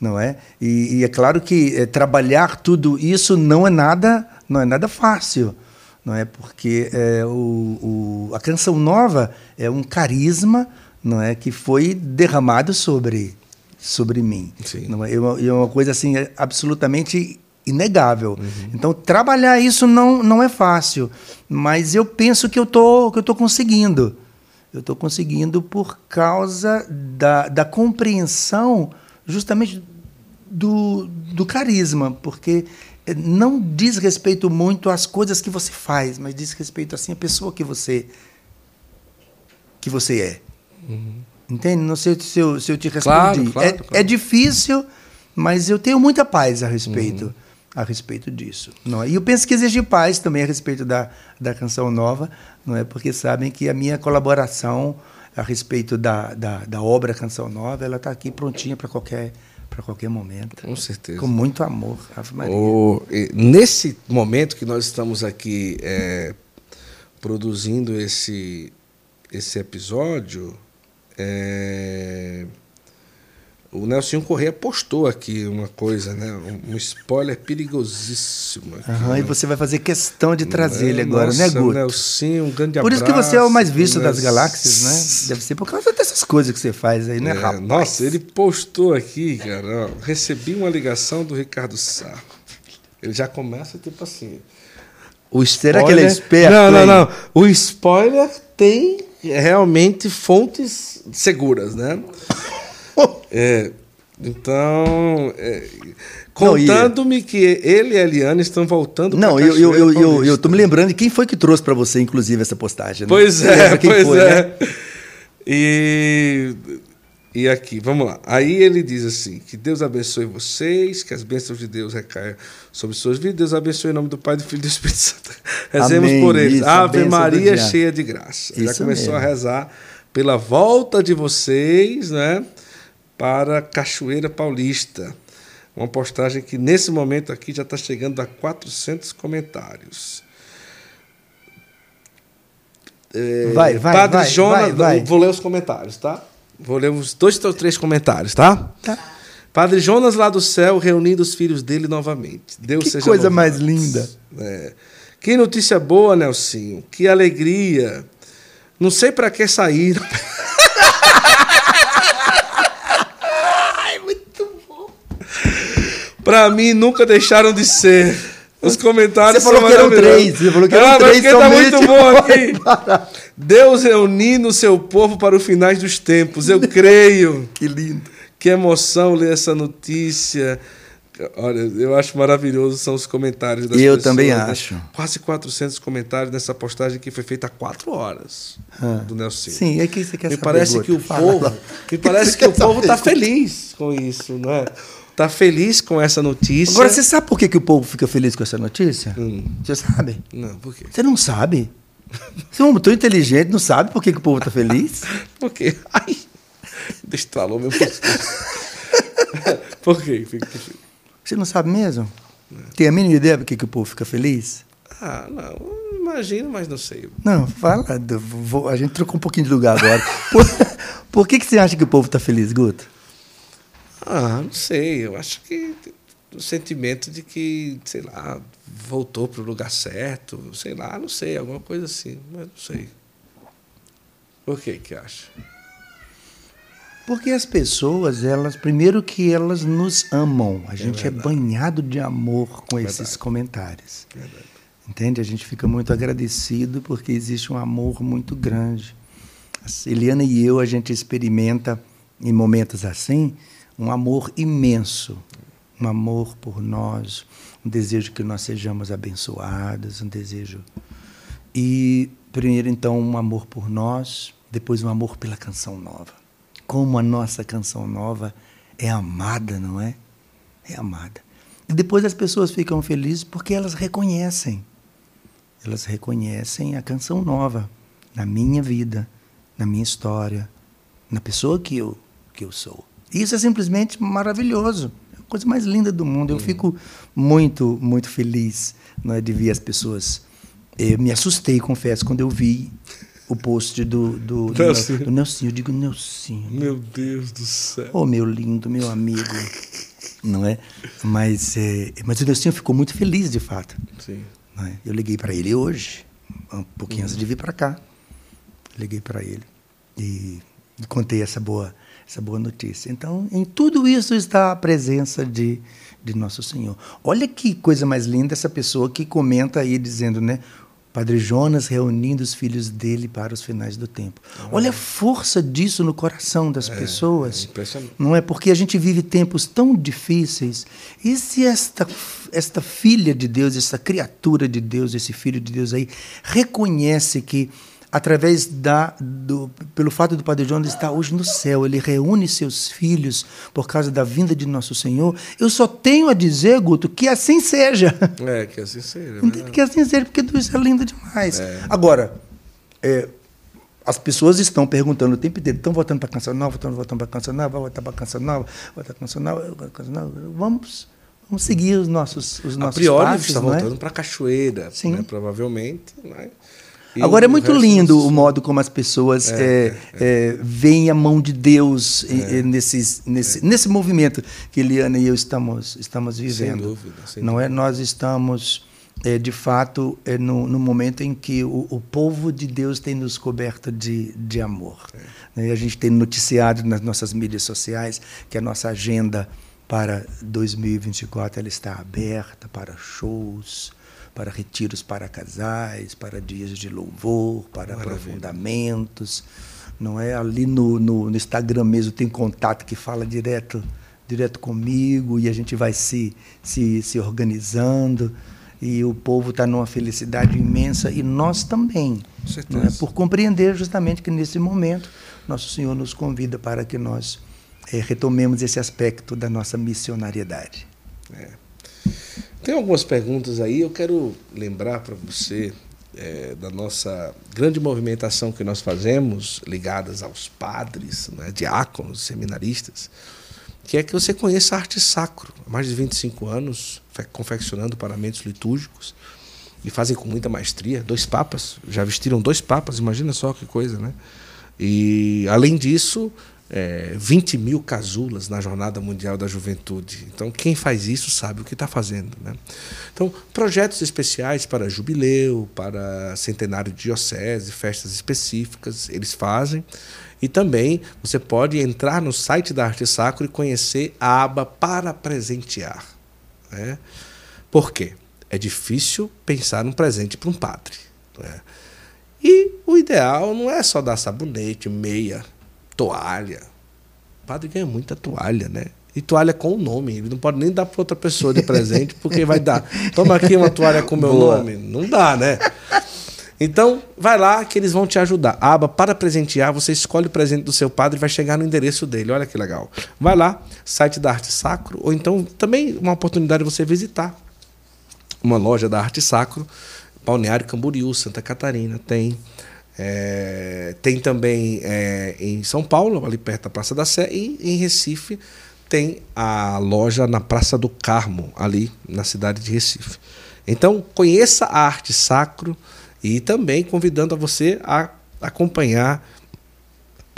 S5: não é? E, e é claro que é, trabalhar tudo isso não é nada, não é nada fácil, não é? Porque é, o, o, a canção nova é um carisma, não é, que foi derramado sobre sobre mim, Sim. não é? É uma coisa assim absolutamente inegável. Uhum. Então, trabalhar isso não, não é fácil, mas eu penso que eu tô, que eu tô conseguindo. Eu estou conseguindo por causa da, da compreensão justamente do, do carisma, porque não diz respeito muito às coisas que você faz, mas diz respeito assim à pessoa que você que você é. Uhum. Entende? Não sei se eu, se eu te respondi. Claro, claro, é, claro. é difícil, mas eu tenho muita paz a respeito. Uhum a respeito disso. Não é? E eu penso que exige paz também a respeito da, da canção nova, não é? porque sabem que a minha colaboração a respeito da, da, da obra Canção Nova, ela está aqui prontinha para qualquer para qualquer momento.
S4: Com certeza.
S5: Com muito amor,
S4: Ave Maria. O, nesse momento que nós estamos aqui é, produzindo esse, esse episódio, é, o, Nelson Correia postou aqui uma coisa, né? Um, um spoiler perigosíssimo. Aqui,
S5: Aham, e
S4: né?
S5: você vai fazer questão de trazer ele agora,
S4: Nossa,
S5: né, Guto?
S4: Nelson, um grande
S5: Por
S4: abraço.
S5: isso que você é o mais visto das
S4: Nelson.
S5: galáxias, né? Deve ser por causa dessas coisas que você faz aí, né,
S4: É,
S5: rapaz?
S4: nossa, ele postou aqui, cara. ó, recebi uma ligação do Ricardo Sá. Ele já começa tipo assim. O
S5: Será que ele é esperto,
S4: Não, não, não. O spoiler tem realmente fontes seguras, né? <laughs> É, então, é, contando-me que ele e a Eliane estão voltando
S5: Não, eu, eu, eu, eu, eu tô me lembrando de quem foi que trouxe pra você, inclusive, essa postagem. Né?
S4: Pois é, pois
S5: foi,
S4: é.
S5: né?
S4: E, e aqui, vamos lá. Aí ele diz assim: que Deus abençoe vocês, que as bênçãos de Deus recaiam sobre suas vidas. Deus abençoe em nome do Pai, do Filho e do Espírito Santo. <laughs> Rezemos
S5: Amém,
S4: por eles.
S5: isso,
S4: Ave Maria cheia de graça. Já
S5: Isso
S4: começou
S5: mesmo.
S4: a rezar pela volta de vocês, né? Para Cachoeira Paulista. Uma postagem que nesse momento aqui já está chegando a 400 comentários. É,
S5: Vai, vai,
S4: Padre
S5: vai,
S4: Jonas,
S5: vai,
S4: vou ler os comentários, tá? Vou ler os dois ou três comentários, tá?
S5: Tá.
S4: Padre Jonas lá do céu reunindo os filhos dele novamente. Deus
S5: Que
S4: seja
S5: coisa mais linda.
S4: É. Que notícia boa, Nelsinho. Que alegria. Não sei para que saíram. <laughs> Pra mim, nunca deixaram de ser. Os comentários
S5: Você falou que eram três, você falou que eram
S4: ah, mas
S5: três
S4: porque tá muito bom aqui. Deus reunindo o seu povo para os finais dos tempos. Eu creio. <laughs>
S5: Que lindo.
S4: Que emoção ler essa notícia. Olha, eu acho maravilhoso são os comentários das
S5: Eu
S4: pessoas,
S5: também
S4: né?
S5: acho.
S4: Quase 400 comentários nessa postagem que foi feita há quatro horas
S5: Ah.
S4: do Nelson.
S5: Sim, é que você quer
S4: Me
S5: saber,
S4: parece que o povo, me <laughs> parece
S5: Você
S4: que o povo está feliz com isso, não é? Tá feliz com essa notícia.
S5: Agora, você sabe por que, que o povo fica feliz com essa notícia?
S4: Hum.
S5: Você sabe?
S4: Não, por quê?
S5: Você não sabe? Você é um tão inteligente, não sabe por que, que o povo está feliz? <laughs>
S4: Por quê? Ai, destralou meu. <laughs> Por quê?
S5: Você não sabe mesmo? Tem a mínima ideia por que, que o povo fica feliz?
S4: Ah, não, imagino, mas não sei.
S5: Não, fala. vou- a gente trocou um pouquinho de lugar agora. Por, <laughs> por que, que você acha que o povo está feliz, Guto?
S4: Ah, não sei. Eu acho que o sentimento de que, sei lá, voltou para o lugar certo, sei lá, não sei, alguma coisa assim, mas não sei. Por que que acha?
S5: Porque as pessoas, elas, primeiro que elas nos amam. A gente é, banhado de amor com esses
S4: Verdade.
S5: comentários. Entende? A gente fica muito agradecido porque existe um amor muito grande. A Eliana e eu, a gente experimenta, em momentos assim, um amor imenso. Um amor por nós, um desejo que nós sejamos abençoados, um desejo. E, primeiro, então, um amor por nós, depois, um amor pela canção nova. Como a nossa canção nova é amada, não é? É amada. E depois as pessoas ficam felizes porque elas reconhecem. Elas reconhecem a canção nova na minha vida, na minha história, na pessoa que eu, que eu sou. Isso é simplesmente maravilhoso. É a coisa mais linda do mundo. Eu fico muito, muito feliz não é, de ver as pessoas. Eu me assustei, confesso, quando eu vi o post do, do, do,
S4: Nelsinho.
S5: do Nelsinho. Eu digo, Nelsinho.
S4: Meu Deus do céu.
S5: Oh, meu lindo, meu amigo. Não é? Mas, é, mas o Nelsinho ficou muito feliz, de fato.
S4: Sim.
S5: é? Eu liguei para ele hoje, um pouquinho antes de vir para cá. Liguei para ele e contei essa boa, essa boa notícia. Então, em tudo isso está a presença de, de Nosso Senhor. Olha que coisa mais linda essa pessoa que comenta aí dizendo, né? Padre Jonas reunindo os filhos dele para os finais do tempo. Olha a força disso no coração das pessoas.
S4: é impressionante.
S5: Não é porque a gente vive tempos tão difíceis. E se esta, esta filha de Deus, essa criatura de Deus, esse filho de Deus aí, reconhece que através da do, pelo fato do Padre Jonas estar hoje no céu, ele reúne seus filhos por causa da vinda de nosso Senhor. Eu só tenho a dizer, Guto, que assim seja.
S4: É, que assim seja.
S5: Entende?
S4: né?
S5: Que assim seja, porque tudo isso é lindo demais. Agora, é, as pessoas estão perguntando o tempo inteiro, estão votando para canção nova, estão votando para canção nova, vai votar para canção nova, vai votar para canção nova, canção nova. Vamos, vamos seguir os nossos, os
S4: A
S5: nossos
S4: priori
S5: passos,
S4: está
S5: é?
S4: voltando para Cachoeira,
S5: Sim.
S4: né? provavelmente. Né?
S5: Agora é muito lindo o modo como as pessoas é, é, veem a mão de Deus
S4: É.
S5: nesses, nesse, nesse movimento que Eliana e eu estamos, estamos vivendo.
S4: dúvida, sem
S5: Não é? Nós estamos, é, de fato, é, no, no momento em que o, o povo de Deus tem nos coberto de, de amor.
S4: É.
S5: Né? E a gente tem noticiado nas nossas mídias sociais que a nossa agenda para 2024 ela está aberta para shows, para retiros para casais, para dias de louvor, para
S4: Maravilha.
S5: aprofundamentos. Não é ali no, no, no Instagram mesmo tem contato que fala direto direto comigo e a gente vai se se, se organizando e o povo está numa felicidade imensa e nós também,
S4: Com certeza.
S5: não é? por compreender justamente que nesse momento nosso Senhor nos convida para que nós eh, retomemos esse aspecto da nossa missionariedade.
S4: Tem algumas perguntas aí. Eu quero lembrar para você é, da nossa grande movimentação que nós fazemos, ligadas aos padres, né, diáconos, seminaristas, que é que você conheça a arte sacro. Há mais de 25 anos, fe- confeccionando paramentos litúrgicos, e fazem com muita maestria. Dois papas, já vestiram dois papas, imagina só que coisa, né? E, além disso, é, 20 mil casulas na Jornada Mundial da Juventude. Então, quem faz isso sabe o que está fazendo. Né? Então, projetos especiais para jubileu, para centenário de diocese, festas específicas, eles fazem. E também você pode entrar no site da Arte Sacro e conhecer a aba para presentear. Né? Por quê? É difícil pensar num presente para um padre. né? E o ideal não é só dar sabonete, meia, toalha. O padre ganha muita toalha, né? E toalha com o nome. Ele não pode nem dar para outra pessoa de presente, porque vai dar. Toma aqui uma toalha com meu
S5: Boa.
S4: nome. Não dá, né? Então, vai lá que eles vão te ajudar. A aba para presentear, você escolhe o presente do seu padre e vai chegar no endereço dele. Olha que legal. Vai lá, site da Arte Sacro, ou então também uma oportunidade de você visitar uma loja da Arte Sacro, Balneário Camboriú, Santa Catarina, tem. É, tem também é, em São Paulo, ali perto da Praça da Sé, e em Recife tem a loja na Praça do Carmo, ali na cidade de Recife. Então, conheça a arte sacro e também convidando a você a acompanhar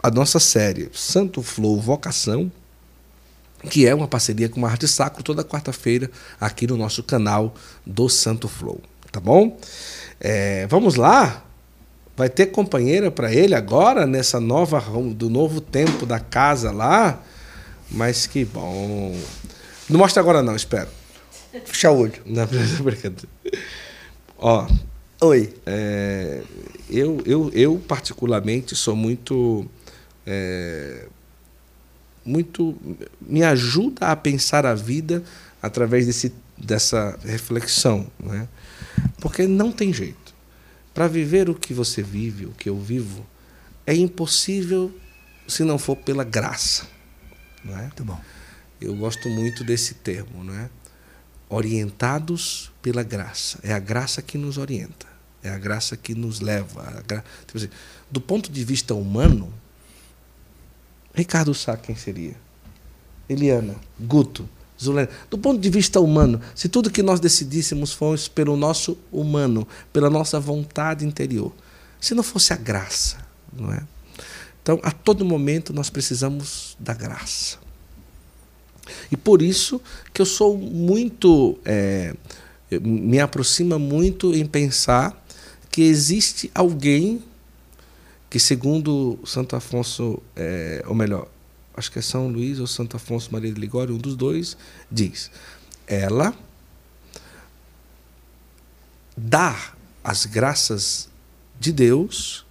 S4: a nossa série Santo Flow Vocação, que é uma parceria com a Arte Sacro toda quarta-feira aqui no nosso canal do Santo Flow, tá bom? É, vamos lá? Vai ter companheira para ele agora nessa nova do novo tempo da casa lá, mas que bom. Não mostra agora não, espero.
S5: Fecha o olho.
S4: Não, <laughs> brincadeira. Ó,
S5: Oi.
S4: é, eu, eu, eu particularmente sou muito é, muito me ajuda a pensar a vida através desse, dessa reflexão, né? Porque não tem jeito. Para viver o que você vive, o que eu vivo, é impossível se não for pela graça, não é?
S5: Muito bom.
S4: Eu gosto muito desse termo, não é? Orientados pela graça. É a graça que nos orienta. É a graça que nos leva. gra- tipo assim, do ponto de vista humano, Ricardo Sá quem seria? Eliana, Guto, Zulena. Do ponto de vista humano, se tudo que nós decidíssemos fosse pelo nosso humano, pela nossa vontade interior, se não fosse a graça, não é? Então, a todo momento nós precisamos da graça. E por isso que eu sou muito. é, me aproxima muito em pensar que existe alguém que, segundo Santo Afonso, é, ou melhor, acho que é São Luís ou Santo Afonso Maria de Ligório, um dos dois, diz: ela dá as graças de Deus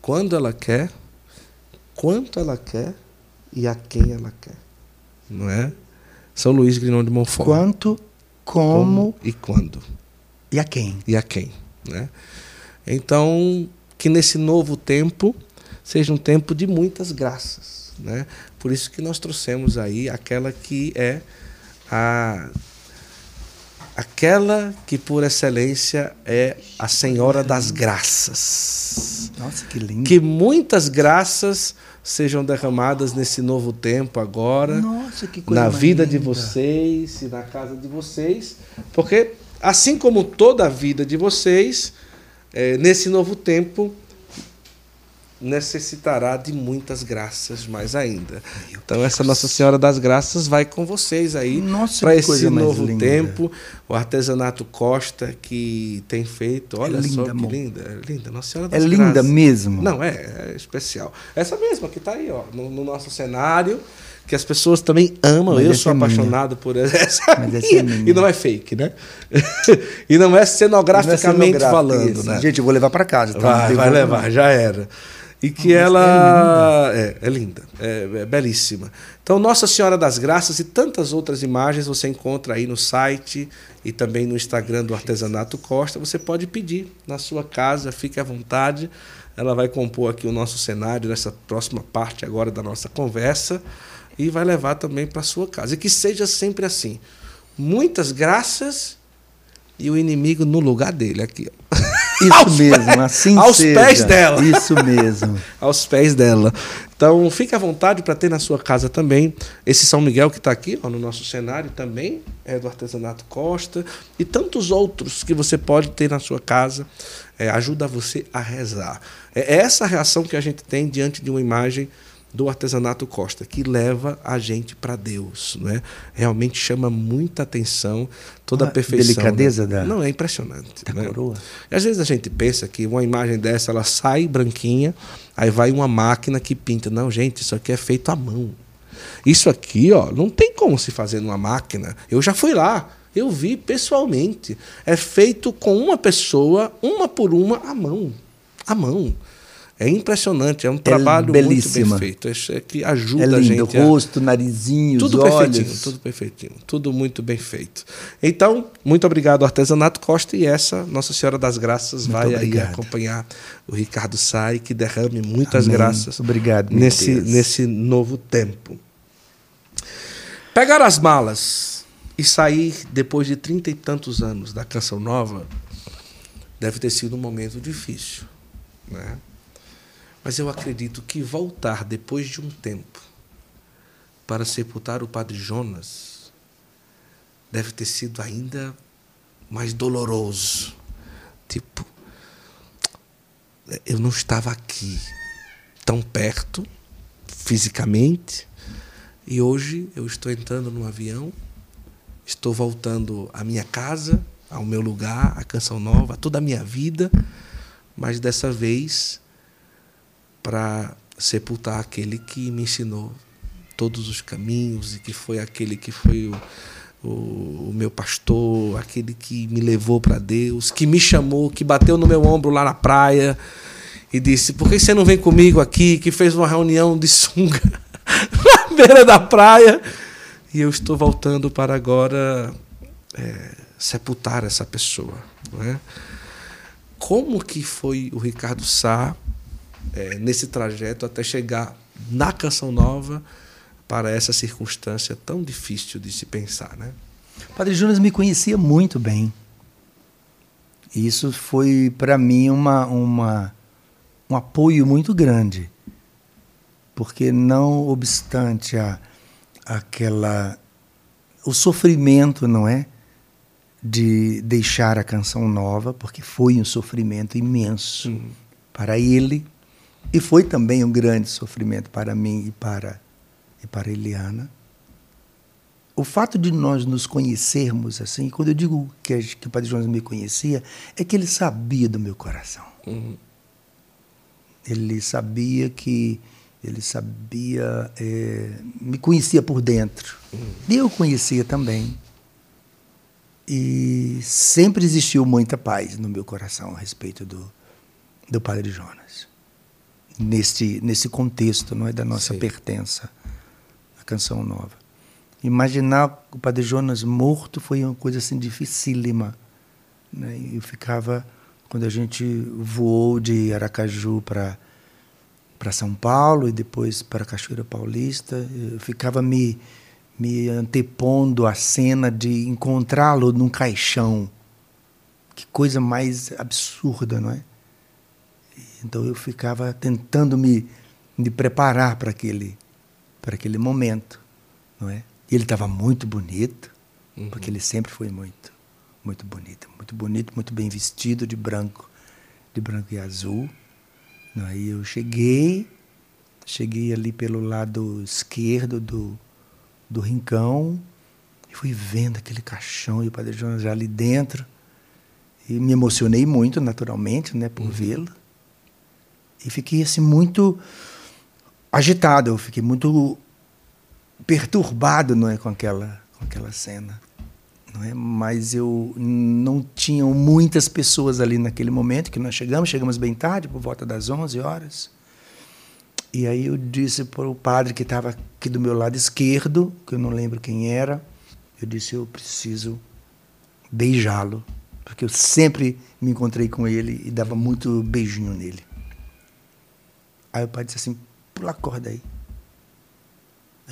S4: quando ela quer, quanto ela quer e a quem ela quer. Não é? São Luís Grignon de Montfort.
S5: Quanto, como,
S4: e quando
S5: e a quem?
S4: e a quem, né? Então, que nesse novo tempo seja um tempo de muitas graças, né? Por isso que nós trouxemos aí aquela que é a aquela que por excelência é a Senhora das Graças.
S5: Nossa, que lindo.
S4: Que muitas graças sejam derramadas nesse novo tempo agora
S5: Nossa, que coisa
S4: na vida de
S5: linda.
S4: vocês e na casa de vocês, porque assim como toda a vida de vocês, é, nesse novo tempo, necessitará de muitas graças mais ainda. Então essa Nossa Senhora das Graças vai com vocês aí para esse novo linda. tempo. O artesanato Costa que tem feito, olha é linda, só que amor. linda, é linda. Nossa Senhora
S5: das É Graças. linda mesmo.
S4: Não, é, é especial. Essa mesma que está aí, ó, no, no, nosso cenário. Que as pessoas também amam. Mas Eu sou é apaixonado por <laughs> essa. É minha. E não é fake, né? <laughs> e não é cenograficamente não é falando, né?
S5: Gente, eu vou levar para casa. Tá?
S4: Vai, vai levar, já era e que ela é, é linda, é, é, belíssima. Então, Nossa Senhora das Graças e tantas outras imagens você encontra aí no site e também no Instagram do Artesanato Costa. Você pode pedir na sua casa, fique à vontade. Ela vai compor aqui o nosso cenário nessa próxima parte agora da nossa conversa e vai levar também para sua casa. E que seja sempre assim. Muitas graças e o inimigo no lugar dele aqui. <laughs>
S5: Isso aos mesmo, pés, assim
S4: Aos
S5: seja.
S4: pés dela.
S5: Isso mesmo. <laughs>
S4: aos pés dela. Então, fique à vontade para ter na sua casa também. Esse São Miguel que está aqui ó, no nosso cenário também é do Artesanato Costa. E tantos outros que você pode ter na sua casa. É, ajuda você a rezar. É essa reação que a gente tem diante de uma imagem do artesanato Costa, que leva a gente para Deus, não é? Realmente chama muita atenção toda a, a perfeição.
S5: Delicadeza
S4: né?
S5: da.
S4: Não é impressionante.
S5: Da
S4: né?
S5: coroa.
S4: E às vezes a gente pensa que uma imagem dessa ela sai branquinha, aí vai uma máquina que pinta. Não, gente, isso aqui é feito à mão. Isso aqui, ó, não tem como se fazer numa máquina. Eu já fui lá. Eu vi pessoalmente. É feito com uma pessoa, uma por uma, à mão. À mão. É impressionante, é um é trabalho belíssima. muito bem feito. É que ajuda é lindo, a gente.
S5: rosto, a... narizinho,
S4: tudo
S5: os
S4: perfeitinho,
S5: olhos.
S4: tudo perfeitinho, tudo muito bem feito. Então, muito obrigado Artesanato Costa e essa Nossa Senhora das Graças muito vai obrigado. aí acompanhar o Ricardo Sai que derrame muitas Amém. graças.
S5: Obrigado.
S4: Nesse Deus. nesse novo tempo. Pegar as malas e sair depois de trinta e tantos anos da Canção Nova deve ter sido um momento difícil, né? Mas eu acredito que voltar depois de um tempo para sepultar o padre Jonas deve ter sido ainda mais doloroso. Tipo, eu não estava aqui tão perto fisicamente e hoje eu estou entrando no avião, estou voltando à minha casa, ao meu lugar, à Canção Nova, a toda a minha vida, mas dessa vez para sepultar aquele que me ensinou todos os caminhos e que foi aquele que foi o, o, o meu pastor, aquele que me levou para Deus, que me chamou, que bateu no meu ombro lá na praia e disse: Por que você não vem comigo aqui? Que fez uma reunião de sunga <laughs> na beira da praia. E eu estou voltando para agora é, sepultar essa pessoa. Não é? Como que foi o Ricardo Sá é, nesse trajeto até chegar na Canção Nova para essa circunstância tão difícil de se pensar, né?
S5: Padre Jonas me conhecia muito bem. Isso foi para mim uma, uma, um apoio muito grande, porque não obstante a, aquela o sofrimento, não é, de deixar a canção nova, porque foi um sofrimento imenso uhum. para ele, e foi também um grande sofrimento para mim e para, e para Eliana. O fato de nós nos conhecermos assim, quando eu digo que, que o Padre Jonas me conhecia, é que ele sabia do meu coração. Uhum. Ele sabia que ele sabia, é, me conhecia por dentro. Uhum. E eu conhecia também. E sempre existiu muita paz no meu coração a respeito do, do Padre Jonas nesse, nesse contexto não é da nossa Sim. pertença à canção nova. Imaginar o Padre Jonas morto foi uma coisa assim dificílima. Né? Eu ficava, quando a gente voou de Aracaju para para São Paulo e depois para Cachoeira Paulista, eu ficava me, me antepondo à cena de encontrá-lo num caixão. Que coisa mais absurda, não é? Então eu ficava tentando me, me preparar para aquele, para aquele momento, não é? E ele estava muito bonito, uhum. porque ele sempre foi muito, muito bonito, muito bonito, muito bem vestido de branco. de branco e azul. Aí eu cheguei, cheguei ali pelo lado esquerdo do, do rincão e fui vendo aquele caixão e o Padre Jonas já ali dentro. E me emocionei muito, naturalmente, né, por uhum. vê-lo. E fiquei assim muito agitado, eu fiquei muito perturbado, não é, com aquela com aquela cena. Não é? Mas eu não tinham muitas pessoas ali naquele momento que nós chegamos, chegamos bem tarde, por volta das 11 horas. E aí eu disse para o padre que estava aqui do meu lado esquerdo, que eu não lembro quem era, eu disse eu preciso beijá-lo, porque eu sempre me encontrei com ele e dava muito beijinho nele. Aí o pai disse assim: pula a corda aí.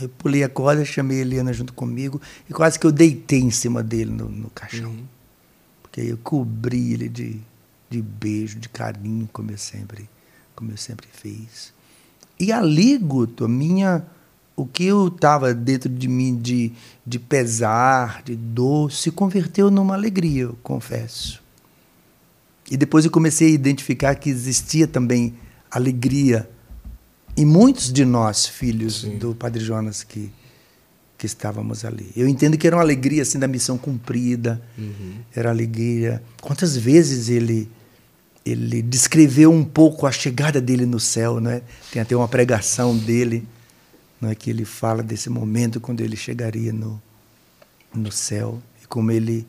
S5: Eu pulei a corda, chamei a Eliana junto comigo e quase que eu deitei em cima dele no, no caixão. Uhum. Porque aí eu cobri ele de, de beijo, de carinho, como eu sempre, como eu sempre fiz. E ali, Guto, a minha, o que eu estava dentro de mim de, de pesar, de dor, se converteu numa alegria, eu confesso. E depois eu comecei a identificar que existia também alegria em muitos de nós, filhos Sim. do Padre Jonas, que, que estávamos ali. Eu entendo que era uma alegria assim da missão cumprida, uhum. era alegria. Quantas vezes ele ele descreveu um pouco a chegada dele no céu, né? Tem até uma pregação dele, não é que ele fala desse momento quando ele chegaria no no céu e como ele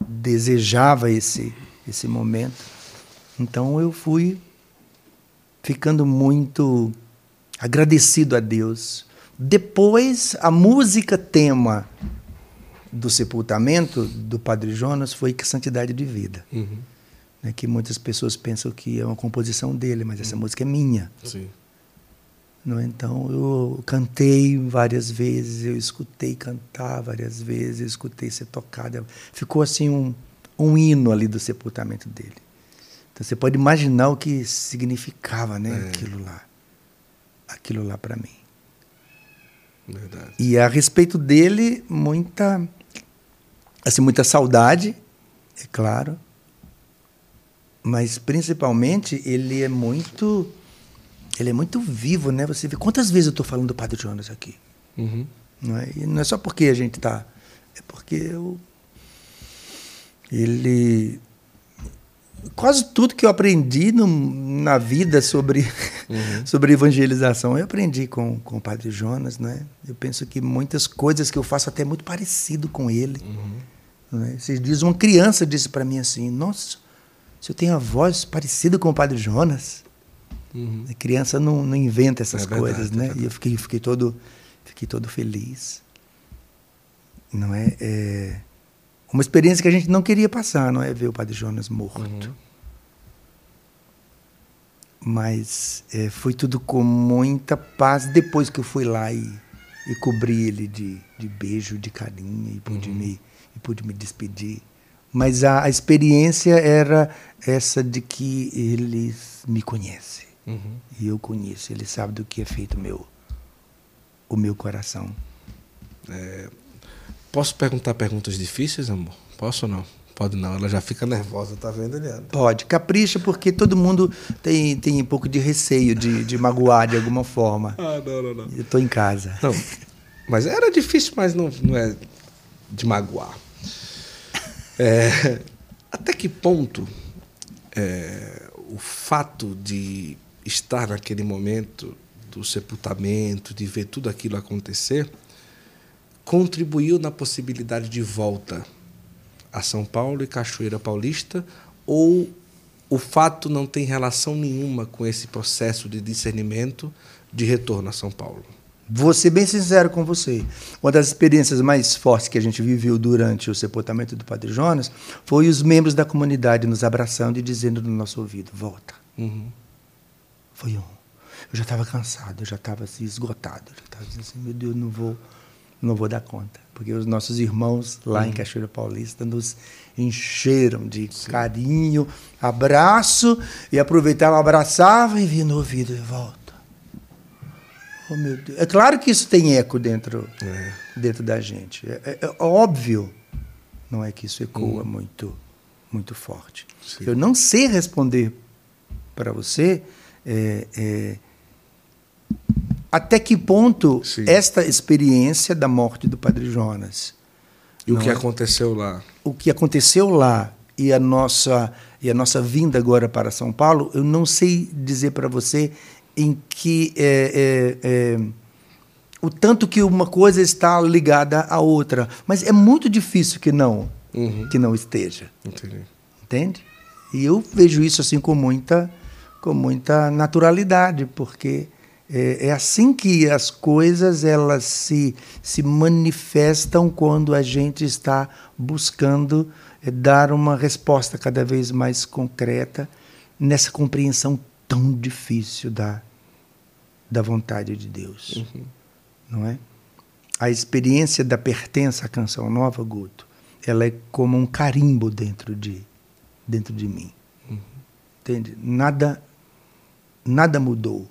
S5: desejava esse esse momento. Então eu fui ficando muito agradecido a Deus. Depois, a música tema do sepultamento do Padre Jonas foi que Santidade de Vida. Uhum. Né, que muitas pessoas pensam que é uma composição dele, mas essa uhum. música é minha.
S4: Sim.
S5: Então eu cantei várias vezes, eu escutei cantar várias vezes, eu escutei ser tocada. Ficou assim um, um hino ali do sepultamento dele. Então você pode imaginar o que significava, né, é. aquilo lá. Aquilo lá para mim.
S4: Verdade.
S5: E a respeito dele, muita assim, muita saudade, é claro. Mas principalmente ele é muito ele é muito vivo, né? Você vê quantas vezes eu estou falando do Padre Jonas aqui.
S4: Uhum.
S5: Não, é? E não é só porque a gente está. É porque eu, ele quase tudo que eu aprendi no, na vida sobre, uhum. <laughs> sobre evangelização, eu aprendi com, com o Padre Jonas. Né? Eu penso que muitas coisas que eu faço até muito parecido com ele. Uhum. Né? Esses dias uma criança disse para mim assim, nossa, você tem a voz parecida com o Padre Jonas. Uhum. A criança não, não inventa essas é coisas, verdade, né? É e eu fiquei, fiquei, todo, fiquei todo feliz. Não é... é uma experiência que a gente não queria passar, não é ver o Padre Jonas morto. Uhum. Mas é, foi tudo com muita paz depois que eu fui lá e, e cobri ele de, de beijo, de carinho e pude, uhum. me, e pude me despedir. Mas a, a, experiência era essa de que ele me conhece. Uhum. E eu conheço. Ele sabe do que é feito o meu, o meu coração.
S4: É, Posso perguntar perguntas difíceis, amor? Posso ou não? Pode não, ela já fica nervosa, tá vendo, Eliana?
S5: Pode, capricha, porque todo mundo tem, tem um pouco de receio de, de magoar de alguma forma. <laughs>
S4: Ah, não, não, não.
S5: Eu tô em casa.
S4: Não, mas era difícil, mas não, não é de magoar. É, até que ponto é, o fato de estar naquele momento do sepultamento, de ver tudo aquilo acontecer, contribuiu na possibilidade de volta a São Paulo e Cachoeira Paulista ou o fato não tem relação nenhuma com esse processo de discernimento de retorno a São Paulo?
S5: Vou ser bem sincero com você. Uma das experiências mais fortes que a gente viveu durante o sepultamento do Padre Jonas foi os membros da comunidade nos abraçando e dizendo no nosso ouvido: volta.
S4: Uhum.
S5: Foi um. Eu já estava cansado, eu já estava assim, esgotado. Eu já estava dizendo assim: meu Deus, não vou não vou dar conta. Porque os nossos irmãos lá uhum. em Cachoeira Paulista nos encheram de Sim. carinho, abraço, e aproveitava, abraçava e vinha no ouvido volta. Oh, meu Deus. É claro que isso tem eco dentro, é. dentro da gente. É, é, é, óbvio. Não é que isso ecoa uhum. muito, muito forte. Sim. Eu não sei responder para você é, é, até que ponto Sim. esta experiência da morte do Padre Jonas.
S4: E o que é? aconteceu lá?
S5: O que aconteceu lá e a nossa e a nossa vinda agora para São Paulo, eu não sei dizer para você em que é, é, é, o tanto que uma coisa está ligada à outra, mas é muito difícil que não uhum. que não esteja. Entendi. Entende? E eu vejo isso assim com muita com muita naturalidade, porque é, é, assim que as coisas elas se, se manifestam quando a gente está buscando é, dar uma resposta cada vez mais concreta nessa compreensão tão difícil da, da vontade de Deus. Uhum. Não é? A experiência da pertença à canção nova, Guto, ela é como um carimbo dentro de, dentro de mim. Uhum. Entende? Nada nada mudou,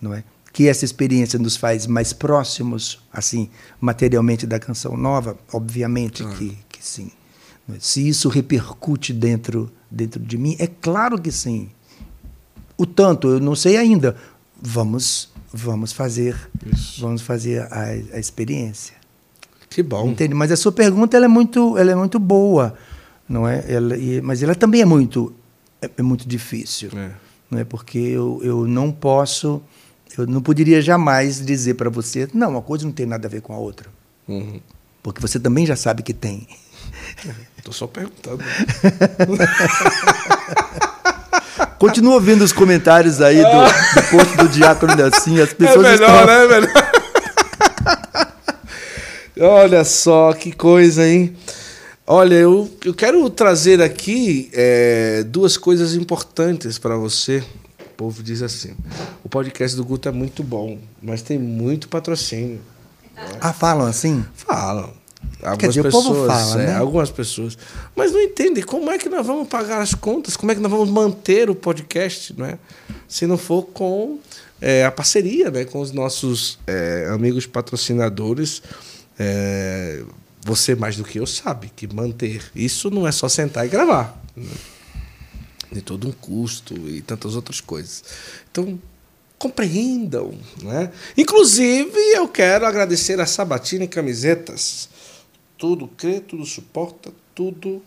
S5: não é? Que essa experiência nos faz mais próximos, assim, materialmente da canção nova, obviamente que, que sim. Se isso repercute dentro, dentro de mim, é claro que sim. O tanto, eu não sei ainda. Vamos, vamos fazer, isso. vamos fazer a, a experiência.
S4: Que bom.
S5: Entende? Mas a sua pergunta ela é muito, ela é muito boa, não é? Ela, mas ela também é muito, é, é muito difícil. É não é porque eu, eu não posso, eu não poderia jamais dizer para você, não, uma coisa não tem nada a ver com a outra. Uhum. Porque você também já sabe que tem. <laughs>
S4: Estou só perguntando. <laughs>
S5: Continua ouvindo os comentários aí do, do post do Diácono Nelsinho. As pessoas
S4: é melhor, estão... né? É melhor. <laughs> Olha só que coisa, hein? Olha, eu, eu quero trazer aqui é, duas coisas importantes para você. O povo diz assim: o podcast do Guto é muito bom, mas tem muito patrocínio.
S5: Ah, falam assim?
S4: Falam. Algumas Quer dizer, pessoas, o povo fala, é, né? Algumas pessoas. Mas não entendem como é que nós vamos pagar as contas, como é que nós vamos manter o podcast, não é? Se não for com é, a parceria né, com os nossos é, amigos patrocinadores. É, você mais do que eu sabe que manter isso não é só sentar e gravar. Né? De todo um custo e tantas outras coisas. Então, compreendam. Né? Inclusive, eu quero agradecer a Sabatini Camisetas. Tudo crê, tudo suporta, tudo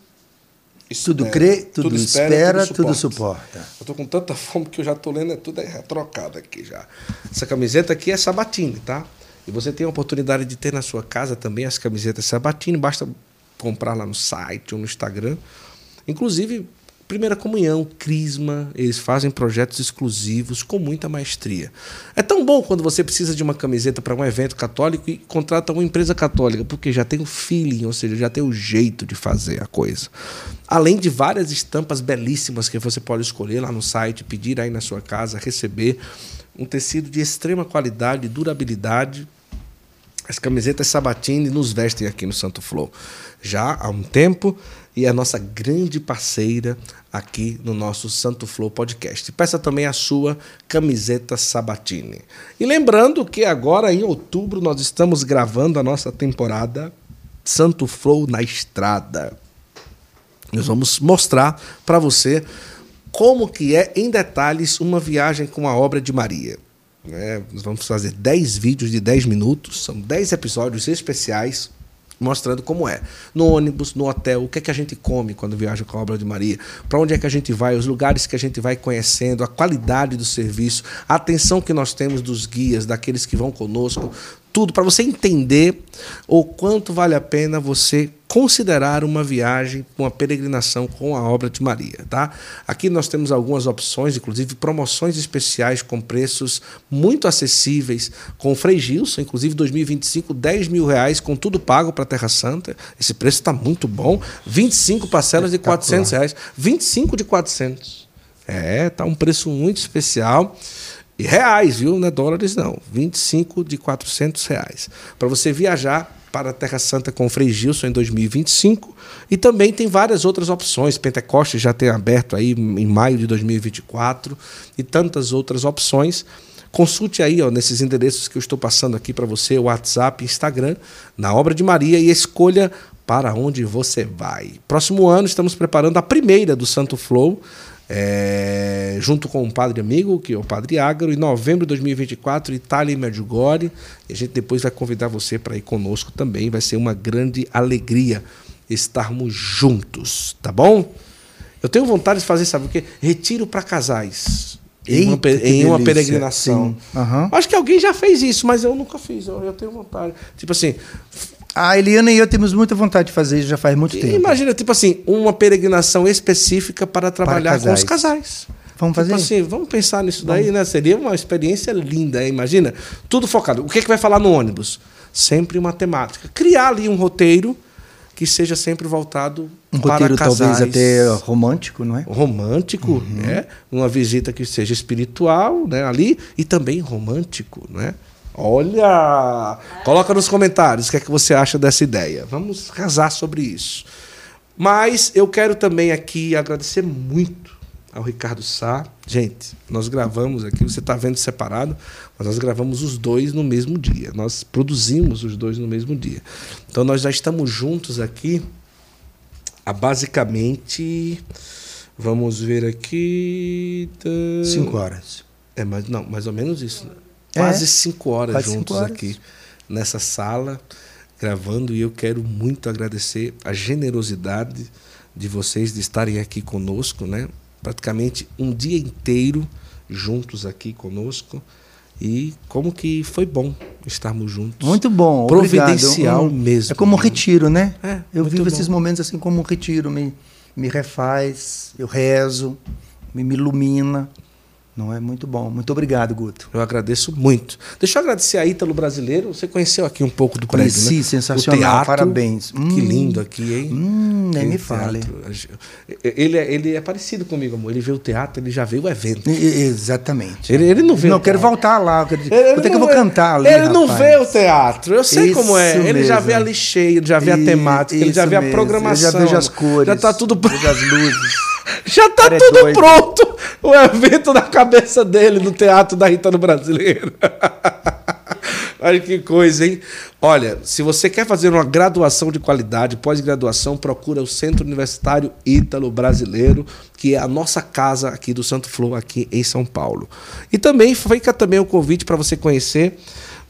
S5: Espera, tudo crê, tudo, tudo espera, espera, tudo, tudo, suporta.
S4: Eu tô com tanta fome que eu já tô lendo, é tudo é trocado aqui já. Essa camiseta aqui é Sabatini, tá? E você tem a oportunidade de ter na sua casa também as camisetas Sabatini, basta comprar lá no site ou no Instagram. Inclusive, Primeira Comunhão, Crisma, eles fazem projetos exclusivos com muita maestria. É tão bom quando você precisa de uma camiseta para um evento católico e contrata uma empresa católica, porque já tem o feeling, ou seja, já tem o jeito de fazer a coisa. Além de várias estampas belíssimas que você pode escolher lá no site, pedir aí na sua casa, receber um tecido de extrema qualidade e durabilidade. As camisetas Sabatini nos vestem aqui no Santo Flow já há um tempo e a nossa grande parceira aqui no nosso Santo Flow Podcast. Peça também a sua camiseta Sabatini. E lembrando que agora em outubro nós estamos gravando a nossa temporada Santo Flow na Estrada. Nós vamos mostrar para você como que é em detalhes uma viagem com a obra de Maria. É, nós vamos fazer 10 vídeos de 10 minutos, são 10 episódios especiais mostrando como é. No ônibus, no hotel, o que é que a gente come quando viaja com a obra de Maria, para onde é que a gente vai, os lugares que a gente vai conhecendo, a qualidade do serviço, a atenção que nós temos dos guias, daqueles que vão conosco, tudo para você entender o quanto vale a pena você considerar uma viagem, uma peregrinação com a obra de Maria, tá? Aqui nós temos algumas opções, inclusive promoções especiais com preços muito acessíveis, com o Frei Gilson, inclusive 2025, 10 mil reais com tudo pago para Terra Santa. Esse preço está muito bom. 25 parcelas de 400 reais. 25 de 400. É, tá um preço muito especial. E reais, viu? Não é dólares, não. 25 de 400 reais. Para você viajar para a Terra Santa com o Frei Gilson em 2025. E também tem várias outras opções. Pentecostes já tem aberto aí em maio de 2024 e tantas outras opções. Consulte aí ó, nesses endereços que eu estou passando aqui para você, WhatsApp, Instagram, na Obra de Maria e escolha para onde você vai. Próximo ano estamos preparando a primeira do Santo Flow, é, junto com um padre amigo, que é o Padre Ágaro, em novembro de 2024, Itália e Medjugorje. E a gente depois vai convidar você para ir conosco também. Vai ser uma grande alegria estarmos juntos, tá bom? Eu tenho vontade de fazer, sabe o quê? Retiro para casais. Em uma, em uma peregrinação.
S5: Aham.
S4: Acho que alguém já fez isso, mas eu nunca fiz. Eu, eu tenho vontade. Tipo assim,
S5: A Eliana e eu temos muita vontade de fazer isso já faz muito tempo.
S4: imagina, tipo assim, uma peregrinação específica para trabalhar com os casais.
S5: Vamos fazer?
S4: Tipo assim, vamos pensar nisso daí, né? Seria uma experiência linda, hein? imagina. Tudo focado. O que, é que vai falar no ônibus? Sempre uma temática. Criar ali um roteiro que seja sempre voltado
S5: um
S4: para
S5: roteiro
S4: casais.
S5: talvez até romântico, não é?
S4: romântico, né? Uma visita que seja espiritual, né? Ali e também romântico, né? Olha, coloca nos comentários o que é que você acha dessa ideia. Vamos casar sobre isso. Mas eu quero também aqui agradecer muito ao Ricardo Sá. Gente, nós gravamos aqui, você está vendo separado, mas nós gravamos os dois no mesmo dia. Nós produzimos os dois no mesmo dia. Então nós já estamos juntos aqui há basicamente. Vamos ver aqui.
S5: Cinco horas.
S4: É, mas não, mais ou menos isso. né?
S5: É,
S4: Quase cinco horas
S5: quase cinco
S4: juntos
S5: horas.
S4: aqui nessa sala, gravando, e eu quero muito agradecer a generosidade de vocês de estarem aqui conosco, né? Praticamente um dia inteiro juntos aqui conosco. E como que foi bom estarmos juntos.
S5: Muito bom. obrigado.
S4: Providencial
S5: Um-
S4: mesmo.
S5: É como um retiro, né?
S4: É,
S5: eu vivo
S4: bom.
S5: esses momentos assim como um retiro. Me, me refaz, eu rezo, me, me ilumina. Não é muito bom. Muito obrigado, Guto.
S4: Eu agradeço muito. Deixa eu agradecer a Ítalo Brasileiro. Você conheceu aqui um pouco do prédio,
S5: Conheci,
S4: né?
S5: sensacional,
S4: O teatro.
S5: parabéns.
S4: Que
S5: Hum.
S4: lindo aqui, hein?
S5: Hum, nem me fale.
S4: Ele é, ele é parecido comigo, amor. Ele vê o teatro, ele já vê o evento.
S5: E- Exatamente.
S4: Ele, ele não vê
S5: não, quero voltar lá. Eu quero-
S4: Ele
S5: ter que eu
S4: não
S5: vou
S4: vê-
S5: cantar ali.
S4: Ele não
S5: rapaz.
S4: vê o teatro. Eu sei como é.
S5: Isso
S4: Ele já
S5: mesmo.
S4: vê ali cheio, ele já vê a temática, ele já
S5: isso
S4: vê a
S5: mesmo.
S4: programação.
S5: Eu já vejo as cores.
S4: Já tá tudo
S5: vejo as <laughs> luzes.
S4: Já tá
S5: cara é
S4: tudo
S5: doido.
S4: pronto. O evento na cabeça dele no Teatro da Rita no Brasileiro. <laughs> Olha que coisa, hein? Olha, se você quer fazer uma graduação de qualidade, pós-graduação, procura o Centro Universitário Ítalo Brasileiro, que é a nossa casa aqui do Santo Flow, aqui em São Paulo. E também fica também o convite para você conhecer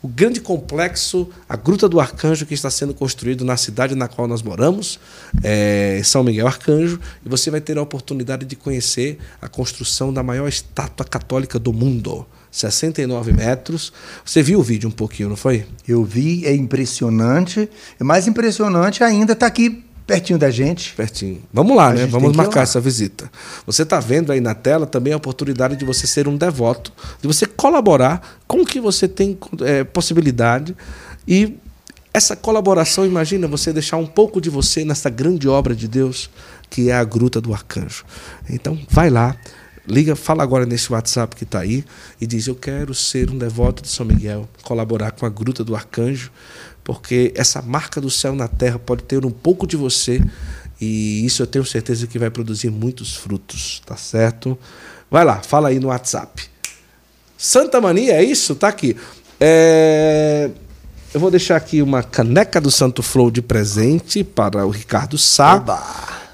S4: o grande complexo, a Gruta do Arcanjo, que está sendo construído na cidade na qual nós moramos, é, São Miguel Arcanjo, e você vai ter a oportunidade de conhecer a construção da maior estátua católica do mundo. 69 metros. Você viu o vídeo um pouquinho, não foi?
S5: Eu vi, é impressionante. Mais impressionante ainda estar aqui pertinho da gente.
S4: Pertinho. Vamos lá,
S5: A
S4: né? Vamos marcar essa visita. Você está vendo aí na tela também a oportunidade de você ser um devoto, de você colaborar com o que você tem é, possibilidade. E essa colaboração, imagina você deixar um pouco de você nessa grande obra de Deus, que é a Gruta do Arcanjo. Então, vai lá. Liga, fala agora nesse WhatsApp que está aí e diz: Eu quero ser um devoto de São Miguel, colaborar com a Gruta do Arcanjo, porque essa marca do céu na terra pode ter um pouco de você e isso eu tenho certeza que vai produzir muitos frutos, tá certo? Vai lá, fala aí no WhatsApp. Santa Mania, é isso? Tá aqui. É, Eu vou deixar aqui uma caneca do Santo Flow de presente para o Ricardo Sá.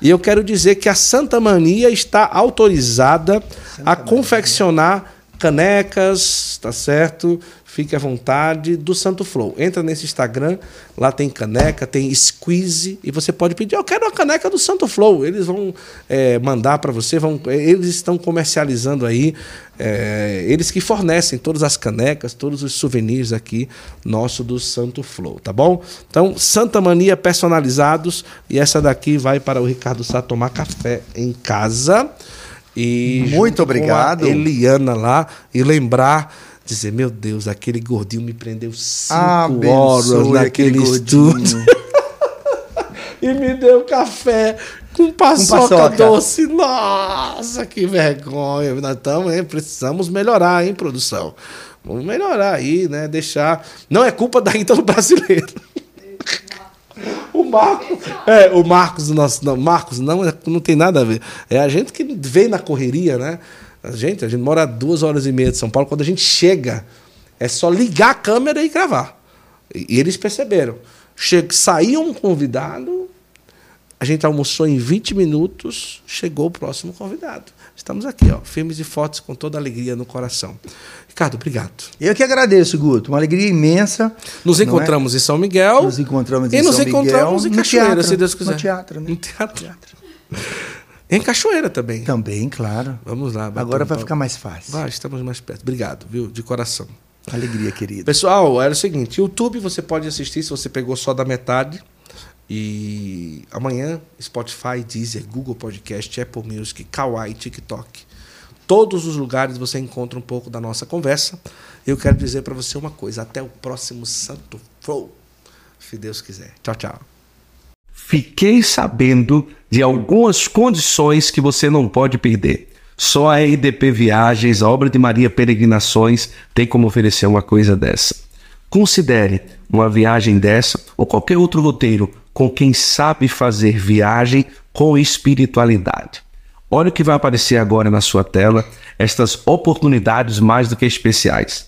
S4: E eu quero dizer que a Santa Mania está autorizada a confeccionar canecas, tá certo? Fique à vontade do Santo Flow. Entra nesse Instagram, lá tem caneca, tem squeeze e você pode pedir, eu quero uma caneca do Santo Flow. Eles vão é, mandar para você, vão, eles estão comercializando aí, é, eles que fornecem todas as canecas, todos os souvenirs aqui nosso do Santo Flow, tá bom? Então, Santa Mania personalizados e essa daqui vai para o Ricardo Sá tomar café em casa. E
S5: Muito
S4: com
S5: obrigado.
S4: Eliana lá e lembrar, dizer, meu Deus, aquele gordinho me prendeu cinco
S5: Abençoe
S4: horas naquele estúdio <laughs> e me deu café com paçoca,
S5: paçoca.
S4: doce. Nossa, que vergonha. Nós estamos, hein? Precisamos melhorar, hein, produção? Vamos melhorar aí, né? Deixar. Não é culpa da Ítalo brasileiro. O Marcos, é, o Marcos, nosso, não, Marcos não, é- não tem nada a ver. É a gente que veio na correria, né? A gente, a gente mora duas horas e meia de São Paulo. Quando a gente chega, é só ligar a câmera e gravar. E, e eles perceberam. Chega, saiu um convidado, A gente almoçou em 20 minutos, chegou o próximo convidado. Estamos aqui, ó, filmes e fotos com toda alegria no coração. Ricardo, obrigado.
S5: Eu que agradeço, Guto. Uma alegria imensa.
S4: Nos encontramos é? em São Miguel.
S5: Nos encontramos
S4: em
S5: e
S4: São
S5: nos
S4: Miguel, encontramos em Cachoeira, teatro, se Deus quiser.
S5: No teatro, né?
S4: No teatro. teatro. Em Cachoeira também.
S5: Também, claro.
S4: Vamos lá.
S5: Agora vai ficar mais fácil.
S4: Vai, estamos mais perto. Obrigado, viu? De coração.
S5: Alegria, querido.
S4: Pessoal, era o seguinte: YouTube você pode assistir se você pegou só da metade. E amanhã, Spotify, Deezer, Google Podcast, Apple Music, Kawaii, TikTok. Todos os lugares você encontra um pouco da nossa conversa. Eu quero dizer para você uma coisa: até o próximo Santo Flow, se Deus quiser. Tchau, tchau.
S1: Fiquei sabendo de algumas condições que você não pode perder. Só a RDP Viagens, a obra de Maria Peregrinações, tem como oferecer uma coisa dessa. Considere uma viagem dessa ou qualquer outro roteiro com quem sabe fazer viagem com espiritualidade. Olha o que vai aparecer agora na sua tela, estas oportunidades mais do que especiais.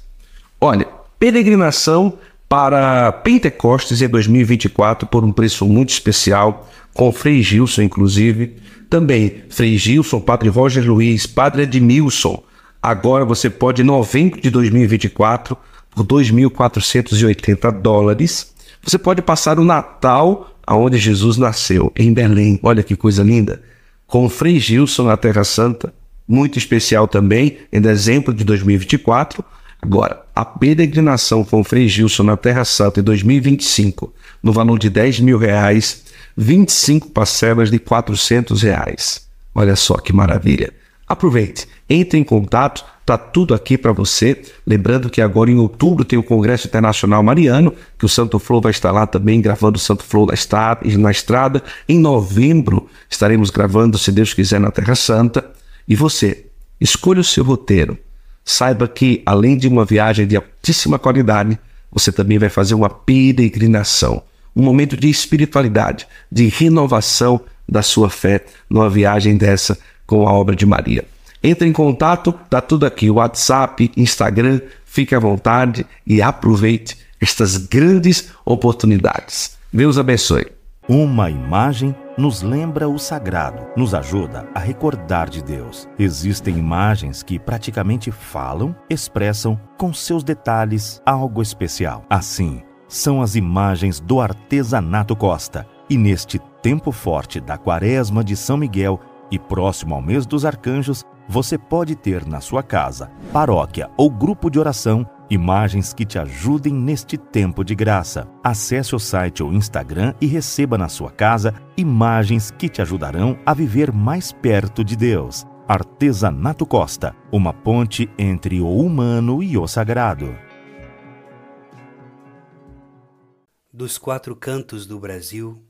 S1: Olha, peregrinação para Pentecostes em 2024 por um preço muito especial, com Frei Gilson, inclusive. Também Frei Gilson, Padre Roger Luiz, Padre Edmilson. Agora você pode, em novembro de 2024, por 2.480 dólares, você pode passar o Natal aonde Jesus nasceu, em Belém. Olha que coisa linda. Com o Frei Gilson na Terra Santa, muito especial também, em dezembro de 2024. Agora, a peregrinação com o Frei Gilson na Terra Santa em 2025, no valor de 10 mil reais, 25 parcelas de 400 reais. Olha só que maravilha. Aproveite, entre em contato, tá tudo aqui para você. Lembrando que agora em outubro tem o Congresso Internacional Mariano, que o Santo Flow vai estar lá também gravando o Santo Flow na estrada. Em novembro estaremos gravando, se Deus quiser, na Terra Santa. E você, escolha o seu roteiro. Saiba que, além de uma viagem de altíssima qualidade, você também vai fazer uma peregrinação, um momento de espiritualidade, de renovação da sua fé numa viagem dessa com a obra de Maria. Entre em contato, tá tudo aqui, WhatsApp, Instagram, fique à vontade e aproveite estas grandes oportunidades. Deus abençoe.
S2: Uma imagem nos lembra o sagrado, nos ajuda a recordar de Deus. Existem imagens que praticamente falam, expressam com seus detalhes algo especial. Assim, são as imagens do artesanato Costa. E neste tempo forte da Quaresma de São Miguel, e próximo ao mês dos arcanjos, você pode ter na sua casa, paróquia ou grupo de oração imagens que te ajudem neste tempo de graça. Acesse o site ou Instagram e receba na sua casa imagens que te ajudarão a viver mais perto de Deus. Artesanato Costa, uma ponte entre o humano e o sagrado.
S3: Dos quatro cantos do Brasil,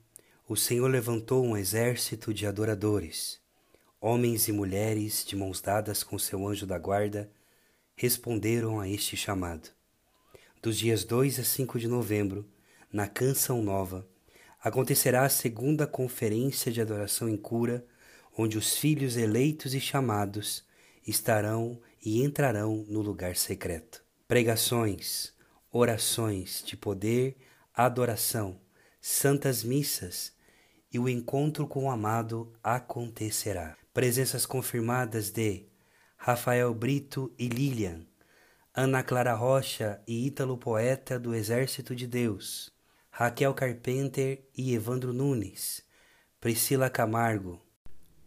S3: o Senhor levantou um exército de adoradores Homens e mulheres, de mãos dadas com seu anjo da guarda, responderam a este chamado. Dos dias 2 a 5 de novembro, na Canção Nova, acontecerá a segunda conferência de adoração em cura, onde os filhos eleitos e chamados estarão e entrarão no lugar secreto. Pregações, orações de poder, adoração, santas missas e o encontro com o amado acontecerá. Presenças confirmadas de Rafael Brito e Lilian, Ana Clara Rocha e Ítalo Poeta do Exército de Deus, Raquel Carpenter e Evandro Nunes, Priscila Camargo,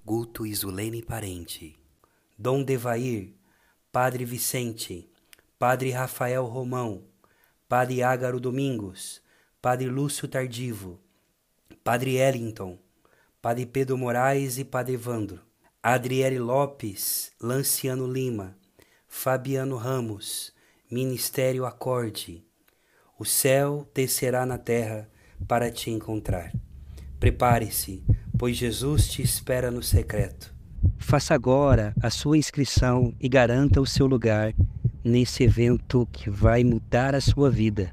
S3: Guto e Zulene Parente, Dom Devair, Padre Vicente, Padre Rafael Romão, Padre Ágaro Domingos, Padre Lúcio Tardivo, Padre Ellington, Padre Pedro Moraes e Padre Evandro, Adriele Lopes, Lanciano Lima, Fabiano Ramos, Ministério Acorde. O céu descerá na terra para te encontrar. Prepare-se, pois Jesus te espera no secreto. Faça agora a sua inscrição e garanta o seu lugar nesse evento que vai mudar a sua vida.